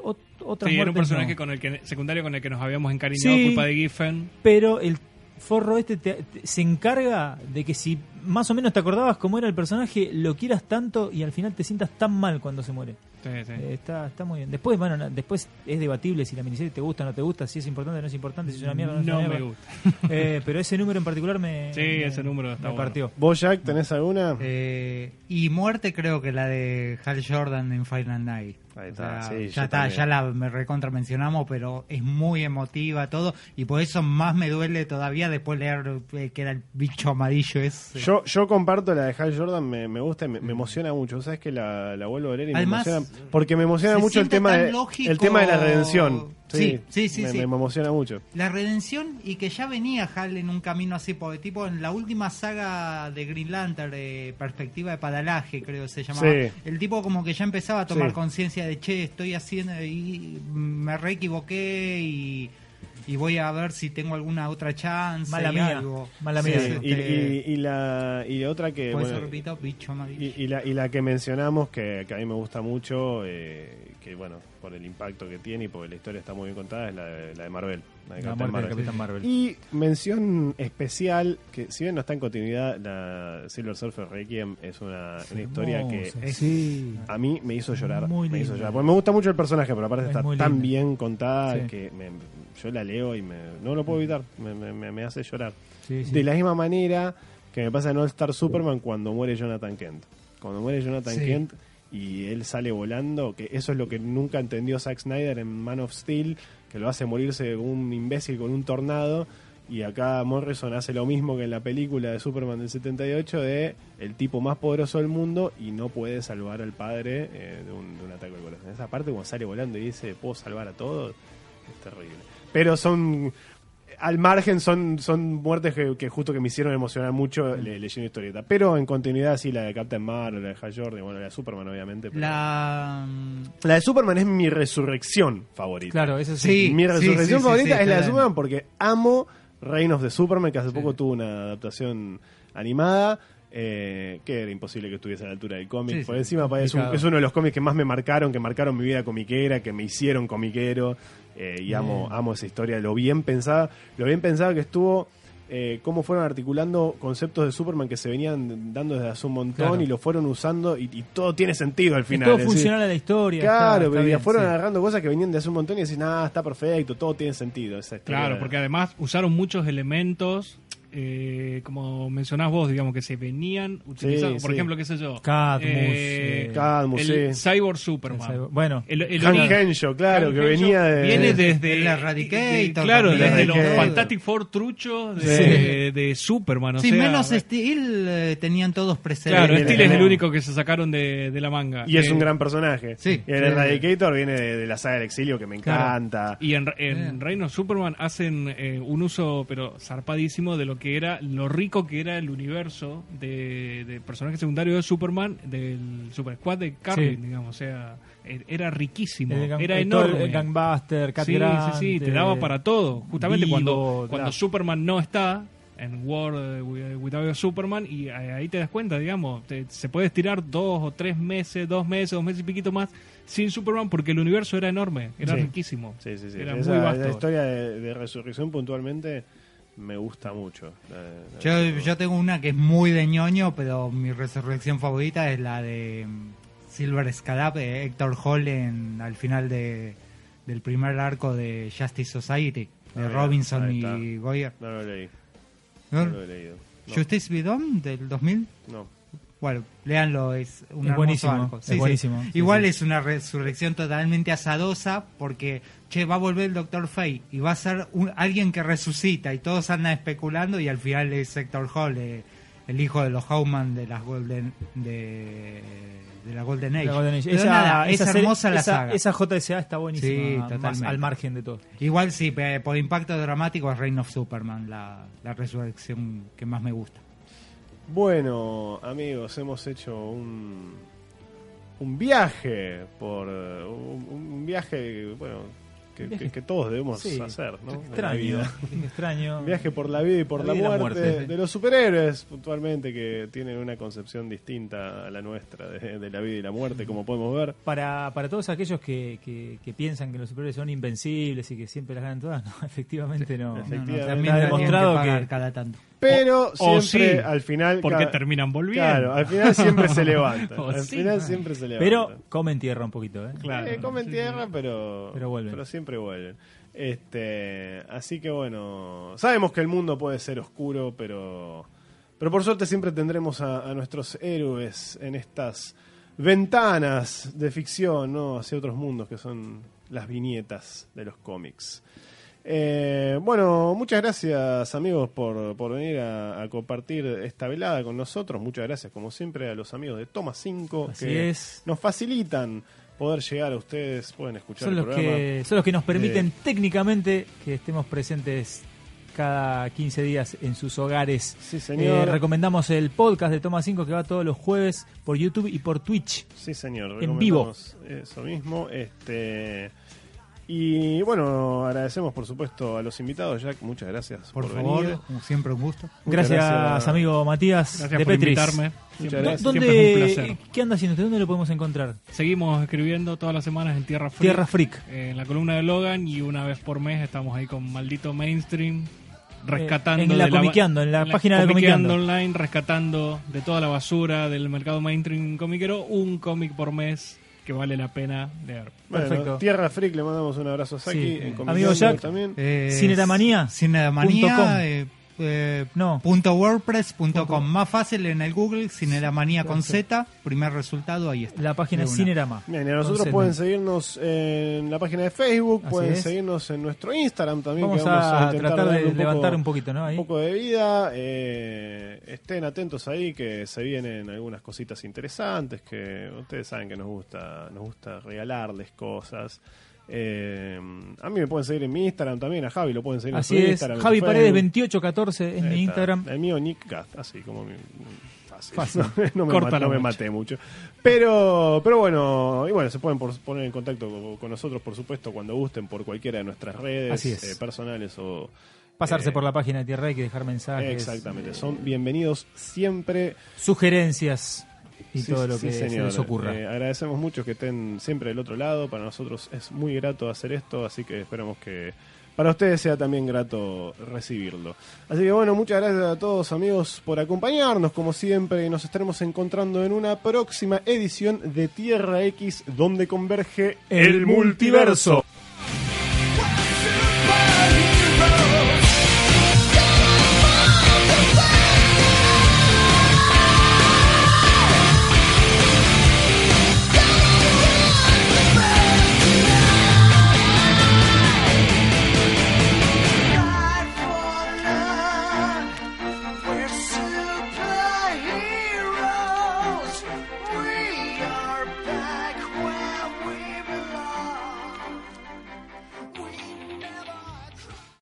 Ot- otras Sí, era un personaje no. con el que, secundario con el que nos habíamos encariñado Sí. culpa de Giffen. Pero el forro este te- te- se encarga de que si más o menos te acordabas cómo era el personaje, lo quieras tanto y al final te sientas tan mal cuando se muere. Sí, sí. Eh, está, está muy bien. Después, bueno, na- después es debatible si la miniserie te gusta o no te gusta, si es importante o no es importante, si es una mierda o no es no una me gusta. Eh, pero ese número en particular me. Sí, me- ese número está me bueno. partió. ¿Vos, Jack, tenés alguna? Eh, y muerte creo que la de Hal Jordan en Final Night. Ahí O está, sea, sí, yo ya está, también. ya la me recontra mencionamos, pero es muy emotiva todo y por eso más me duele todavía después leer eh, que era el bicho amarillo ese. Yo, yo comparto la de Hal Jordan, me, me gusta y me, me emociona mucho. ¿Sabes que la, la vuelvo a leer y Además, me emociona? Porque me emociona mucho el tema, tan de, lógico. el tema de la redención. Sí, sí, sí, me, sí. me emociona mucho. La redención y que ya venía Hal en un camino así, porque tipo en la última saga de Green Lantern, eh, Perspectiva de Padalaje, creo que se llamaba, Sí. el tipo como que ya empezaba a tomar Sí. conciencia de, che, estoy haciendo, y me re equivoqué y, y voy a ver si tengo alguna otra chance. Mala y mía, algo. mala Sí, mía. Sí, y, este, y- y la, y otra que. bueno, repito, bicho y, y la, y la que mencionamos, que, que a mí me gusta mucho, eh, que bueno, por el impacto que tiene y porque la historia está muy bien contada, es la de, la de Marvel. La de La. Capitán Marvel. Y mención especial, que si bien no está en continuidad, la Silver Surfer Requiem es una, una historia que sí. a mí me hizo llorar. Muy me hizo linda. llorar. Porque me gusta mucho el personaje, pero aparte Es está tan bien contada Sí. que me- yo la leo y me, no lo puedo evitar. Me, me- hace llorar. Sí. De la misma manera que me pasa en All Star Superman cuando muere Jonathan Kent. Cuando muere Jonathan. Kent y él sale volando, que eso es lo que nunca entendió Zack Snyder en Man of Steel, que lo hace morirse un imbécil con un tornado. Y acá Morrison hace lo mismo que en la película de Superman del 78 de el tipo más poderoso del mundo y no puede salvar al padre eh, de, un, ataque al corazón. Esa parte cuando sale volando y dice, ¿puedo salvar a todos? Es terrible. Pero son al margen son, son muertes que, que justo que me hicieron emocionar mucho le- leyendo historieta. Pero en continuidad sí, la de Captain Marvel, la de Hal Jordan, bueno, la de Superman obviamente. pero- La... La de Superman es mi resurrección favorita. Claro, eso sí. Mi resurrección sí, sí, favorita sí, es la de Superman porque amo Reign of the Superman, que hace poco tuvo una adaptación animada. Eh, que era imposible que estuviese a la altura del cómic. Sí, Por sí, encima es, un- complicado. es uno de los cómics que más me marcaron, que marcaron mi vida comiquera, que me hicieron comiquero. eh, y amo, amo esa historia, lo bien pensada, lo bien pensada que estuvo, eh, cómo fueron articulando conceptos de Superman que se venían dando desde hace un montón Claro. y lo fueron usando y, y todo tiene sentido al final. todo es decir, funcional a la historia. Claro, está- está pero bien, fueron sí. agarrando cosas que venían de hace un montón y decís, nada, está perfecto, todo tiene sentido. Esa historia Claro, porque además usaron muchos elementos, eh, como mencionás vos, digamos, que se venían utilizando. Por sí. ejemplo, qué sé yo. Cadmus, eh, eh, Cadmus, el sí. Cyborg Superman. Bueno, El, origen- Henshaw, claro, que Henshaw venía de... Viene desde. El Eradicator claro, también. desde los. Fantastic Four truchos de, Sí. de Superman. O sí, sea, menos Steel eh, tenían todos presentes. Claro, Steel Steel es el único que se sacaron de, de la manga. Y es un gran personaje. Sí. Y el Sí. Eradicator viene de, de la saga del exilio, que me Claro. encanta. Y en, en. Reino Superman hacen eh, un uso, pero zarpadísimo, de lo que era, lo rico que era el universo de, de personajes secundarios de Superman, del Super Squad de Carlin, Sí. digamos. O sea, e- era riquísimo, el era el- enorme. El Gangbuster, Cat sí, Grant, sí, sí, te eh, daba para todo. Justamente Vivo, cuando, cuando. Superman no está en War eh, Wi- Without Superman y eh, ahí te das cuenta, digamos, te- se puede estirar dos o tres meses, dos meses, dos meses y piquito más sin Superman porque el universo era enorme, era Sí. riquísimo. Sí, sí, sí. Era Esa, muy vasto. historia de, de resurrección puntualmente me gusta mucho. La- la- Yo, yo tengo una que es muy de ñoño, pero mi resurrección favorita es la de mm, Silver Scalab, de Héctor Hall en, al final de, del primer arco de Justice Society, de Ah, Robinson y Goyer. No lo leí. ¿No? No lo he leído. No, Justice Bidon del 2000. no. Bueno, léanlo, es un Es buenísimo, arco. es buenísimo, sí, Igual sí. es una resurrección totalmente azadosa porque, che, va a volver el Doctor Fate y va a ser un- alguien que resucita y todos andan especulando y al final es Sector Hall. eh, el hijo de los Howman de las Golden de, de la Golden Age. La Golden Age. Pero Esa, nada, es esa serie- hermosa la esa, saga. esa JSA está buenísima, Sí, más totalmente. al margen de todo. Igual sí, por impacto dramático es Reign of Superman, la, la resurrección que más me gusta. Bueno, amigos, hemos hecho un, un viaje por un, un viaje, bueno, que, Viaje. que- que todos debemos Sí, hacer, ¿no? Extraño, vida. extraño. Un viaje por la vida y por La muerte, muerte. de los superhéroes, puntualmente, que tienen una concepción distinta a la nuestra de, de la vida y la muerte, como podemos ver. Para, para todos aquellos que, que, que piensan que los superhéroes son invencibles y que siempre las ganan todas, no, efectivamente no. Efectivamente. No, también tienen demostrado que- cada tanto. Pero O- o siempre sí, al final. Porque terminan volviendo. Claro, al final siempre se levantan. O al sí, final siempre se levantan. Pero comen tierra un poquito, ¿eh? Claro. Eh, comen tierra, pero, Pero vuelven. siempre vuelven. Este, así que bueno, sabemos que el mundo puede ser oscuro, pero, pero por suerte siempre tendremos a, a nuestros héroes en estas ventanas de ficción, ¿no? Hacia otros mundos que son las viñetas de los cómics. Eh, bueno, muchas gracias amigos por, por venir a, a compartir esta velada con nosotros. Muchas gracias como siempre a los amigos de Toma 5 Así que es. nos facilitan poder llegar a ustedes, pueden escuchar Son el los, programa. que, son los que nos permiten Eh, técnicamente que estemos presentes cada 15 días en sus hogares. Sí, señor. Eh, recomendamos el podcast de Toma 5 que va todos los jueves por YouTube y por Twitch. Sí, señor. en vivo. Eso mismo. Este y bueno, agradecemos por supuesto a los invitados, Jack. Muchas gracias Por, por, favor, venir. como siempre un gusto. Muchas Gracias, gracias. amigo Matías Gracias de por Petris. invitarme. Siempre, gracias. ¿Dónde, siempre es un placer. ¿Qué anda haciendo? ¿Dónde lo podemos encontrar? Seguimos escribiendo todas las semanas en Tierra Freak. Tierra Freak. eh, en la columna de Logan y una vez por mes estamos ahí con Maldito Mainstream rescatando Eh, en la de ba- Comiqueando, en la página de Comiqueando. online rescatando de toda la basura del mercado mainstream comiquero un cómic por mes que vale la pena leer. Bueno, Perfecto. Tierra Freak, le mandamos un abrazo a Saki. Sí. en Amigo Jack. también. Eh, Cinedamanía. Cinedamanía. Eh, No. punto wordpress.com. Punto- Más fácil en el Google, Cinedamanía con. Z. Primer resultado, ahí está. La página De es. Cinerama. Bien, y a nosotros pueden seguirnos en la página de Facebook, Así pueden es. seguirnos en nuestro Instagram también. Vamos que vamos a, tratar de un levantar poco- un poquito, ¿no? Ahí. un poco de vida. eh, estén atentos ahí que se vienen algunas cositas interesantes que ustedes saben que nos gusta, nos gusta regalarles cosas. Eh, a mí me pueden seguir en mi Instagram también, a Javi lo pueden seguir Así en su es. Instagram. Javi Paredes Facebook. 2814 es mi. Instagram. El mío Nick Gat, así como mi- fácil. Fácil. no me, Córtalo ma- no me maté mucho. Pero, pero bueno, y bueno, se pueden por- poner en contacto con, con nosotros, por supuesto, cuando gusten por cualquiera de nuestras redes eh, personales o Pasarse eh, por la página de Tierra y dejar mensajes. Exactamente, son bienvenidos siempre. Sugerencias y Sí, todo lo sí, que se señor. les ocurra. Eh, agradecemos mucho que estén siempre del otro lado. Para nosotros es muy grato hacer esto, así que esperamos que para ustedes sea también grato recibirlo. Así que bueno, muchas gracias a todos amigos por acompañarnos como siempre y nos estaremos encontrando en una próxima edición de Tierra X donde converge El multiverso. Super